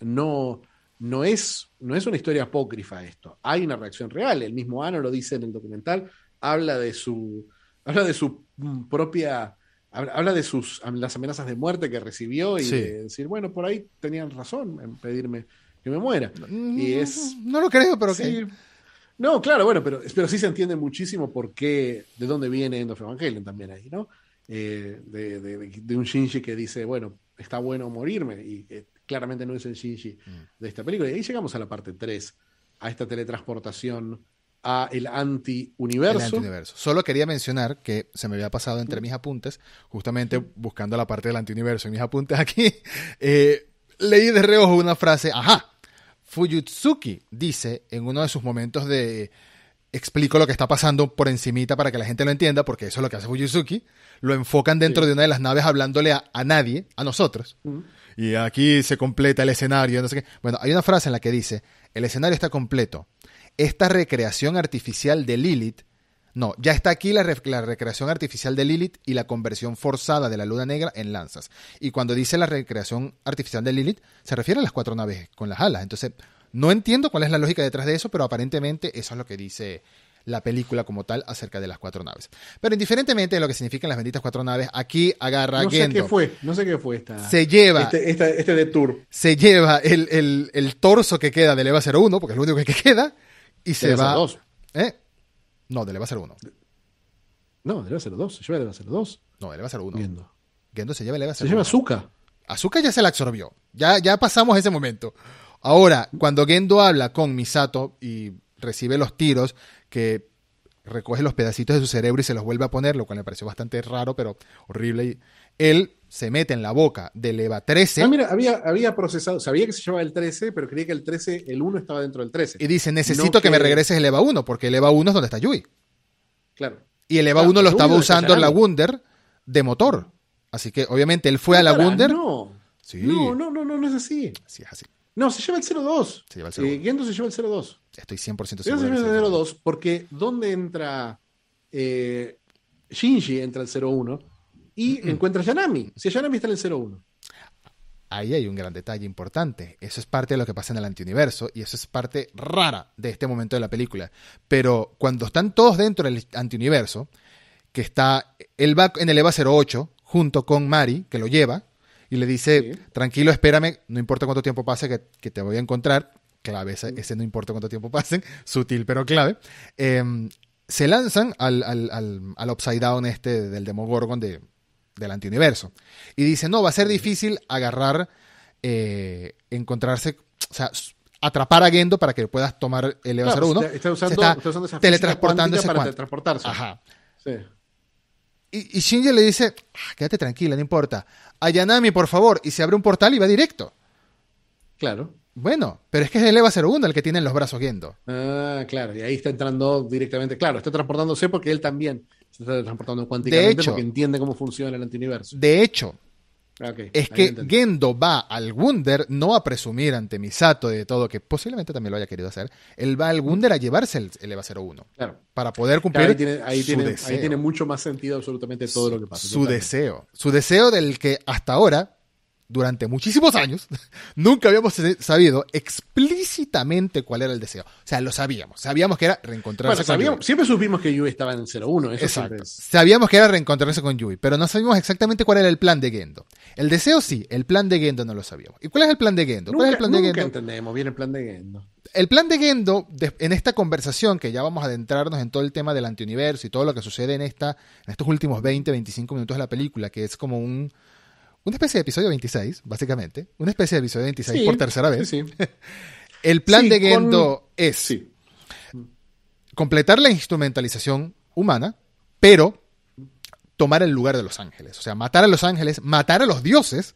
no, no, es, no es una historia apócrifa esto, hay una reacción real, el mismo Ano lo dice en el documental, habla de su, habla de su mm, propia, habla, de sus las amenazas de muerte que recibió y Sí. de decir, bueno, por ahí tenían razón en pedirme que me muera. Y es- No lo creo, pero Sí. que No, claro, bueno, pero, pero sí se entiende muchísimo por qué, de dónde viene End of Evangelion también ahí, ¿no? Eh, de, de- de un Shinji que dice, bueno, está bueno morirme, y eh, claramente no es el Shinji Mm. de esta película. Y ahí llegamos a la parte 3, a esta teletransportación a el anti-universo. El antiuniverso. Solo quería mencionar que se me había pasado entre mis apuntes, justamente buscando la parte del antiuniverso en mis apuntes aquí, eh, leí de reojo una frase, ajá, Fuyutsuki dice en uno de sus momentos de explico lo que está pasando por encimita para que la gente lo entienda, porque eso es lo que hace Fuyutsuki, lo enfocan dentro Sí. de una de las naves hablándole a, a nadie, a nosotros. Y aquí se completa el escenario, no sé qué. Bueno, hay una frase en la que dice, el escenario está completo. Esta recreación artificial de Lilith, no, ya está aquí la, re- la recreación artificial de Lilith y la conversión forzada de la luna negra en lanzas. Y cuando dice la recreación artificial de Lilith, se refiere a las cuatro naves con las alas. Entonces, no entiendo cuál es la lógica detrás de eso, pero aparentemente eso es lo que dice la película como tal acerca de las cuatro naves. Pero indiferentemente de lo que significan las benditas cuatro naves, aquí agarra No sé Gendo. qué fue, no sé qué fue esta. Se lleva, Este, esta- este de Tour. se lleva el, el- el torso que queda del EVA 01, porque es lo único que queda, y se va. dos. ¿Eh? No, del EVA 01. No, debe ser dos. Se lleva ser dos. No, del EVA 01. Viendo. Gendo se lleva el EVA 01. Se lleva azúcar. Azúcar ya se la absorbió. Ya, ya pasamos ese momento. Ahora, cuando Gendo habla con Misato y recibe los tiros, que recoge los pedacitos de su cerebro y se los vuelve a poner, lo cual me pareció bastante raro, pero horrible. y Él se mete en la boca del EVA 13 Ah, mira, había, había procesado, sabía que se llevaba el 13, pero creía que el 13, el 1 estaba dentro del 13. y dice, necesito No que... me que- regreses el EVA 1, porque el EVA 1 es donde está Yui. Claro. Y el EVA Claro, 1 lo estaba usando en la. Wunder de motor. Así que obviamente él fue a la Para, Wunder. No. Sí. no, no, no, no, no es así. Sí, es así. No, se lleva el 02. Se lleva el Eh, 02. Gendo se lleva el 02. Estoy 100% Gendo seguro. se lleva el 02 porque ¿dónde entra eh, Shinji? Entra el 01 y encuentra a Yanami. Si Yanami está en el 01. Ahí hay un gran detalle importante. Eso es parte de lo que pasa en el antiuniverso y eso es parte rara de este momento de la película. Pero cuando están todos dentro del antiuniverso, que está, él va en el EVA 08 junto con Mari, que lo lleva, y le dice, Sí. tranquilo, espérame, no importa cuánto tiempo pase, que, que te voy a encontrar. Clave, ese, ese no importa cuánto tiempo pase, sutil pero clave. Eh, se lanzan al, al, al, al Upside Down este del Demogorgon de, del antiuniverso. Y dice, no, va a ser difícil agarrar, eh, encontrarse, o sea, atrapar a Gendo para que puedas tomar el EVA Claro, 01. está, usando, Se está está usando esa teletransportando para teletransportarse. Ajá. Sí. Y, y Shinji le dice, "Ah, quédate tranquila, no importa. A Yanami, por favor. Y se abre un portal y va directo. Claro. Bueno, pero es que es el EVA 01 el que tiene en los brazos Gendo. Ah, claro. Y ahí está entrando directamente. Claro, está transportándose porque él también se está transportando cuánticamente hecho. porque entiende cómo funciona el antiuniverso. De hecho, es que. Gendo va al Wunder no a presumir ante Misato de todo, que posiblemente también lo haya querido hacer. Él va al Wunder a llevarse el, el EVA 01 Claro. para poder cumplir Claro, ahí tiene, ahí, su tiene, deseo. ahí tiene mucho más sentido absolutamente todo lo que pasa. su deseo. Su deseo del que hasta ahora, durante muchísimos años, nunca habíamos sabido explícitamente cuál era el deseo. O sea, lo sabíamos. Sabíamos que era reencontrarse Bueno, con sabíamos- Yui. siempre supimos que Yui estaba en el 01. Eso Exacto. es. Sabíamos que era reencontrarse con Yui, pero no sabíamos exactamente cuál era el plan de Gendo. El deseo sí, el plan de Gendo no lo sabíamos. ¿Y cuál es el plan de Gendo? ¿Cuál es el Nunca, plan de nunca Gendo? entendemos bien el plan de Gendo. El plan de Gendo, en esta conversación, que ya vamos a adentrarnos en todo el tema del antiuniverso y todo lo que sucede en, esta, en estos últimos 20, 25 minutos de la película, que es como un, una especie de episodio 26, básicamente. Una especie de episodio 26 Sí, por tercera vez. Sí, sí. El plan de con- Gendo es Sí. completar la instrumentalización humana, pero tomar el lugar de los ángeles. O sea, matar a los ángeles, matar a los dioses,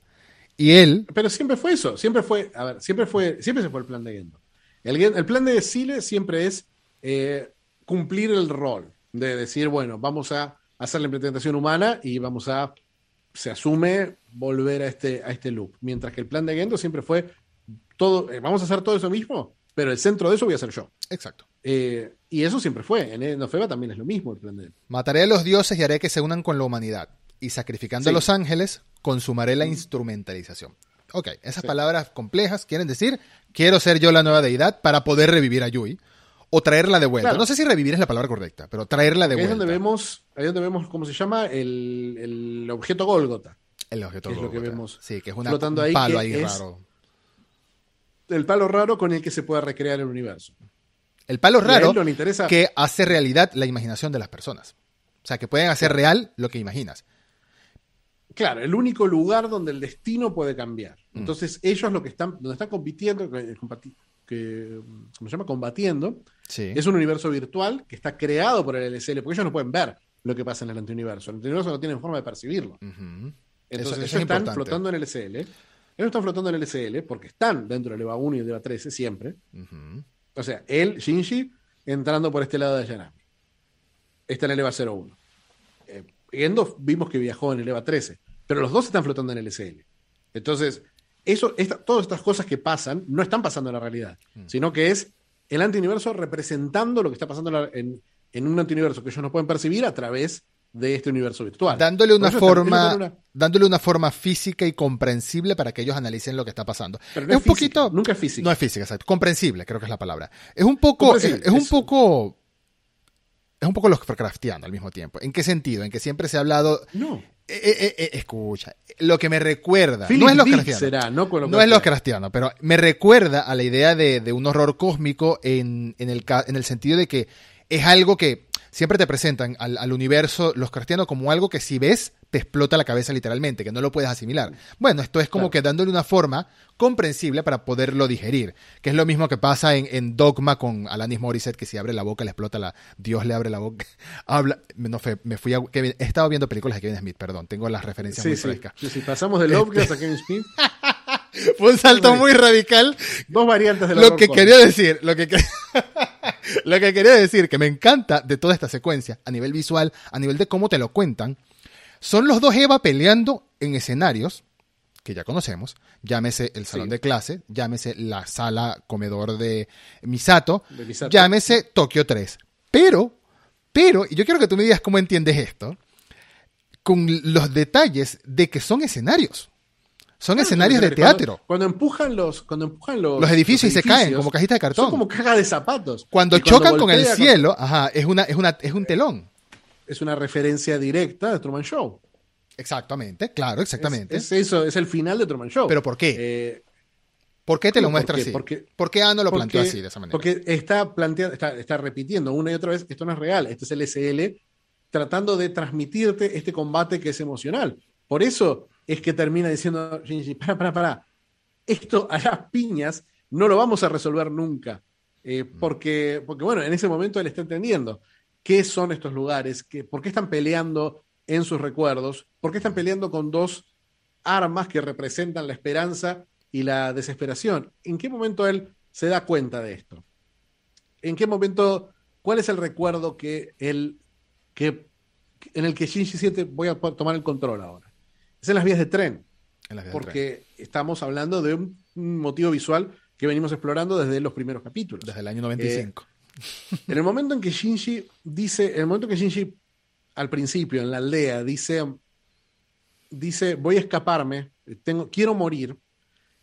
y él Pero siempre fue eso, siempre fue, a ver, siempre fue, siempre se fue el plan de Gendo. El, el plan de Sile siempre es eh, cumplir el rol de decir, bueno, vamos a hacer la implementación humana y vamos a, se asume, volver a este, a este loop. Mientras que el plan de Gendo siempre fue, todo, eh, vamos a hacer todo eso mismo, pero el centro de eso voy a ser yo. Exacto. Eh, y eso siempre fue. En Enofeba también es lo mismo el plan de Mataré a los dioses y haré que se unan con la humanidad. Y sacrificando Sí. a los ángeles, consumaré la instrumentalización. Ok, esas Sí. palabras complejas quieren decir, quiero ser yo la nueva deidad para poder revivir a Yui. O traerla de vuelta. Claro. No sé si revivir es la palabra correcta, pero traerla de Ahí vuelta. donde vemos, ahí es donde vemos, ¿cómo se llama? El, el objeto Gólgota. El objeto que es lo que vemos Sí, que es una, flotando un ahí, palo ahí raro. El palo raro con el que se puede recrear el universo. El palo raro no interesa- que hace realidad la imaginación de las personas. O sea, que pueden hacer real lo que imaginas. Claro, el único lugar donde el destino puede cambiar. Mm. Entonces, ellos lo que están, donde están compitiendo, que, que, ¿cómo se llama? Combatiendo, Sí. es un universo virtual que está creado por el LSL, porque ellos no pueden ver lo que pasa en el antiuniverso. El antiuniverso no tienen forma de percibirlo. Entonces, Eso- eso ellos es están importante. flotando en el LSL. Ellos están flotando en el LSL porque están dentro del EVA 1 y del EVA 13 siempre. O sea, él, Shinji, entrando por este lado de Yanami. Está en el EVA 01. Eh, Gendo vimos que viajó en el EVA 13, pero los dos están flotando en el SL. Entonces, eso, esta- todas estas cosas que pasan no están pasando en la realidad, sino que es el antiuniverso representando lo que está pasando en, un antiuniverso que ellos no pueden percibir a través de este universo virtual. Dándole una forma, una- dándole una forma física y comprensible para que ellos analicen lo que está pasando. Pero no es es un física, poquito, nunca es física. No es física, exacto. Comprensible, creo que es la palabra. Es un poco, es, es un poco es un poco Lovecraftiano al mismo tiempo. ¿En qué sentido? En que siempre se ha hablado... No. Eh, eh, eh, escucha, lo que me recuerda... Philip no es Lovecraftiano. será, no con No es Lovecraftiano, pero me recuerda a la idea de, de un horror cósmico en, en, el, en el sentido de que es algo que siempre te presentan al, al universo Lovecraftiano como algo que si ves te explota la cabeza literalmente, que no lo puedes asimilar. Bueno, esto es como Claro. que dándole una forma comprensible para poderlo digerir, que es lo mismo que pasa en, en Dogma con Alanis Morissette, que si abre la boca le explota la... Dios le abre la boca. Habla... No fue, me fui a... Kevin- he estado viendo películas de Kevin Smith, perdón, tengo las referencias Sí, muy sí, frescas. sí, sí, Pasamos de Lovecraft a Kevin Smith. Fue un salto muy radical Dos variantes de la lo que quería decir, lo que, que- lo que quería decir, que me encanta de toda esta secuencia, a nivel visual, a nivel de cómo te lo cuentan, son los dos Eva peleando en escenarios que ya conocemos, llámese el salón Sí. de clase, llámese la sala comedor de Misato, De Misato. llámese Tokio 3. Pero, pero, y yo quiero que tú me digas cómo entiendes esto, con los detalles de que son escenarios. Son escenarios de teatro. Cuando, empujan los, cuando empujan los, Los edificios y se caen como cajitas de cartón. Son como cajas de zapatos. Cuando Y chocan con el cielo, ajá, es una, es una, es un telón. Es una referencia directa de Truman Show. Exactamente, claro, exactamente. Es, es eso, es el final de Truman Show. ¿Pero por qué? Eh, ¿Por qué te lo ¿por muestra así? Porque- ¿Por qué Ano lo porque- planteó así, de esa manera? Porque está planteando, está, está repitiendo una y otra vez, esto no es real, este es el SL tratando de transmitirte este combate que es emocional. Por eso es que termina diciendo Shinji, para, para, para, esto a las piñas no lo vamos a resolver nunca. Eh, porque, porque, bueno, en ese momento él está entendiendo qué son estos lugares, qué, por qué están peleando en sus recuerdos, por qué están peleando con dos armas que representan la esperanza y la desesperación. ¿En qué momento él se da cuenta de esto? ¿En qué momento, cuál es el recuerdo que él, que, en el que Shinji siente, voy a tomar el control ahora? Es en las vías de tren, En las vías del tren. porque estamos hablando de un, un motivo visual que venimos explorando desde los primeros capítulos. Desde el año 95. En el momento en que Shinji dice, en el momento que Shinji al principio en la aldea dice, dice voy a escaparme, tengo, quiero morir,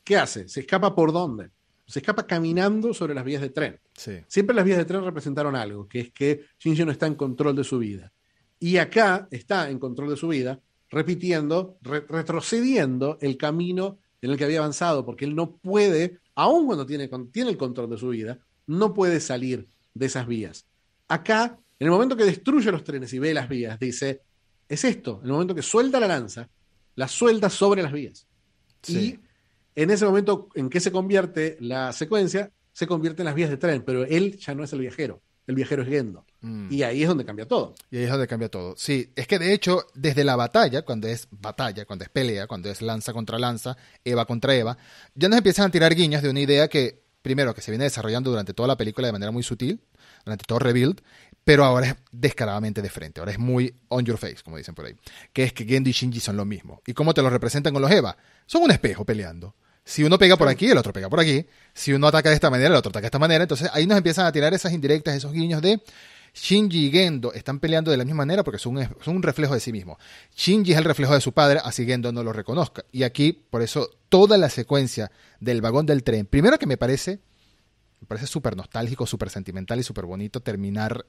¿qué hace? ¿Se escapa por dónde? Se escapa caminando sobre las vías de tren. sí. Siempre las vías de tren representaron algo, que es que Shinji no está en control de su vida. Y acá está en control de su vida, repitiendo, re- retrocediendo el camino en el que había avanzado, porque él no puede, aun cuando tiene, tiene el control de su vida, no puede salir de esas vías. Acá, en el momento que destruye los trenes y ve las vías, dice, es esto, en el momento que suelta la lanza, la suelta sobre las vías. Sí. Y en ese momento en que se convierte la secuencia, se convierte en las vías de tren, pero él ya no es el viajero, el viajero es Gendo. Mm. Y ahí es donde cambia todo. Y ahí es donde cambia todo. Sí, es que de hecho, desde la batalla, cuando es batalla, cuando es pelea, cuando es lanza contra lanza, Eva contra Eva, ya nos empiezan a tirar guiños de una idea que, primero, que se viene desarrollando durante toda la película de manera muy sutil, durante todo Rebuild, pero ahora es descaradamente de frente, ahora es muy on your face, como dicen por ahí, que es que Gendo y Shinji son lo mismo. ¿Y cómo te lo representan con los Eva? Son un espejo peleando. Si uno pega por aquí, el otro pega por aquí. Si uno ataca de esta manera, el otro ataca de esta manera. Entonces ahí nos empiezan a tirar esas indirectas, esos guiños de Shinji y Gendo están peleando de la misma manera porque son un, un reflejo de sí mismo. Shinji es el reflejo de su padre, así Gendo no lo reconozca. Y aquí, por eso, toda la secuencia del vagón del tren, primero que me parece, me parece súper nostálgico, súper sentimental y súper bonito terminar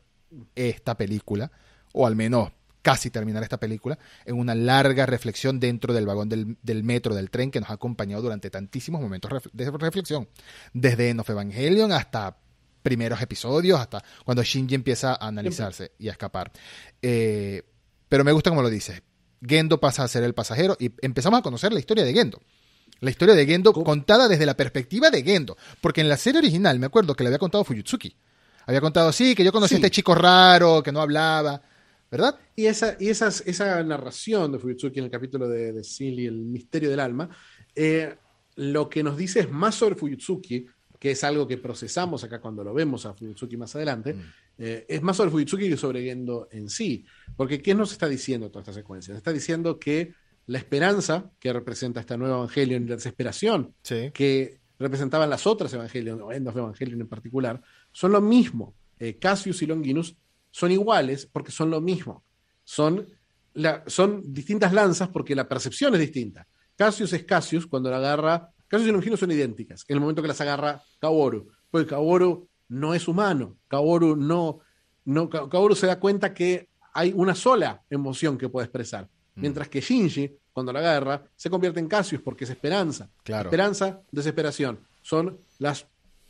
esta película, o al menos casi terminar esta película, en una larga reflexión dentro del vagón del, metro, del tren, que nos ha acompañado durante tantísimos momentos de reflexión. Desde End of Evangelion hasta primeros episodios, hasta cuando Shinji empieza a analizarse y a escapar. Eh, pero me gusta como lo dices. Gendo pasa a ser el pasajero y empezamos a conocer la historia de Gendo. La historia de Gendo ¿Cómo? contada desde la perspectiva de Gendo. Porque en la serie original me acuerdo que le había contado Fuyutsuki. Había contado, sí, que yo conocí a este chico raro, que no hablaba, ¿verdad? Y esa, y esas, esa narración de Fuyutsuki en el capítulo de, de Seal y el misterio del alma, eh, lo que nos dice es más sobre Fuyutsuki, que es algo que procesamos acá cuando lo vemos a Fuyutsuki más adelante, Mm. eh, es más sobre Fuyutsuki que sobre Gendo en sí. Porque ¿qué nos está diciendo toda esta secuencia? Nos está diciendo que la esperanza que representa esta nueva Evangelion y la desesperación Sí. que representaban las otras Evangelion, o End of Evangelion en particular, son lo mismo. Eh, Cassius y Longinus son iguales porque son lo mismo. Son, la- son distintas lanzas porque la percepción es distinta. Cassius es Cassius cuando la agarra. Cassius y Longinus son idénticas en el momento que las agarra Kaworu. Porque Kaworu no es humano. Kaworu no, no, Kaoru se da cuenta que hay una sola emoción que puede expresar. Mm. Mientras que Shinji, cuando la agarra, se convierte en Cassius porque es esperanza. Claro. Esperanza, desesperación. Son los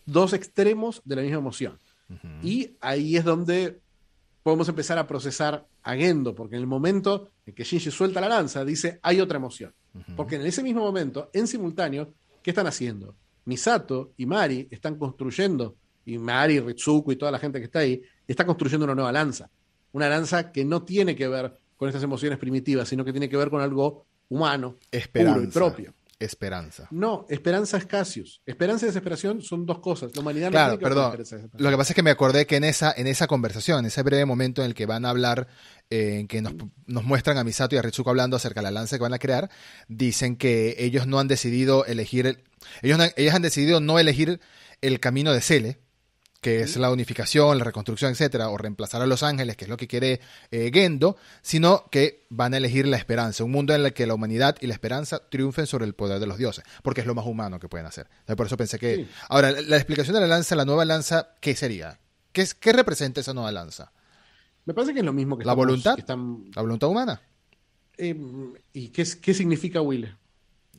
dos extremos de la misma emoción. Ujú. Y ahí es donde podemos empezar a procesar a Gendo, porque en el momento en que Shinji suelta la lanza, dice, hay otra emoción. Ujú. Porque en ese mismo momento, en simultáneo, ¿qué están haciendo? Misato y Mari están construyendo, y Mari, Ritsuko y toda la gente que está ahí, está construyendo una nueva lanza. Una lanza que no tiene que ver con estas emociones primitivas, sino que tiene que ver con algo humano, Esperanza. puro y propio. Esperanza. No, esperanza es Cassius. Esperanza y desesperación son dos cosas. La humanidad no Claro, con perdón. Lo que pasa es que me acordé que en esa, en esa conversación, en ese breve momento en el que van a hablar, eh, en que nos, nos muestran a Misato y a Ritsuko hablando acerca de la lanza que van a crear, dicen que ellos no han decidido elegir, el- ellos, no- ellos han decidido no elegir el camino de Cele, que es la unificación, la reconstrucción, etcétera, o reemplazar a Los Ángeles, que es lo que quiere eh, Gendo, sino que van a elegir la esperanza, un mundo en el que la humanidad y la esperanza triunfen sobre el poder de los dioses, porque es lo más humano que pueden hacer. Por eso pensé que... Sí. Ahora, la, la explicación de la lanza, la nueva lanza, ¿qué sería? ¿Qué, es, qué representa esa nueva lanza? Me parece que es lo mismo que ¿La estamos- voluntad? que están- ¿La voluntad humana? eh, ¿Y qué, qué significa Will?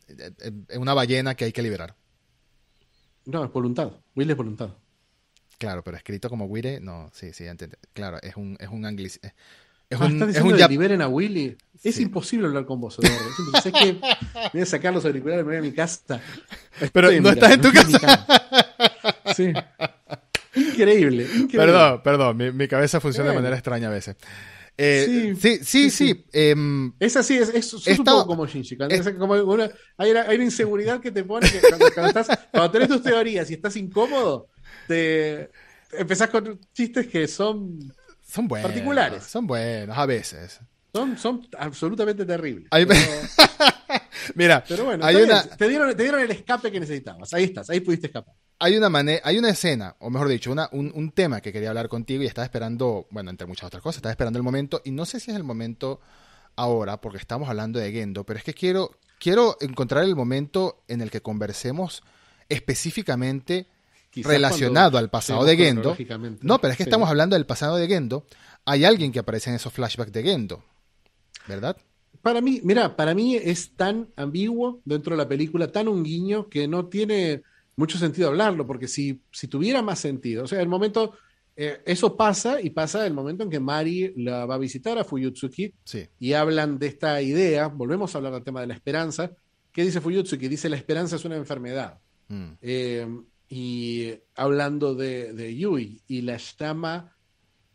Eh, eh, Es una ballena que hay que liberar. No, es voluntad. Will es voluntad. Claro, pero escrito como Wire, no, sí, sí, entiende. Claro, es un, es un anglicismo. Es Ah, un, ¿Estás es un que liberen a Willy? Es Sí. imposible hablar con vos, Eduardo. Es que voy a sacar los auriculares, me voy a mi casa. Pero Estoy no estás en tu estoy mi cama. Sí. Increíble, increíble. Perdón, perdón, mi, mi cabeza funciona de manera extraña a veces. Eh, sí, Sí, sí, sí, sí. em, Es así, es, es, Esta- un poco como Shinji. Es- es como una- hay, una, hay una inseguridad que te pone que cuando, cuando estás, cuando tenés tus teorías y estás incómodo, te empezás con chistes que son, son buenos. Particulares. Son buenos, a veces. son, son absolutamente terribles. Hay- Pero, Mira, pero bueno, hay, una, te, dieron, te dieron el escape que necesitabas. Ahí estás, ahí pudiste escapar. hay una manera, hay una escena, o mejor dicho, una, un, un tema que quería hablar contigo y estaba esperando, bueno, entre muchas otras cosas, estaba esperando el momento, y no sé si es el momento ahora, porque estamos hablando de Gendo, pero es que quiero, quiero encontrar el momento en el que conversemos específicamente relacionado al pasado de Gendo. No, pero es que estamos hablando del pasado de Gendo. Hay alguien que aparece en esos flashbacks de Gendo, ¿verdad? Para mí, mira, para mí es tan ambiguo dentro de la película, tan un guiño, que no tiene mucho sentido hablarlo, porque si, si tuviera más sentido, o sea, el momento, eh, eso pasa y pasa el momento en que Mari la va a visitar a Fuyutsuki Sí. y hablan de esta idea, volvemos a hablar del tema de la esperanza, ¿qué dice Fuyutsuki? Dice la esperanza es una enfermedad. Mm. Eh, y hablando de, de Yui, y la llama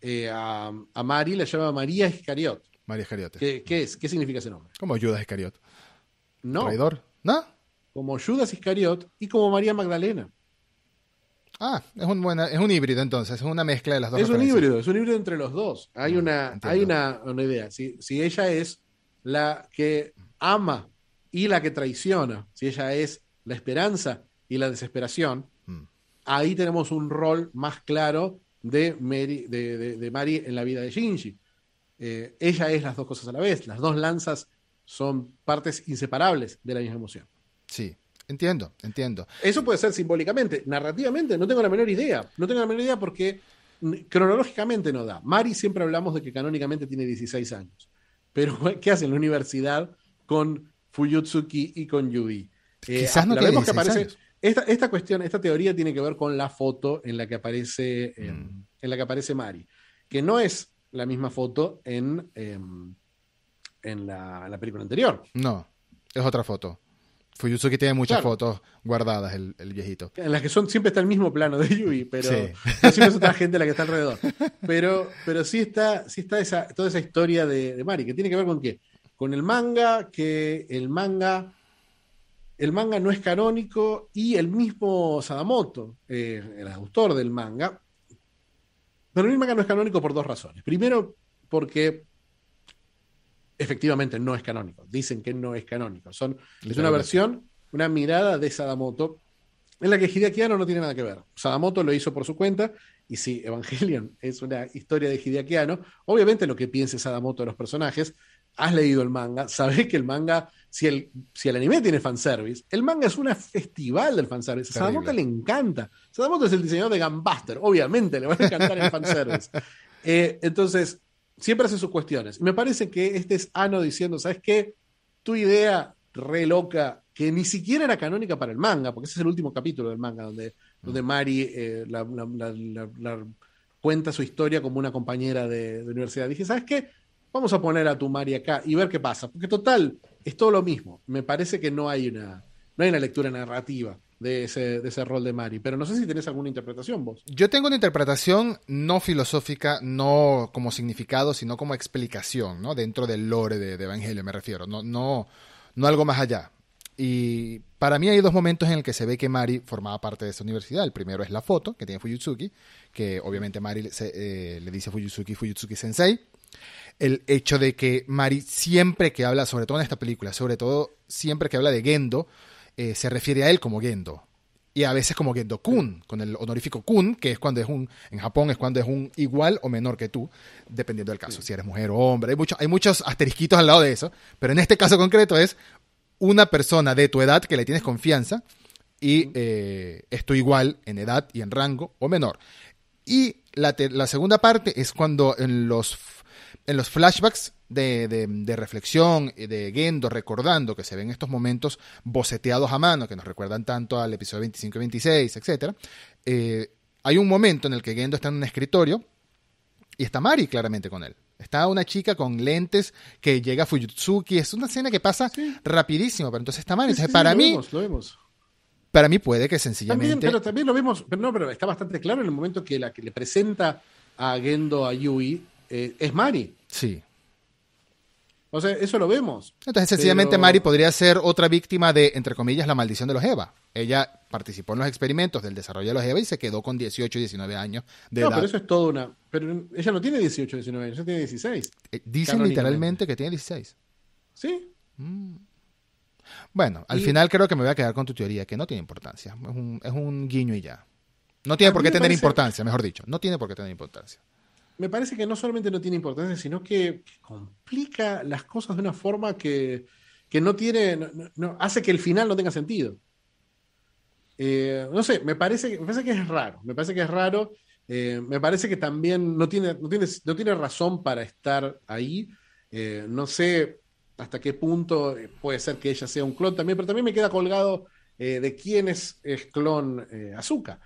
eh, a, a Mari, la llama María Iscariot. María Iscariote. ¿Qué, qué es? ¿Qué significa ese nombre? Como Judas Iscariot. No, ¿Traidor? ¿No? como Judas Iscariot y como María Magdalena. Ah, es un, buena, es un híbrido entonces, es una mezcla de las dos. Es un híbrido, es un híbrido entre los dos. Hay Mm, una, entiendo. hay una, una idea. Si, si ella es la que ama y la que traiciona, si ella es la esperanza y la desesperación. Ahí tenemos un rol más claro de Mary, de, de- de Mari en la vida de Shinji. Eh, ella es las dos cosas a la vez. Las dos lanzas son partes inseparables de la misma emoción. Sí, entiendo, entiendo. Eso puede ser simbólicamente. Narrativamente, no tengo la menor idea. No tengo la menor idea porque cronológicamente no da. Mari siempre hablamos de que canónicamente tiene 16 años. Pero, ¿qué hace en la universidad con Fuyutsuki y con Yui? Eh, Quizás no la tiene vemos que 16 aparece. años. Esta, esta cuestión, esta teoría tiene que ver con la foto en la que aparece, eh, Mm. en la que aparece Mari, que no es la misma foto en, eh, en, la, en la película anterior. No, es otra foto. Fuyutsuki tiene muchas Claro. fotos guardadas, el, el viejito. En las que son siempre está el mismo plano de Yui, pero, Sí. pero siempre es otra gente la que está alrededor. Pero, pero sí está, sí está esa, toda esa historia de, de Mari, que tiene que ver con qué? Con el manga, que el manga, el manga no es canónico, y el mismo Sadamoto, eh, el autor del manga, pero el manga no es canónico por dos razones. Primero, porque efectivamente no es canónico. Dicen que no es canónico. Son, es una versión, una mirada de Sadamoto en la que Hideaki Anno no tiene nada que ver. Sadamoto lo hizo por su cuenta, y si Evangelion es una historia de Hideaki Anno, obviamente lo que piense Sadamoto de los personajes, has leído el manga, sabes que el manga, si el, si el anime tiene fanservice, el manga es un festival del fanservice. A Sadamoto le encanta. Sadamoto es el diseñador de Gunbuster, obviamente le va a encantar el fanservice. Eh, entonces, siempre hace sus cuestiones. Me parece que este es Ano diciendo, ¿sabes qué? Tu idea re loca, que ni siquiera era canónica para el manga, porque ese es el último capítulo del manga, donde, donde mm. Mari eh, la, cuenta su historia como una compañera de, de, universidad. Dije, ¿sabes qué? Vamos a poner a tu Mari acá y ver qué pasa, porque total, es todo lo mismo. Me parece que no hay una, no hay una lectura narrativa de ese, de ese rol de Mari. Pero no sé si tenés alguna interpretación vos. Yo tengo una interpretación no filosófica, no como significado, sino como explicación, ¿no? Dentro del lore de, de Evangelio, me refiero. No, no, no algo más allá. Y para mí hay dos momentos en el que se ve que Mari formaba parte de esa universidad. El primero es la foto que tiene Fuyutsuki, que obviamente Mari eh, le dice a Fuyutsuki, Fuyutsuki Sensei. El hecho de que Mari siempre que habla, sobre todo en esta película, sobre todo siempre que habla de Gendo, eh, se refiere a él como Gendo. Y a veces como Gendo-kun, con el honorífico kun, que es cuando es un, en Japón es cuando es un igual o menor que tú, dependiendo del caso, si eres mujer o hombre. Hay, mucho, hay muchos asterisquitos al lado de eso, pero en este caso concreto es una persona de tu edad que le tienes confianza y eh, esto igual en edad y en rango o menor. Y la, la segunda parte es cuando en los en los flashbacks de, de, reflexión de Gendo recordando que se ven estos momentos boceteados a mano que nos recuerdan tanto al episodio 25 y 26, etc. Eh, hay un momento en el que Gendo está en un escritorio y está Mari claramente con él. Está una chica con lentes que llega a Fujitsuki. Es una escena que pasa rapidísimo, pero entonces está Mari. Entonces, para mí, lo vemos. para mí puede que sencillamente. También, pero también lo vemos, pero no, pero está bastante claro en el momento que la que le presenta a Gendo a Yui eh, es Mari. Sí. O sea, eso lo vemos. Entonces, sencillamente Mari podría ser otra víctima de, entre comillas, la maldición de los Eva. Ella participó en los experimentos del desarrollo de los Eva y se quedó con 18 y 19 años de no, edad. pero eso es todo una... Pero ella no tiene 18 19 años, ella tiene 16. Eh, dicen literalmente que tiene 16. Sí. Mm. Bueno, al final creo que me voy a quedar con tu teoría, que no tiene importancia. Es un, es un guiño y ya. No tiene por qué tener importancia, mejor dicho. No tiene por qué tener importancia me parece que no solamente no tiene importancia, sino que, complica las cosas de una forma que, no tiene, hace que el final no tenga sentido. Eh, no sé, me parece, me parece que es raro, me parece que es raro, eh, me parece que también no tiene, no no tiene razón para estar ahí, eh, no sé hasta qué punto puede ser que ella sea un clon también, pero también me queda colgado de quién es, es clon Azuka.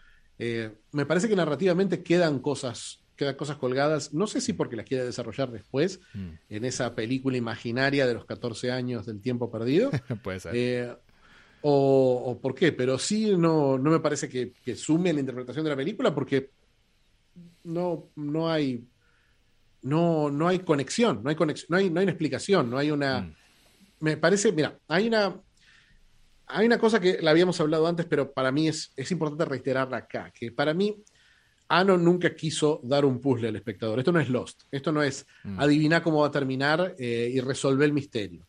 me parece que narrativamente quedan cosas quedan cosas colgadas, no sé si porque las quiere desarrollar después, mm. en esa película imaginaria de los 14 años del tiempo perdido. Puede ser. Eh, o, por qué, pero sí no, no me parece que, sume la interpretación de la película porque no, no hay no, no hay conexión, no hay conexión, no hay, no hay una explicación, no hay una. Mm. Me parece, mira, hay una. Hay una cosa que la habíamos hablado antes, pero para mí es, es importante reiterarla acá, que para mí Ano nunca quiso dar un puzzle al espectador. Esto no es Lost. Esto no es mm. adivinar cómo va a terminar eh, y resolver el misterio.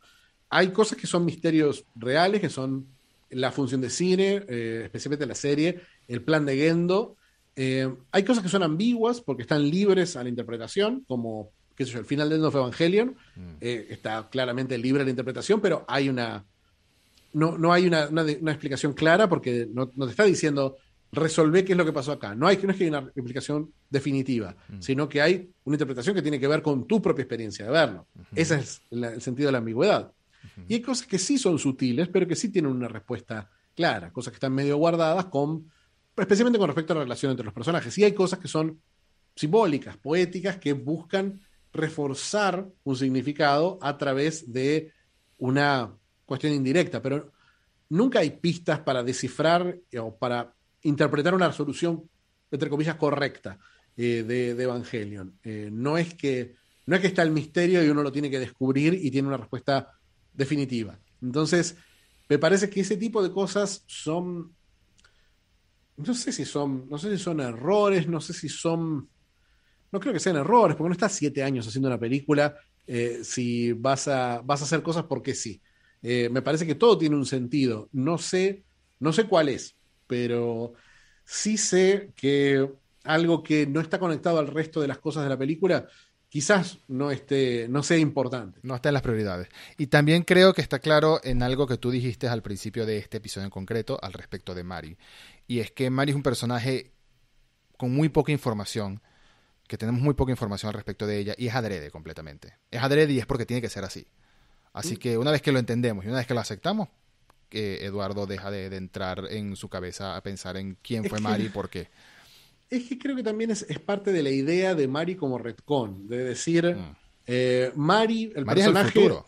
Hay cosas que son misterios reales, que son la función de cine, eh, especialmente la serie, el plan de Gendo. Eh, hay cosas que son ambiguas porque están libres a la interpretación, como qué sé yo, el final de End of Evangelion mm. está claramente libre a la interpretación, pero hay una. No, no hay una, explicación clara porque no, no te está diciendo resolver qué es lo que pasó acá. No, hay, no es que hay una explicación definitiva, mm. sino que hay una interpretación que tiene que ver con tu propia experiencia de verlo. Ese es el sentido de la ambigüedad. Y hay cosas que sí son sutiles, pero que sí tienen una respuesta clara, cosas que están medio guardadas con, especialmente con respecto a la relación entre los personajes. Y hay cosas que son simbólicas, poéticas, que buscan reforzar un significado a través de una cuestión indirecta, pero nunca hay pistas para descifrar o para interpretar una solución, entre comillas, correcta eh, de, Evangelion. Eh, no, es que, no es que está el misterio y uno lo tiene que descubrir y tiene una respuesta definitiva. Entonces, me parece que ese tipo de cosas son, no sé si son, no sé si son errores, no sé si son, no creo que sean errores, porque no estás siete años haciendo una película eh, si vas a, vas a hacer cosas porque sí. me parece que todo tiene un sentido. No sé, no sé cuál es, pero sí sé que algo que no está conectado al resto de las cosas de la película quizás no esté, no sea importante. No está en las prioridades. Y también creo que está claro en algo que tú dijiste al principio de este episodio en concreto al respecto de Mari. Y es que Mari es un personaje con muy poca información que tenemos muy poca información al respecto de ella y es adrede completamente. Es adrede y es porque tiene que ser así. Así que una vez que lo entendemos y una vez que lo aceptamos, que Eduardo deja de, entrar en su cabeza a pensar en quién fue Mari y por qué. Es que creo que también es, parte de la idea de Mari como retcon, de decir, mm. eh, Mari, el personaje... Es el futuro.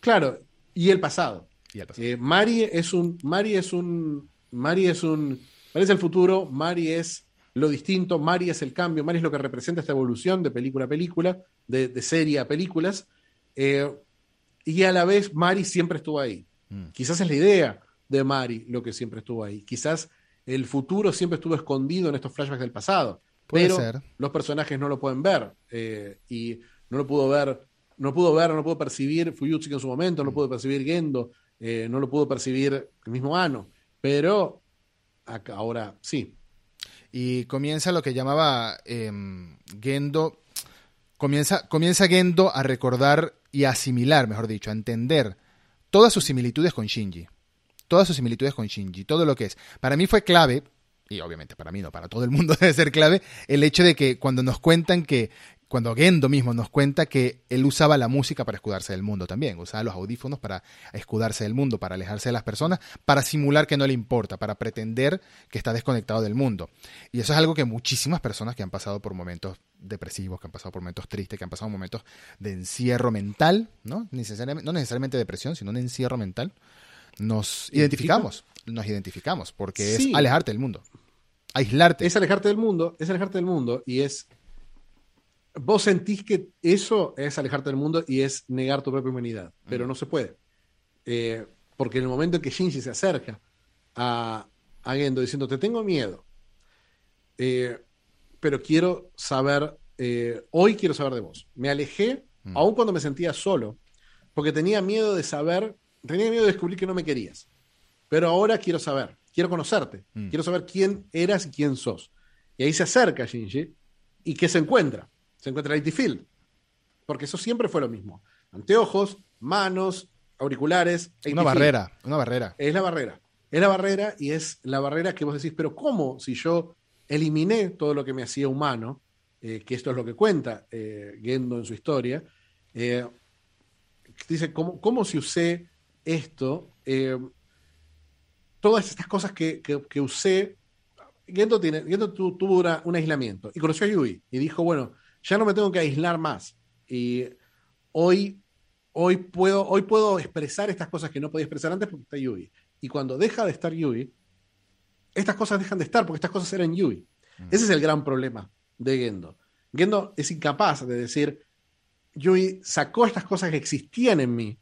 claro, y el pasado. Eh, Mari es un, Mari es un, Mari es un, Mari es el futuro, Mari es lo distinto, Mari es el cambio, Mari es lo que representa esta evolución de película a película, de, serie a películas, eh, y a la vez Mari siempre estuvo ahí. Mm. Quizás es la idea de Mari lo que siempre estuvo ahí. Quizás el futuro siempre estuvo escondido en estos flashbacks del pasado. pero los personajes no lo pueden ver. Eh, y no lo pudo ver, no pudo ver, no pudo percibir Fuyutsuki en su momento, no mm. pudo percibir Gendo, eh, no lo pudo percibir el mismo Ano. Pero ahora sí, y comienza lo que llamaba em, Gendo, comienza, comienza Gendo a recordar y a asimilar, mejor dicho, a entender todas sus similitudes con Shinji. Todas sus similitudes con Shinji, todo lo que es. Para mí fue clave, y obviamente para mí no, para todo el mundo debe ser clave, el hecho de que cuando nos cuentan que, cuando Gendo mismo nos cuenta que él usaba la música para escudarse del mundo también, usaba los audífonos para escudarse del mundo, para alejarse de las personas, para simular que no le importa, para pretender que está desconectado del mundo. Y eso es algo que muchísimas personas que han pasado por momentos depresivos, que han pasado por momentos tristes, que han pasado momentos de encierro mental, ¿no? Necesariamente, no necesariamente depresión, sino un encierro mental, nos identificamos, nos identificamos, porque es alejarte del mundo, aislarte. Es alejarte del mundo, es alejarte del mundo y es vos sentís que eso es alejarte del mundo y es negar tu propia humanidad, pero no se puede. Eh, porque en el momento en que Shinji se acerca a, a Gendo diciendo, te tengo miedo, eh, pero quiero saber, eh, hoy quiero saber de vos. Me alejé, mm. aun cuando me sentía solo, porque tenía miedo de saber, tenía miedo de descubrir que no me querías. Pero ahora quiero saber, quiero conocerte, mm. quiero saber quién eras y quién sos. Y ahí se acerca Shinji y ¿qué se encuentra? Se encuentra IT Field. Porque eso siempre fue lo mismo. Anteojos, manos, auriculares. Una barrera, una barrera. Es la barrera. Es la barrera y es la barrera que vos decís, pero ¿cómo si yo eliminé todo lo que me hacía humano? Eh, que esto es lo que cuenta eh, Gendo en su historia. Eh, dice, ¿cómo, si usé esto? todas estas cosas que, usé. Gendo, tiene, Gendo tuvo un aislamiento y conoció a Yui y dijo, bueno, ya no me tengo que aislar más. Y hoy, hoy, puedo, hoy puedo expresar estas cosas que no podía expresar antes porque está Yui. Y cuando deja de estar Yui, estas cosas dejan de estar porque estas cosas eran Yui. Mm. Ese es el gran problema de Gendo. Gendo es incapaz de decir, Yui sacó estas cosas que existían en mí,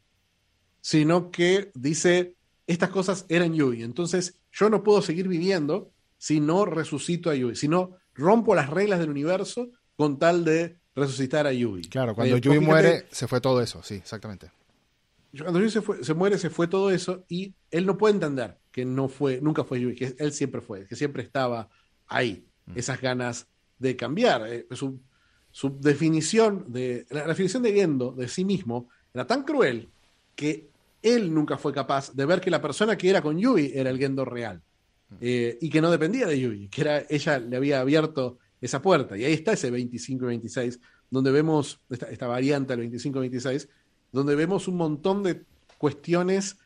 sino que dice, estas cosas eran Yui. Entonces yo no puedo seguir viviendo si no resucito a Yui, si no rompo las reglas del universo con tal de resucitar a Yui. Claro, cuando Yui muere, se fue todo eso, sí, exactamente. Cuando Yui se, muere, se fue todo eso y él no puede entender que no fue, nunca fue Yui, que él siempre fue, que siempre estaba ahí, mm. esas ganas de cambiar. Eh, su, definición de, la, definición de Gendo de sí mismo era tan cruel que él nunca fue capaz de ver que la persona que era con Yui era el Gendo real. Mm. Eh, y que no dependía de Yui, que era, ella le había abierto esa puerta. Y ahí está ese 25 y 26, donde vemos esta, variante del 25 y 26, donde vemos un montón de cuestiones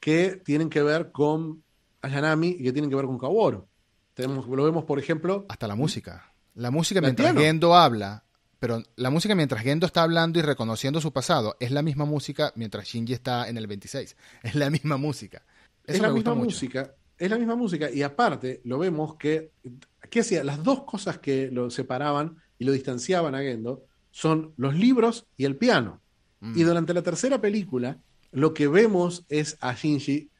que tienen que ver con Ayanami y que tienen que ver con Kaworu. Tenemos, lo vemos, por ejemplo. Hasta la música. La música mientras Gendo habla, pero la música mientras Gendo está hablando y reconociendo su pasado, es la misma música mientras Shinji está en el 26. Es la misma música. es la misma música. Es la misma música. Y aparte, lo vemos que ¿Qué hacía? Las dos cosas que lo separaban y lo distanciaban a Gendo son los libros y el piano. Mm. Y durante la tercera película, lo que vemos es a Shinji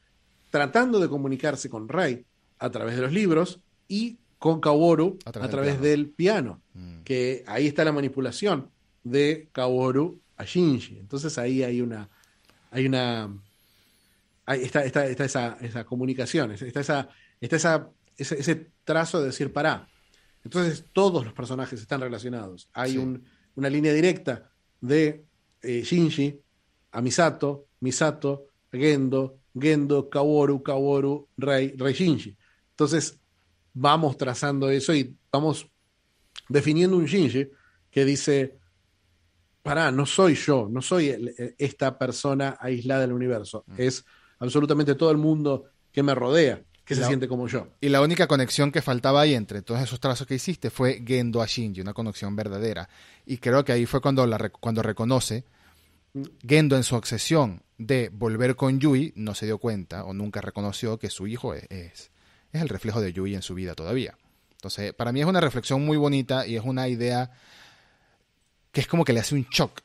tratando de comunicarse con Rei a través de los libros y con Kaworu a través, del piano. Mm. Que ahí está la manipulación de Kaworu a Shinji. Entonces ahí hay una. Hay una. Ahí está, está, esa, esa comunicación, está esa, está esa ese, trazo de decir, pará. Entonces todos los personajes están relacionados. Hay una línea directa de eh, Shinji a Misato, Misato, Gendo, Gendo, Kaworu, Kaworu, Rei, Rei Shinji. Entonces vamos trazando eso y vamos definiendo un Shinji que dice, pará, no soy yo, no soy el- esta persona aislada del universo, Mm. es absolutamente todo el mundo que me rodea, que se siente como yo. Y la única conexión que faltaba ahí entre todos esos trazos que hiciste fue Gendo a Shinji, una conexión verdadera. Y creo que ahí fue cuando, la, cuando reconoce Gendo en su obsesión de volver con Yui, no se dio cuenta o nunca reconoció que su hijo es, es, es el reflejo de Yui en su vida todavía. Entonces, para mí es una reflexión muy bonita y es una idea que es como que le hace un shock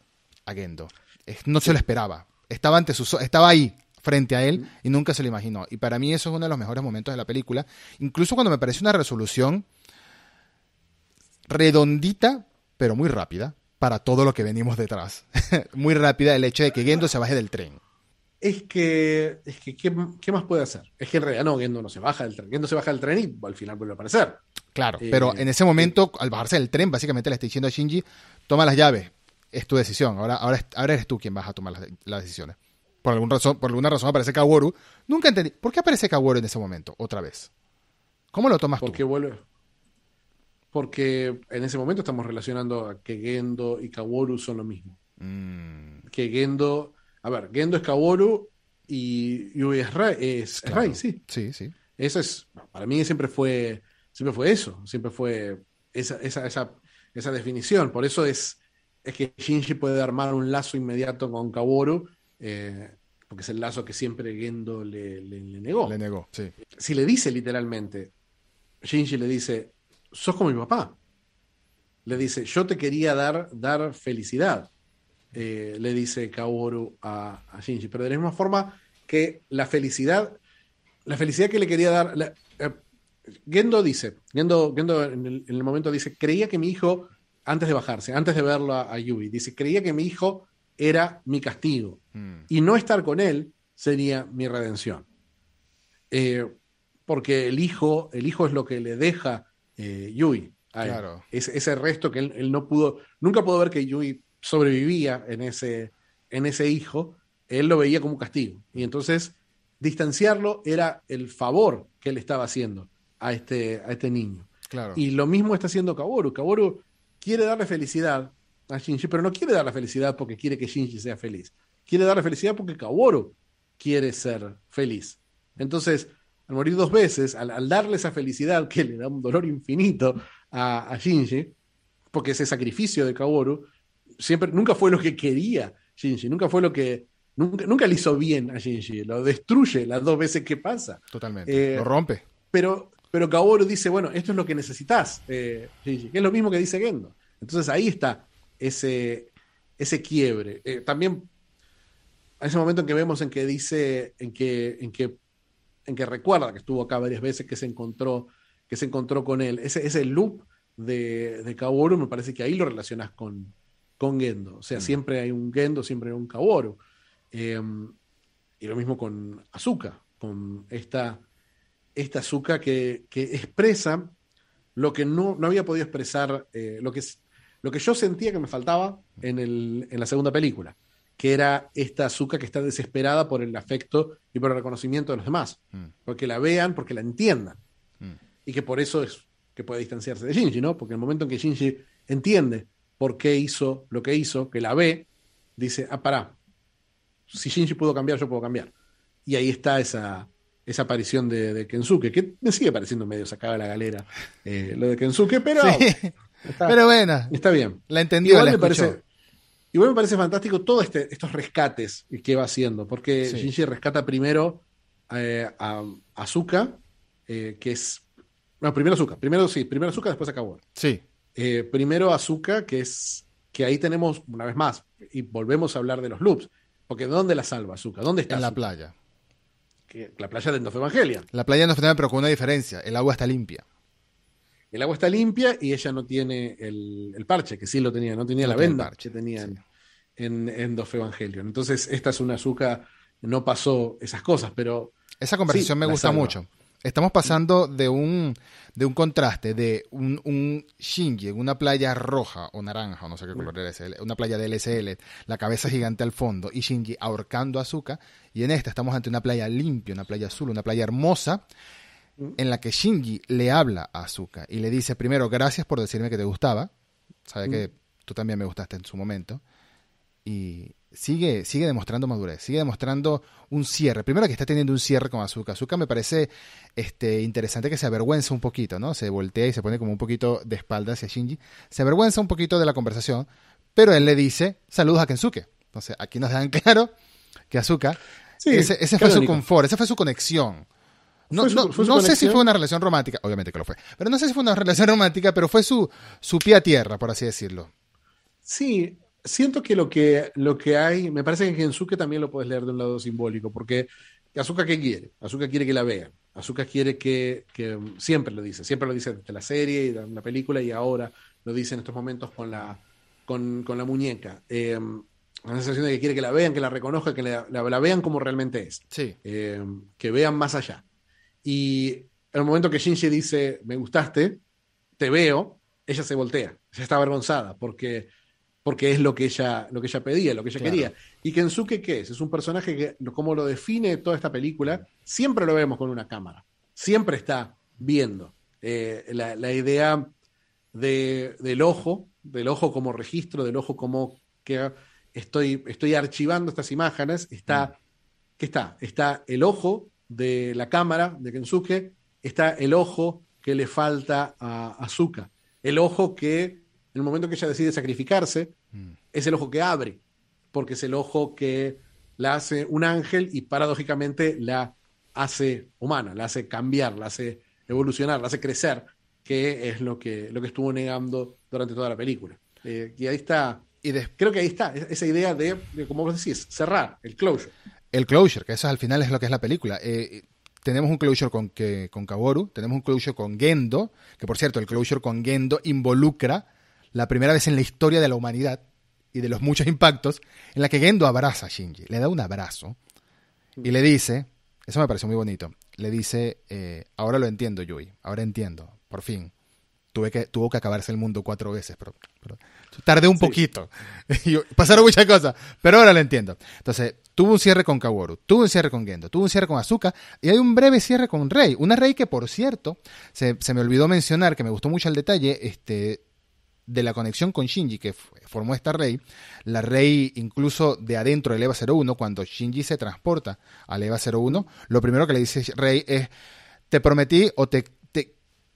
a Gendo. Es- no se lo esperaba. Estaba, ante sus, o- estaba ahí, frente a él, y nunca se lo imaginó. Y para mí eso es uno de los mejores momentos de la película. Incluso cuando me parece una resolución redondita, pero muy rápida, para todo lo que venimos detrás. muy rápida el hecho de que Gendo se baje del tren. Es que, es que ¿qué, qué más puede hacer? Es que en realidad no, Gendo no se baja del tren. Gendo se baja del tren y al final vuelve a aparecer. Claro, Eh, pero en ese momento, al bajarse del tren, básicamente le está diciendo a Shinji, toma las llaves, es tu decisión, ahora, ahora, ahora eres tú quien vas a tomar las, las decisiones. Por, algún razón, por alguna razón aparece Kaworu. Nunca entendí, ¿por qué aparece Kaworu en ese momento, otra vez? ¿Cómo lo tomas Porque tú? vuelve. Porque en ese momento estamos relacionando a que Gendo y Kaworu son lo mismo. Mm, Que Gendo. A ver, Gendo es Kaworu y Yui es Rai, es, es claro. Rai, sí. Sí, sí. Eso es. Para mí siempre fue. Siempre fue eso. Siempre fue esa, esa, esa, esa definición. Por eso es, es que Shinji puede armar un lazo inmediato con Kaworu. Eh, porque es el lazo que siempre Gendo le, le- le negó. Le negó, sí. si le dice literalmente, Shinji le dice, sos como mi papá. Le dice, yo te quería dar, dar felicidad. Eh, le dice Kaworu a, a Shinji. Pero de la misma forma que la felicidad, la felicidad que le quería dar. la- eh, Gendo dice, Gendo, Gendo en, el, en el momento dice, creía que mi hijo, antes de bajarse, antes de verlo a, a Yui, dice, creía que mi hijo era mi castigo Mm, y no estar con él sería mi redención. Eh, porque el hijo, el hijo es lo que le deja eh, Yui. a él. Claro. Es- ese resto que él, él no pudo, nunca pudo ver que Yui sobrevivía en ese, en ese hijo, él lo veía como un castigo. Y entonces distanciarlo era el favor que él estaba haciendo a este, a este niño. claro. Y lo mismo está haciendo Kaworu. Kaworu quiere darle felicidad a Shinji, pero no quiere darle felicidad porque quiere que Shinji sea feliz. Quiere darle felicidad porque Kaworu quiere ser feliz. Entonces, al morir dos veces, al, al darle esa felicidad que le da un dolor infinito a, a Shinji, porque ese sacrificio de Kaworu siempre, nunca fue lo que quería Shinji, nunca fue lo que, nunca, nunca le hizo bien a Shinji, lo destruye las dos veces que pasa. Totalmente. eh, lo rompe. Pero, pero Kaworu dice, bueno, esto es lo que necesitas, eh, Shinji, que es lo mismo que dice Gendo. Entonces ahí está ese, ese quiebre. Eh, también a ese momento en que vemos en que dice, en que, en que, en que recuerda que estuvo acá varias veces, que se encontró, que se encontró con él. Ese, ese loop de, de Kaworu me parece que ahí lo relacionas con, con Gendo. O sea, Mm. siempre hay un Gendo, siempre hay un Kaworu. Eh, y lo mismo con Azuka, con esta, esta Azuka que, que expresa lo que no, no había podido expresar, eh, lo, que, lo que yo sentía que me faltaba en, el, en la segunda película, que era esta Azuka que está desesperada por el afecto y por el reconocimiento de los demás, Mm, porque la vean, porque la entiendan, mm. y que por eso es que puede distanciarse de Shinji, ¿no? Porque en el momento en que Shinji entiende por qué hizo lo que hizo, que la ve, dice, ah, pará, si Shinji pudo cambiar, yo puedo cambiar. Y ahí está esa, esa aparición de, de Kensuke, que me sigue pareciendo medio sacada de la galera eh, lo de Kensuke, pero Sí, está, pero bueno, está bien. la entendió, Igual la me, parece, igual me parece fantástico todos este, estos rescates que va haciendo, porque Sí. Shinji rescata primero eh, a Azuka, eh, que es... No, primero Azuka, primero sí, primero Azuka, después a Kaworu. Sí, Eh, primero Azuka, que es que ahí tenemos una vez más, y volvemos a hablar de los loops, porque ¿dónde la salva Azuka? ¿Dónde está en la playa. La playa de End of Evangelion. La playa no fue pero con una diferencia. El agua está limpia. El agua está limpia y ella no tiene el, el parche, que sí lo tenía, no tenía No la tiene venda parche, que tenía sí. en, en Evangelion. Entonces, esta es una Azuka, no pasó esas cosas, pero Esa conversación Sí, me gusta salva. mucho. Estamos pasando de un, de un contraste de un, un Shinji en una playa roja o naranja, o no sé qué color era ese, una playa de LSL, la cabeza gigante al fondo, y Shinji ahorcando a y en esta estamos ante una playa limpia, una playa azul, una playa hermosa, en la que Shinji le habla a Asuka y le dice primero gracias por decirme que te gustaba, sabe que tú también me gustaste en su momento, y sigue, sigue demostrando madurez, sigue demostrando un cierre. Primero que está teniendo un cierre con Asuka. Asuka me parece este, interesante que se avergüenza un poquito, ¿no? Se voltea y se pone como un poquito de espalda hacia Shinji. Se avergüenza un poquito de la conversación, pero él le dice saludos a Kensuke. Entonces aquí nos dan claro que Asuka, ese, ese fue su confort, esa fue su conexión. No, no, sé si fue una relación romántica, obviamente que lo fue, pero no sé si fue una relación romántica, pero fue su, su pie a tierra, por así decirlo. Sí, siento que lo que, lo que hay, me parece que en Gensuke también lo puedes leer de un lado simbólico, porque Azuka qué quiere? Azuka quiere que la vean. Azuka quiere que, que, siempre lo dice, siempre lo dice desde la serie y la película y ahora lo dice en estos momentos con la, con, con la muñeca. Eh, una sensación de que quiere que la vean, que la reconozca, que la, la, vean como realmente es. Sí. Eh, que vean más allá. Y en el momento que Shinji dice, me gustaste, te veo, ella se voltea, ella está avergonzada, porque, porque es lo que, ella, lo que ella pedía, lo que ella quería. Y Kensuke, ¿qué es? Es un personaje que, como lo define toda esta película, siempre lo vemos con una cámara, siempre está viendo. Eh, la, la, idea de, del ojo, del ojo como registro, del ojo como que estoy, estoy archivando estas imágenes, está, mm. ¿qué está? Está el ojo de la cámara de Kensuke está el ojo que le falta a Azuka. El ojo que, en el momento que ella decide sacrificarse, mm. es el ojo que abre, porque es el ojo que la hace un ángel y paradójicamente la hace humana, la hace cambiar, la hace evolucionar, la hace crecer, que es lo que, lo que estuvo negando durante toda la película. Eh, y ahí está, y creo que ahí está, esa idea de, de, como vos decís, cerrar, el closure el closure, que eso al final es lo que es la película. Eh, tenemos un closure con, que, con Kaworu, tenemos un closure con Gendo, que por cierto, el closure con Gendo involucra la primera vez en la historia de la humanidad y de los muchos impactos, en la que Gendo abraza a Shinji, le da un abrazo y le dice, eso me pareció muy bonito, le dice, eh, ahora lo entiendo, Yui, ahora entiendo, por fin. Tuve que, tuvo que acabarse el mundo cuatro veces, pero, tardé un poquito. Pasaron muchas cosas, pero ahora lo entiendo. Entonces, Tuvo un cierre con Kaworu, tuvo un cierre con Gendo, tuvo un cierre con Asuka y hay un breve cierre con Rey. Una Rey que, por cierto, se, me olvidó mencionar, que me gustó mucho el detalle, este, de la conexión con Shinji que formó esta Rey, la Rey incluso de adentro del EVA 01, cuando Shinji se transporta al EVA 01, lo primero que le dice Rey es, te prometí o te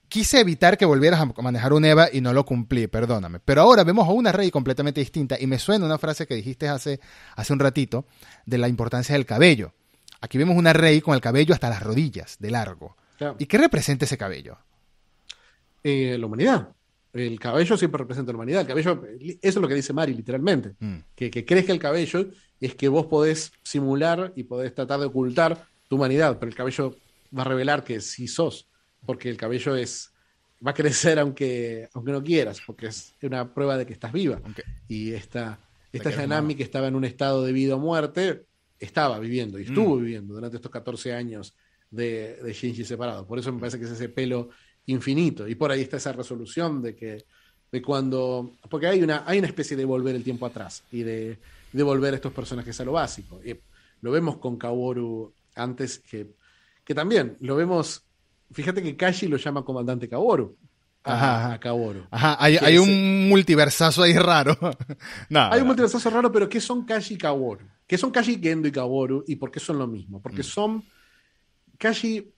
quise evitar que volvieras a manejar un EVA y no lo cumplí, perdóname. Pero ahora vemos a una Rey completamente distinta y me suena una frase que dijiste hace, hace un ratito de la importancia del cabello. Aquí vemos una Rey con el cabello hasta las rodillas, de largo. ¿Y qué representa ese cabello? Eh, la humanidad. El cabello siempre representa la humanidad. El cabello, eso es lo que dice Mari, literalmente. Mm. Que, que crees que el cabello es que vos podés simular y podés tratar de ocultar tu humanidad, pero el cabello va a revelar que sí sos porque el cabello es va a crecer aunque, aunque no quieras, porque es una prueba de que estás viva. Y esta, esta Yanami que estaba en un estado de vida o muerte, estaba viviendo y mm. estuvo viviendo durante estos 14 años de, de, Shinji separado. Por eso me parece que es ese pelo infinito. Y por ahí está esa resolución de que de cuando. Porque hay una, hay una especie de volver el tiempo atrás y de, de volver a estos personajes a lo básico. Y lo vemos con Kaworu antes que, que también lo vemos Fíjate que Kashi lo llama comandante Kaworu. Ajá, a Kaworu. Ajá, hay, un multiversazo ahí raro. hay un multiversazo raro, pero ¿qué son Kashi y Kaworu? ¿Qué son Kashi, Gendo y Kaworu? ¿Y por qué son lo mismo? Porque mm. son Kashi,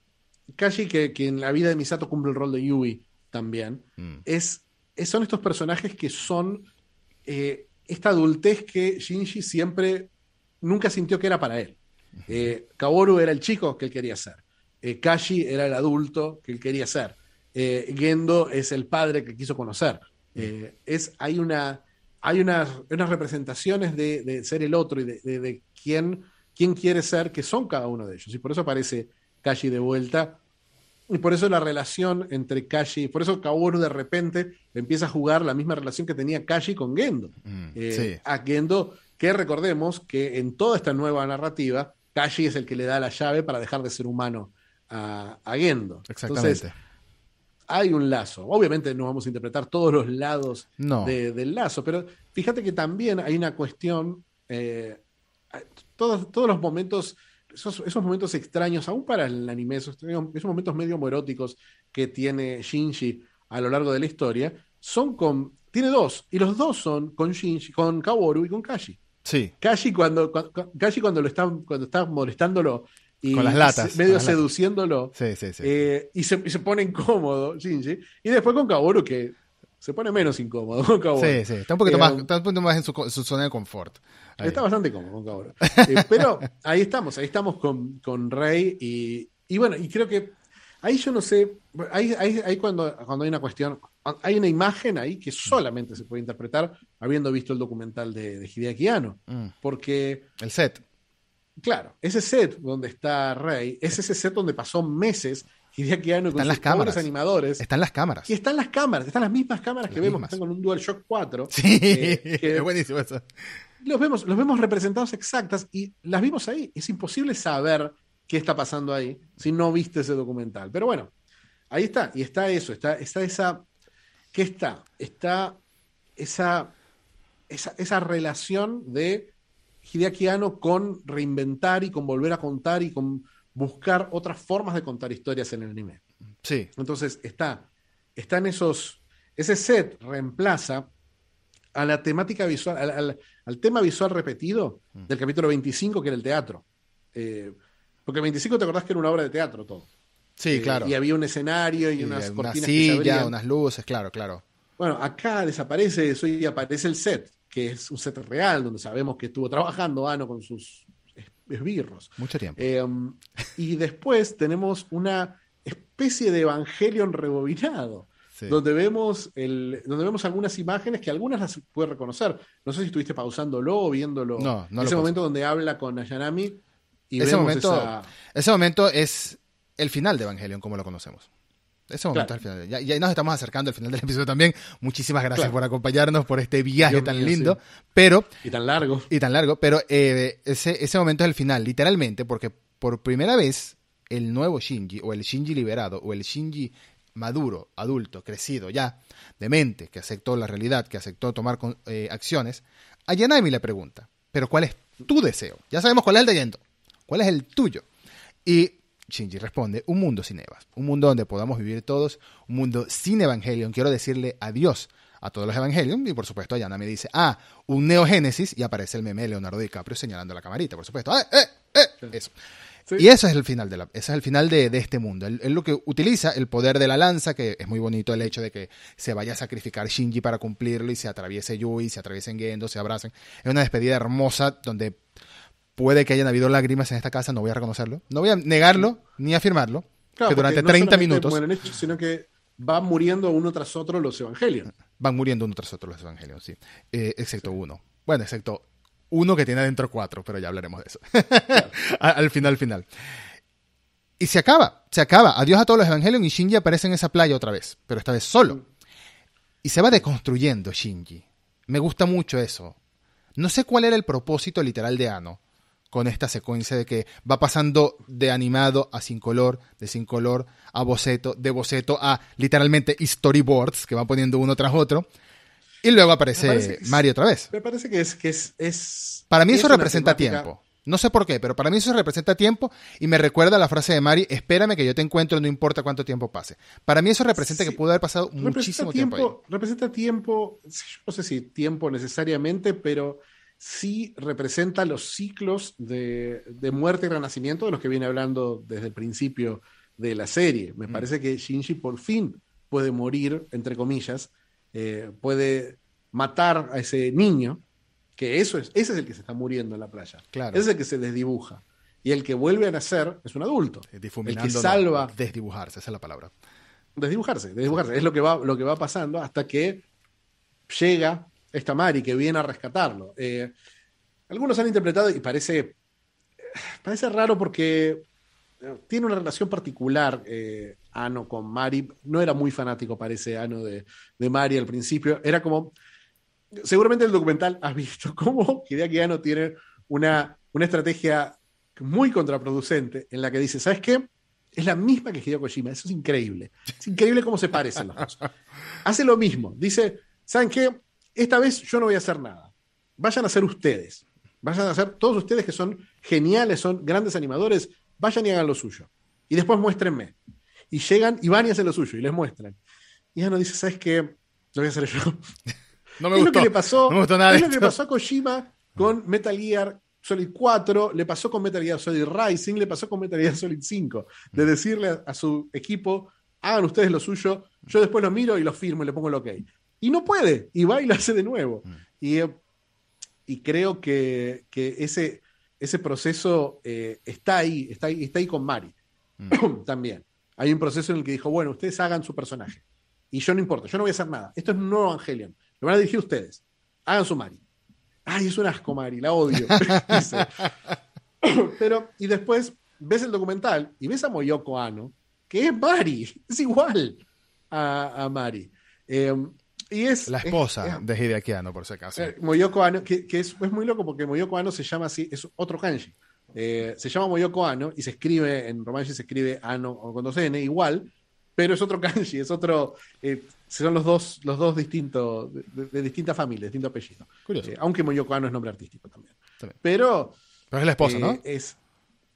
Kashi que, que, en la vida de Misato cumple el rol de Yui también, mm. es, son estos personajes que son eh, esta adultez que Shinji siempre nunca sintió que era para él. Eh, Kaworu era el chico que él quería ser. Eh, Kashi era el adulto que él quería ser. Eh, Gendo es el padre que quiso conocer. Eh, es, hay una, hay unas, unas representaciones de, ser el otro y de, quién, quién, quiere ser, que son cada uno de ellos. Y por eso aparece Kashi de vuelta. Y por eso la relación entre Kashi, por eso Kaworu de repente empieza a jugar la misma relación que tenía Kashi con Gendo. Mm, a Gendo, que recordemos que en toda esta nueva narrativa, Kashi es el que le da la llave para dejar de ser humano a, Gendo. Exactamente. hay un lazo. Obviamente no vamos a interpretar todos los lados del lazo, pero fíjate que también hay una cuestión, eh, todos, todos los momentos esos, esos momentos extraños, aún para el anime, esos, esos momentos medio moróticos que tiene Shinji a lo largo de la historia, son con. Tiene dos, y los dos son con Shinji, con Kaworu y con Kashi. Sí. Kashi cuando, cuando, Kashi cuando lo están, cuando está molestándolo y Con las latas, medio latas. seduciéndolo Sí, sí, sí. eh, y, se, y se pone incómodo Shinji y después con Kaworu que se pone menos incómodo con Kaworu. sí, sí. Está un poquito Eh, más, está un poquito más en su, zona de confort. Ahí. Está bastante cómodo con Kaworu. Eh, pero ahí estamos, ahí estamos con, con Rey y, y bueno, y creo que ahí yo no sé, ahí, ahí, ahí cuando, cuando hay una cuestión, hay una imagen ahí que solamente se puede interpretar habiendo visto el documental de, de Hideaki Anno, Mm. porque El set. Claro, ese set donde está Rey, es ese set donde pasó meses Hideaki Anno con Están sus las cámaras. animadores. Están las cámaras. Y están las cámaras, están las mismas cámaras que vemos, que están con un DualShock 4. Sí, eh, que es buenísimo eso. los, vemos, los vemos representados exactas y las vimos ahí. Es imposible saber qué está pasando ahí si no viste ese documental. Pero bueno, ahí está. Y está eso, está, está esa... ¿Qué está? Está esa, esa, esa relación de Hideaki Anno con reinventar y con volver a contar y con buscar otras formas de contar historias en el anime. Sí. Entonces está, están esos, ese set reemplaza a la temática visual, al, al- al tema visual repetido Mm. del capítulo 25, que era el teatro. Eh, porque el 25 te acordás que era una obra de teatro todo. Sí, Eh, claro. Y había un escenario y, Y unas una cortinas que se silla, unas luces, claro, claro. Bueno, acá desaparece eso y aparece el set, que es un set real, donde sabemos que estuvo trabajando Ano con sus es- esbirros. Mucho tiempo. Eh, y después tenemos una especie de Evangelion rebobinado, Sí. donde, vemos el, donde vemos algunas imágenes que algunas las puedes reconocer. No sé si estuviste pausándolo o viéndolo. No, no Ese momento donde habla con Ayanami y Ese vemos momento- esa- Ese momento es el final de Evangelion, como lo conocemos. Ese momento Claro. es el final. Ya, ya nos estamos acercando al final del episodio también. Muchísimas gracias Claro. por acompañarnos por este viaje Dios tan mío, lindo. sí. Pero, y tan largo. y tan largo, pero eh, ese, ese momento es el final, literalmente, porque por primera vez el nuevo Shinji, o el Shinji liberado, o el Shinji maduro, adulto, crecido ya, de mente, que aceptó la realidad, que aceptó tomar eh, acciones, a Yanami le pregunta, pero ¿cuál es tu deseo? Ya sabemos cuál es el de Yendo, ¿cuál es el tuyo? Y Shinji responde, un mundo sin Evas, un mundo donde podamos vivir todos, un mundo sin Evangelion, quiero decirle adiós a todos los Evangelion, y por supuesto Yanami dice, ah, un Neogénesis, y aparece el meme de Leonardo DiCaprio señalando la camarita, por supuesto, ¡eh, eh, eh! Eso. Sí. Y eso es el final de la, ese es el final de, de este mundo. Él, él lo que utiliza el poder de la lanza, que es muy bonito el hecho de que se vaya a sacrificar Shinji para cumplirlo y se atraviese Yui, se atraviesen Gendo, se abracen. Es una despedida hermosa donde puede que hayan habido lágrimas en esta casa, no voy a reconocerlo. No voy a negarlo ni afirmarlo. Claro, que durante no 30 solamente minutos hechos, sino que van muriendo uno tras otro los evangelios. van muriendo uno tras otro los evangelios, sí. Eh, excepto uno. Bueno, excepto uno que tiene adentro cuatro, pero ya hablaremos de eso. Al final, al final. Y se acaba, se acaba. Adiós a todos los evangelios y Shinji aparece en esa playa otra vez, pero esta vez solo. Y se va deconstruyendo Shinji. Me gusta mucho eso. No sé cuál era el propósito literal de Ano con esta secuencia de que va pasando de animado a sin color, de sin color a boceto, de boceto a literalmente storyboards que van poniendo uno tras otro. Y luego aparece Mario otra vez. Me parece que es. Que es, es Para mí es eso representa temática- tiempo. No sé por qué, pero para mí eso representa tiempo y me recuerda la frase de Mari, espérame que yo te encuentro no importa cuánto tiempo pase. Para mí eso representa Sí. que pudo haber pasado Representa muchísimo tiempo, tiempo, ahí. representa tiempo, no sé si tiempo necesariamente, pero sí representa los ciclos de, de muerte y renacimiento de los que viene hablando desde el principio de la serie. Me Mm. parece que Shinji por fin puede morir, entre comillas, eh, puede matar a ese niño, que eso es, ese es el que se está muriendo en la playa. Claro. Ese es el que se desdibuja. Y el que vuelve a nacer es un adulto. Difuminando, el que no, salva desdibujarse, esa es la palabra. desdibujarse, desdibujarse. Es lo que va, lo que va pasando hasta que llega esta Mari que viene a rescatarlo. Eh, algunos han interpretado y parece, parece raro porque eh, tiene una relación particular eh, Ano con Mari. No era muy fanático, parece, Ano de, de Mari al principio. Era como, seguramente el documental has visto cómo Hideaki Ano tiene una, una estrategia muy contraproducente en la que dice, ¿sabes qué? Es la misma que Hideo Kojima, eso es increíble. Es increíble cómo se parecen los dos. Hace lo mismo, dice, ¿saben qué? Esta vez yo no voy a hacer nada. Vayan a hacer ustedes. Vayan a hacer, todos ustedes que son geniales, son grandes animadores, vayan y hagan lo suyo. Y después muéstrenme. Y llegan y van y hacen lo suyo y les muestran. Y Ano dice, ¿sabes qué? Lo voy a hacer yo. No me es gustó. lo que le pasó, no me gustó nada es lo que esto. pasó a Kojima con Metal Gear Solid 4, le pasó con Metal Gear Solid Rising, le pasó con Metal Gear Solid 5, de decirle a, a su equipo, hagan ustedes lo suyo, yo después lo miro y lo firmo y le pongo el ok. Y no puede, y va y lo hace de nuevo. Y, eh, y creo que, que ese, ese proceso eh, está ahí, está ahí, está ahí con Mari también. Hay un proceso en el que dijo, bueno, ustedes hagan su personaje. Y yo no importa, yo no voy a hacer nada. Esto es un nuevo Evangelion. Lo van a dirigir ustedes. Hagan su Mari. Ay, es un asco, Mari, la odio. Pero, y después ves el documental y ves a Moyoko Ano, que es Mari, es igual a, a Mari. Eh, y es La es- esposa es- de Hideaki Anno, por si acaso. eh, Moyoko Ano, que, que es, es muy loco porque Moyoko Ano se llama así, es otro kanji. Eh, se llama Moyoko Ano y se escribe, en Romanji se escribe Ano o con dos N, igual, pero es otro kanji, es otro, eh, son los dos, los dos distintos, de, de- de distintas familias, distinto apellido. Curioso. Eh, aunque Moyoko Ano es nombre artístico también. También. Pero Pero es la esposa, ¿no? Es,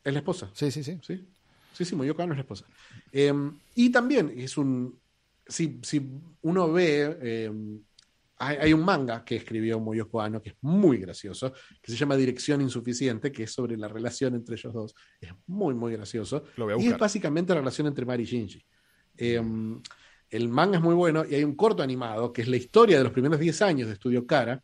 es la esposa. Sí, sí, sí. Sí, sí, sí, Moyoko Ano es la esposa. Eh, y también es un. Si, si uno ve. eh, hay, hay un manga que escribió Moyoko Ano que es muy gracioso, que se llama Dirección Insuficiente, que es sobre la relación entre ellos dos. Es muy, muy gracioso. Lo voy a Y es básicamente la relación entre Mari y Shinji. Eh, el manga es muy bueno y hay un corto animado que es la historia de los primeros 10 años de Estudio Cara,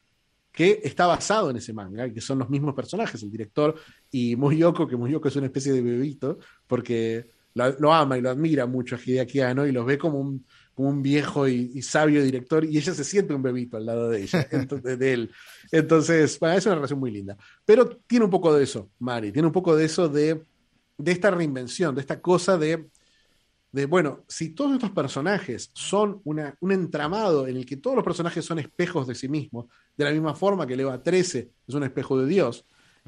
que está basado en ese manga, y que son los mismos personajes, el director y Muyoko, que Muyoko es una especie de bebito, porque lo, lo ama y lo admira mucho a Hideaki Anno y los ve como un, como un viejo y, y sabio director, y ella se siente un bebito al lado de ella, entonces, de él. Entonces, bueno, es una relación muy linda. Pero tiene un poco de eso, Mari, tiene un poco de eso de, de esta reinvención, de esta cosa de, de, bueno, si todos estos personajes son una, un entramado en el que todos los personajes son espejos de sí mismos, de la misma forma que Leva 13 es un espejo de Dios,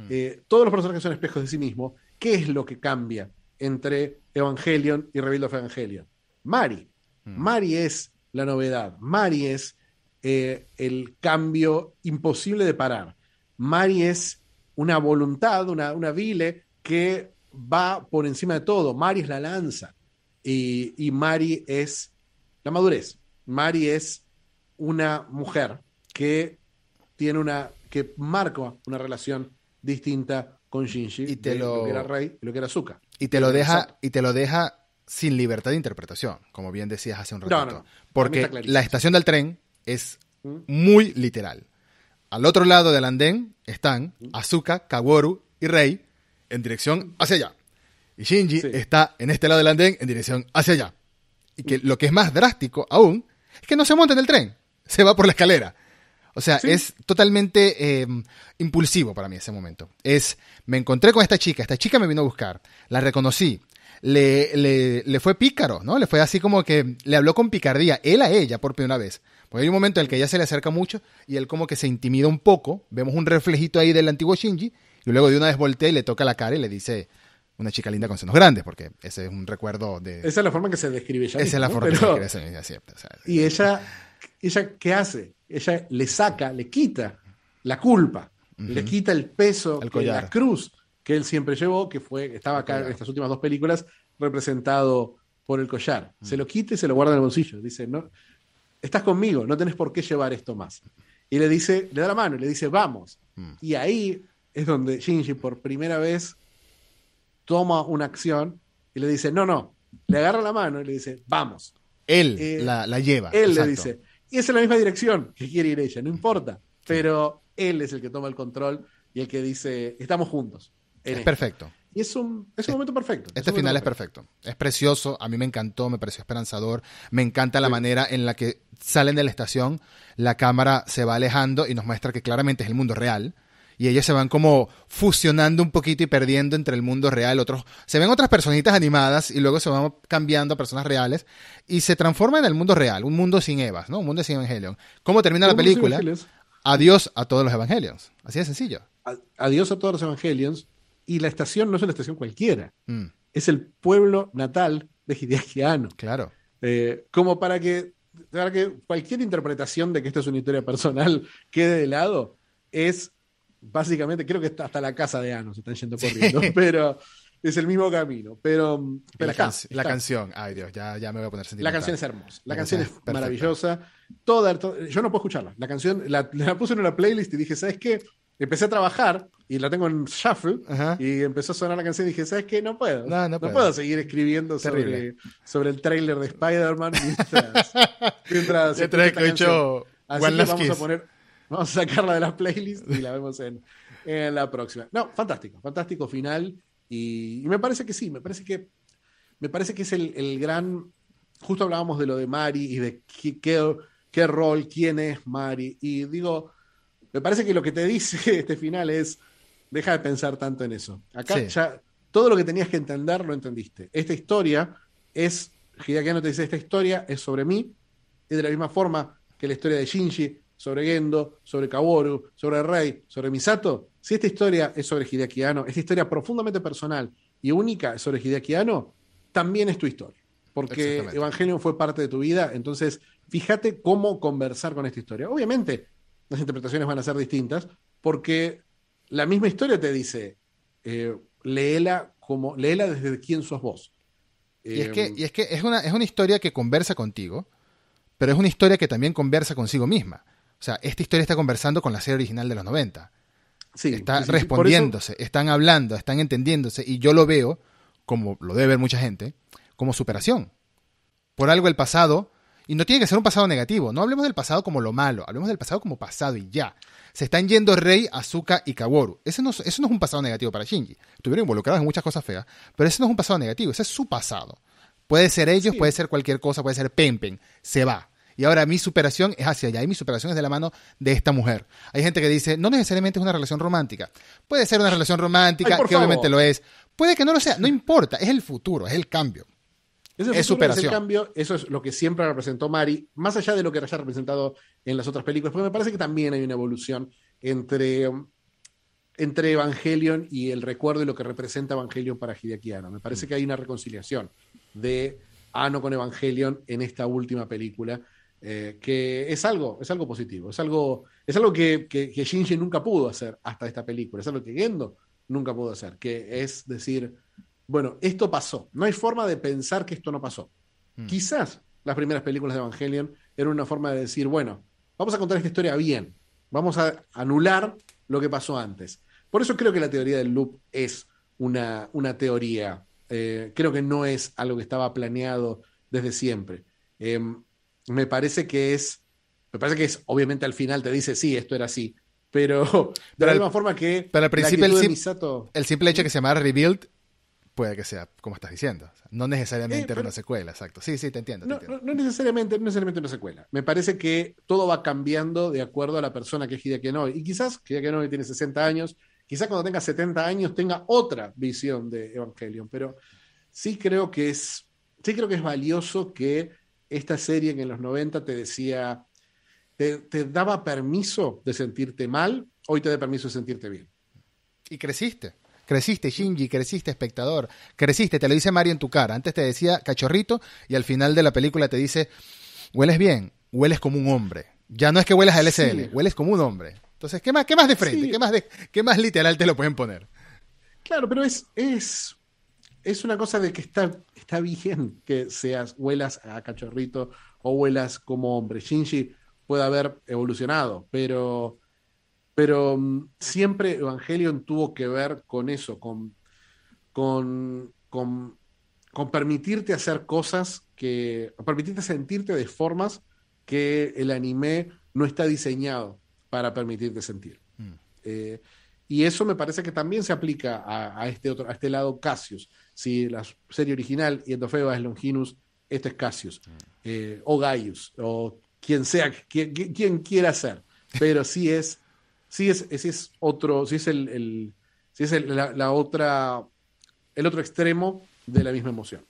eh, todos los personajes son espejos de sí mismos, ¿qué es lo que cambia entre Evangelion y Rebuild of Evangelion? Mari. Mari es la novedad. Mari es eh, el cambio imposible de parar. Mari es una voluntad, una, una vile que va por encima de todo. Mari es la lanza. Y, y Mari es la madurez. Mari es una mujer que tiene una que marca una relación distinta con Shinji Y te de lo- que era Rey y lo que era Zuka. Y te lo deja, y te lo deja sin libertad de interpretación, como bien decías hace un ratito. no, no. Porque la estación del tren es ¿Mm? muy literal. Al otro lado del andén están ¿Mm? Asuka, Kaworu y Rei en dirección hacia allá. Y Shinji Sí. está en este lado del andén en dirección hacia allá. Y que lo que es más drástico aún es que no se monta en el tren, se va por la escalera. O sea, Sí. es totalmente eh, impulsivo para mí ese momento. Es, me encontré con esta chica, esta chica me vino a buscar, la reconocí, le, le, le fue pícaro, ¿no? Le fue así como que le habló con picardía, él a ella por primera vez. Porque hay un momento en el que ella se le acerca mucho y él como que se intimida un poco, vemos un reflejito ahí del antiguo Shinji, y luego de una vez voltea y le toca la cara y le dice, una chica linda con senos grandes, porque ese es un recuerdo de... Esa es la forma en que se describe esa es la forma que se o sea, Y ella, ella, ¿qué hace? Ella le saca, le quita la culpa, le quita el peso, El collar. la cruz que él siempre llevó, que fue, estaba acá en estas últimas dos películas, representado por el collar. Se lo quita y se lo guarda en el bolsillo. Dice, no, estás conmigo, no tenés por qué llevar esto más. Y le dice, le da la mano y le dice, vamos. Mm. Y ahí es donde Shinji por primera vez toma una acción y le dice, no, no, le agarra la mano y le dice, vamos. él eh, la, la lleva. Él exacto. le dice. Y es en la misma dirección que quiere ir ella, no importa. Pero él es el que toma el control y el que dice, estamos juntos. Es esto". perfecto. Y es un, es un momento perfecto. Este final es perfecto. Es precioso. A mí me encantó, me pareció esperanzador. Me encanta la manera en la que salen de la estación, la cámara se va alejando y nos muestra que claramente es el mundo real. Y ellos se van como fusionando un poquito y perdiendo entre el mundo real. Otros, se ven otras personitas animadas y luego se van cambiando a personas reales y se transforma en el mundo real, un mundo sin Evas, ¿no? Un mundo sin Evangelion. ¿Cómo termina la película? Adiós a todos los Evangelions. Así de sencillo. Adiós a todos los evangelions. Y la estación no es una estación cualquiera. Mm, Es el pueblo natal de Hideaki Anno. claro. Eh, como para que, para que cualquier interpretación de que esto es una historia personal quede de lado, es básicamente, creo que hasta la casa de Ano se están yendo corriendo, pero es el mismo camino. Pero, pero la, la canción, ay Dios, ya, ya me voy a poner sentimental. La canción es hermosa, la, canción, es maravillosa. Toda, yo no puedo escucharla. La canción la, la, puse en una playlist y dije, ¿sabes qué? Empecé a trabajar y la tengo en shuffle y empezó a sonar la canción y dije, ¿sabes qué? No puedo. No, puedo. seguir escribiendo sobre, sobre, el tráiler de Spider-Man mientras... mientras escucho Así que vamos a poner, vamos a sacarla de la playlist y la vemos en, en la próxima. No, fantástico, fantástico final. Y, me parece que sí, me parece que, me parece que es el, el gran. Justo hablábamos de lo de Mari y de qué, qué, qué, rol, quién es Mari. Y digo, me parece que lo que te dice este final es: deja de pensar tanto en eso. Acá ya todo lo que tenías que entender lo entendiste. Esta historia es. Hideaki no te dice: esta historia es sobre mí. Y de la misma forma que la historia de Shinji, sobre Gendo, sobre Kaworu, sobre Rei, sobre Misato, si esta historia es sobre Hideaki Anno, esta historia profundamente personal y única sobre Hideaki Anno, también es tu historia. Porque Evangelion fue parte de tu vida, entonces fíjate cómo conversar con esta historia. Obviamente, las interpretaciones van a ser distintas, porque la misma historia te dice, eh, léela, como, léela desde quién sos vos. Y, es que, eh, y es que es una, es una historia que conversa contigo, pero es una historia que también conversa consigo misma. O sea, esta historia está conversando con la serie original de los 90. Sí, está respondiéndose, están hablando, están entendiéndose, y yo lo veo, como lo debe ver mucha gente, como superación. Por algo el pasado, y no tiene que ser un pasado negativo, no hablemos del pasado como lo malo, hablemos del pasado como pasado y ya. Se están yendo Rei, Azuka y Kaworu. Ese no, eso no es un pasado negativo para Shinji. Estuvieron involucrados en muchas cosas feas, pero ese no es un pasado negativo, ese es su pasado. Puede ser ellos, puede ser cualquier cosa, puede ser Pempen, se va. Y ahora mi superación es hacia allá y mi superación es de la mano de esta mujer. Hay gente que dice, no necesariamente es una relación romántica. Puede ser una relación romántica, que obviamente lo es. Puede que no lo sea, no importa, es el futuro, es el cambio. Es, superación. Es el cambio, eso es lo que siempre representó Mari, más allá de lo que haya representado en las otras películas, porque me parece que también hay una evolución entre, entre Evangelion y el recuerdo y lo que representa Evangelion para Hideaki Anno. Me parece que hay una reconciliación de Ano con Evangelion en esta última película eh, que es algo, es algo positivo, es algo, es algo que, que, Shinji nunca pudo hacer hasta esta película, es algo que Gendo nunca pudo hacer, que es decir, bueno, esto pasó, no hay forma de pensar que esto no pasó. Mm. Quizás las primeras películas de Evangelion eran una forma de decir, bueno, vamos a contar esta historia bien, vamos a anular lo que pasó antes. Por eso creo que la teoría del loop es una, una teoría, eh, creo que no es algo que estaba planeado desde siempre. Em, me parece que es, me parece que es, obviamente al final te dice, sí, esto era así, pero de la misma forma que... Pero al principio el, el, simple hecho de que se llama Rebuild puede que sea como estás diciendo. no necesariamente eh, una secuela, exacto. Sí, sí, te entiendo. no, necesariamente, no necesariamente una secuela. Me parece que todo va cambiando de acuerdo a la persona que es Hideaki Noy. Y quizás Hideaki Noy tiene 60 años, quizás cuando tenga 70 años tenga otra visión de Evangelion, pero sí creo que es, sí creo que es valioso que esta serie que en los 90 te decía, te, daba permiso de sentirte mal, hoy te da permiso de sentirte bien. Y creciste. Creciste, Shinji, creciste, espectador. Creciste, te lo dice Mario en tu cara. Antes te decía cachorrito y al final de la película te dice, hueles bien, hueles como un hombre. Ya no es que hueles a LSL, hueles como un hombre. Entonces, ¿qué más, qué más de frente? ¿Qué, más de, ¿Qué más literal te lo pueden poner? Claro, pero es, es, es una cosa de que está, está bien que seas, huelas a cachorrito o huelas como hombre. Shinji puede haber evolucionado, pero, pero mm, siempre Evangelion tuvo que ver con eso, con, con, con, permitirte hacer cosas que, permitirte sentirte de formas que el anime no está diseñado para permitirte sentir. Mm. Eh, y eso me parece que también se aplica a, este otro, a este lado Cassius. Si la serie original y Endofeba es Longinus, este es Cassius. Mm. Eh, o Gaius, o quien sea, quien, quien, quiera ser. Pero sí es, sí es, ese es otro, sí es el, el sí es la, otra, el otro extremo de la misma emoción.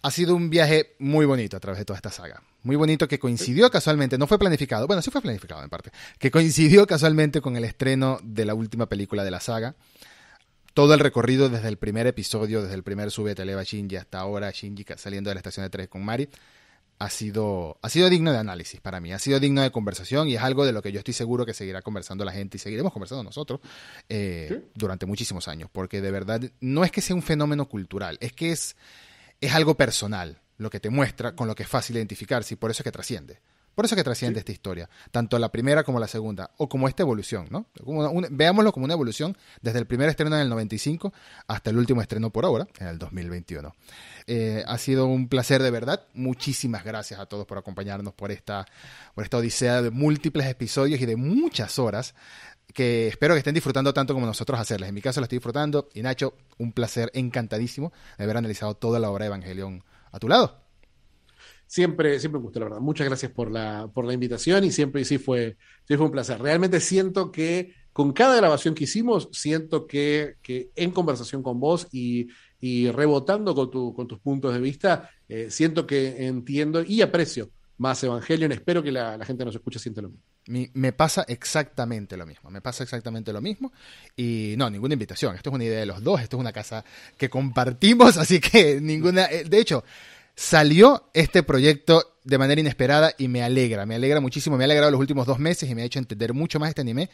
Ha sido un viaje muy bonito a través de toda esta saga muy bonito que coincidió casualmente, no fue planificado, bueno, sí fue planificado en parte, que coincidió casualmente con el estreno de la última película de la saga. Todo el recorrido desde el primer episodio, desde el primer sube Televa Shinji hasta ahora, Shinji saliendo de la estación de 3 con Mari, ha sido, ha sido digno de análisis para mí, ha sido digno de conversación y es algo de lo que yo estoy seguro que seguirá conversando la gente y seguiremos conversando nosotros eh, durante muchísimos años, porque de verdad no es que sea un fenómeno cultural, es que es, es algo personal lo que te muestra, con lo que es fácil identificarse y por eso es que trasciende. Por eso que trasciende esta historia, tanto la primera como la segunda, o como esta evolución, ¿no? veámoslo como una evolución desde el primer estreno en el 95 hasta el último estreno por ahora, en el 2021. Eh, ha sido un placer de verdad. Muchísimas gracias a todos por acompañarnos por esta, por esta odisea de múltiples episodios y de muchas horas que espero que estén disfrutando tanto como nosotros hacerles. En mi caso lo estoy disfrutando y Nacho, un placer encantadísimo de haber analizado toda la obra de Evangelion a tu lado siempre, siempre me gustó, la verdad. Muchas gracias por la, por la invitación y siempre sí fue, sí fue un placer. Realmente siento que con cada grabación que hicimos, siento que, que en conversación con vos y, y rebotando con, tu, con tus puntos de vista, eh, siento que entiendo y aprecio más Evangelion. Espero que la, gente nos escuche siente lo mismo. me pasa exactamente lo mismo, me pasa exactamente lo mismo. Y no, ninguna invitación, esto es una idea de los dos, esto es una casa que compartimos, así que ninguna, eh, de hecho, Salió este proyecto de manera inesperada y me alegra, me alegra muchísimo, me ha alegrado los últimos dos meses y me ha hecho entender mucho más este anime,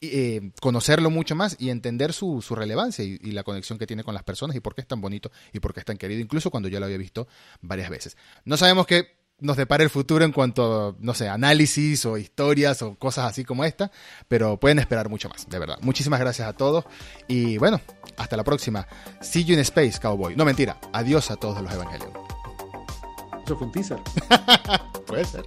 eh, conocerlo mucho más y entender su, relevancia y, la conexión que tiene con las personas y por qué es tan bonito y por qué es tan querido, incluso cuando yo lo había visto varias veces. No sabemos qué nos depara el futuro en cuanto, no sé, análisis o historias o cosas así como esta, pero pueden esperar mucho más, de verdad. Muchísimas gracias a todos y bueno, hasta la próxima. See you in space, cowboy. No mentira, adiós a todos los evangelios. Eso fue un teaser. Puede ser.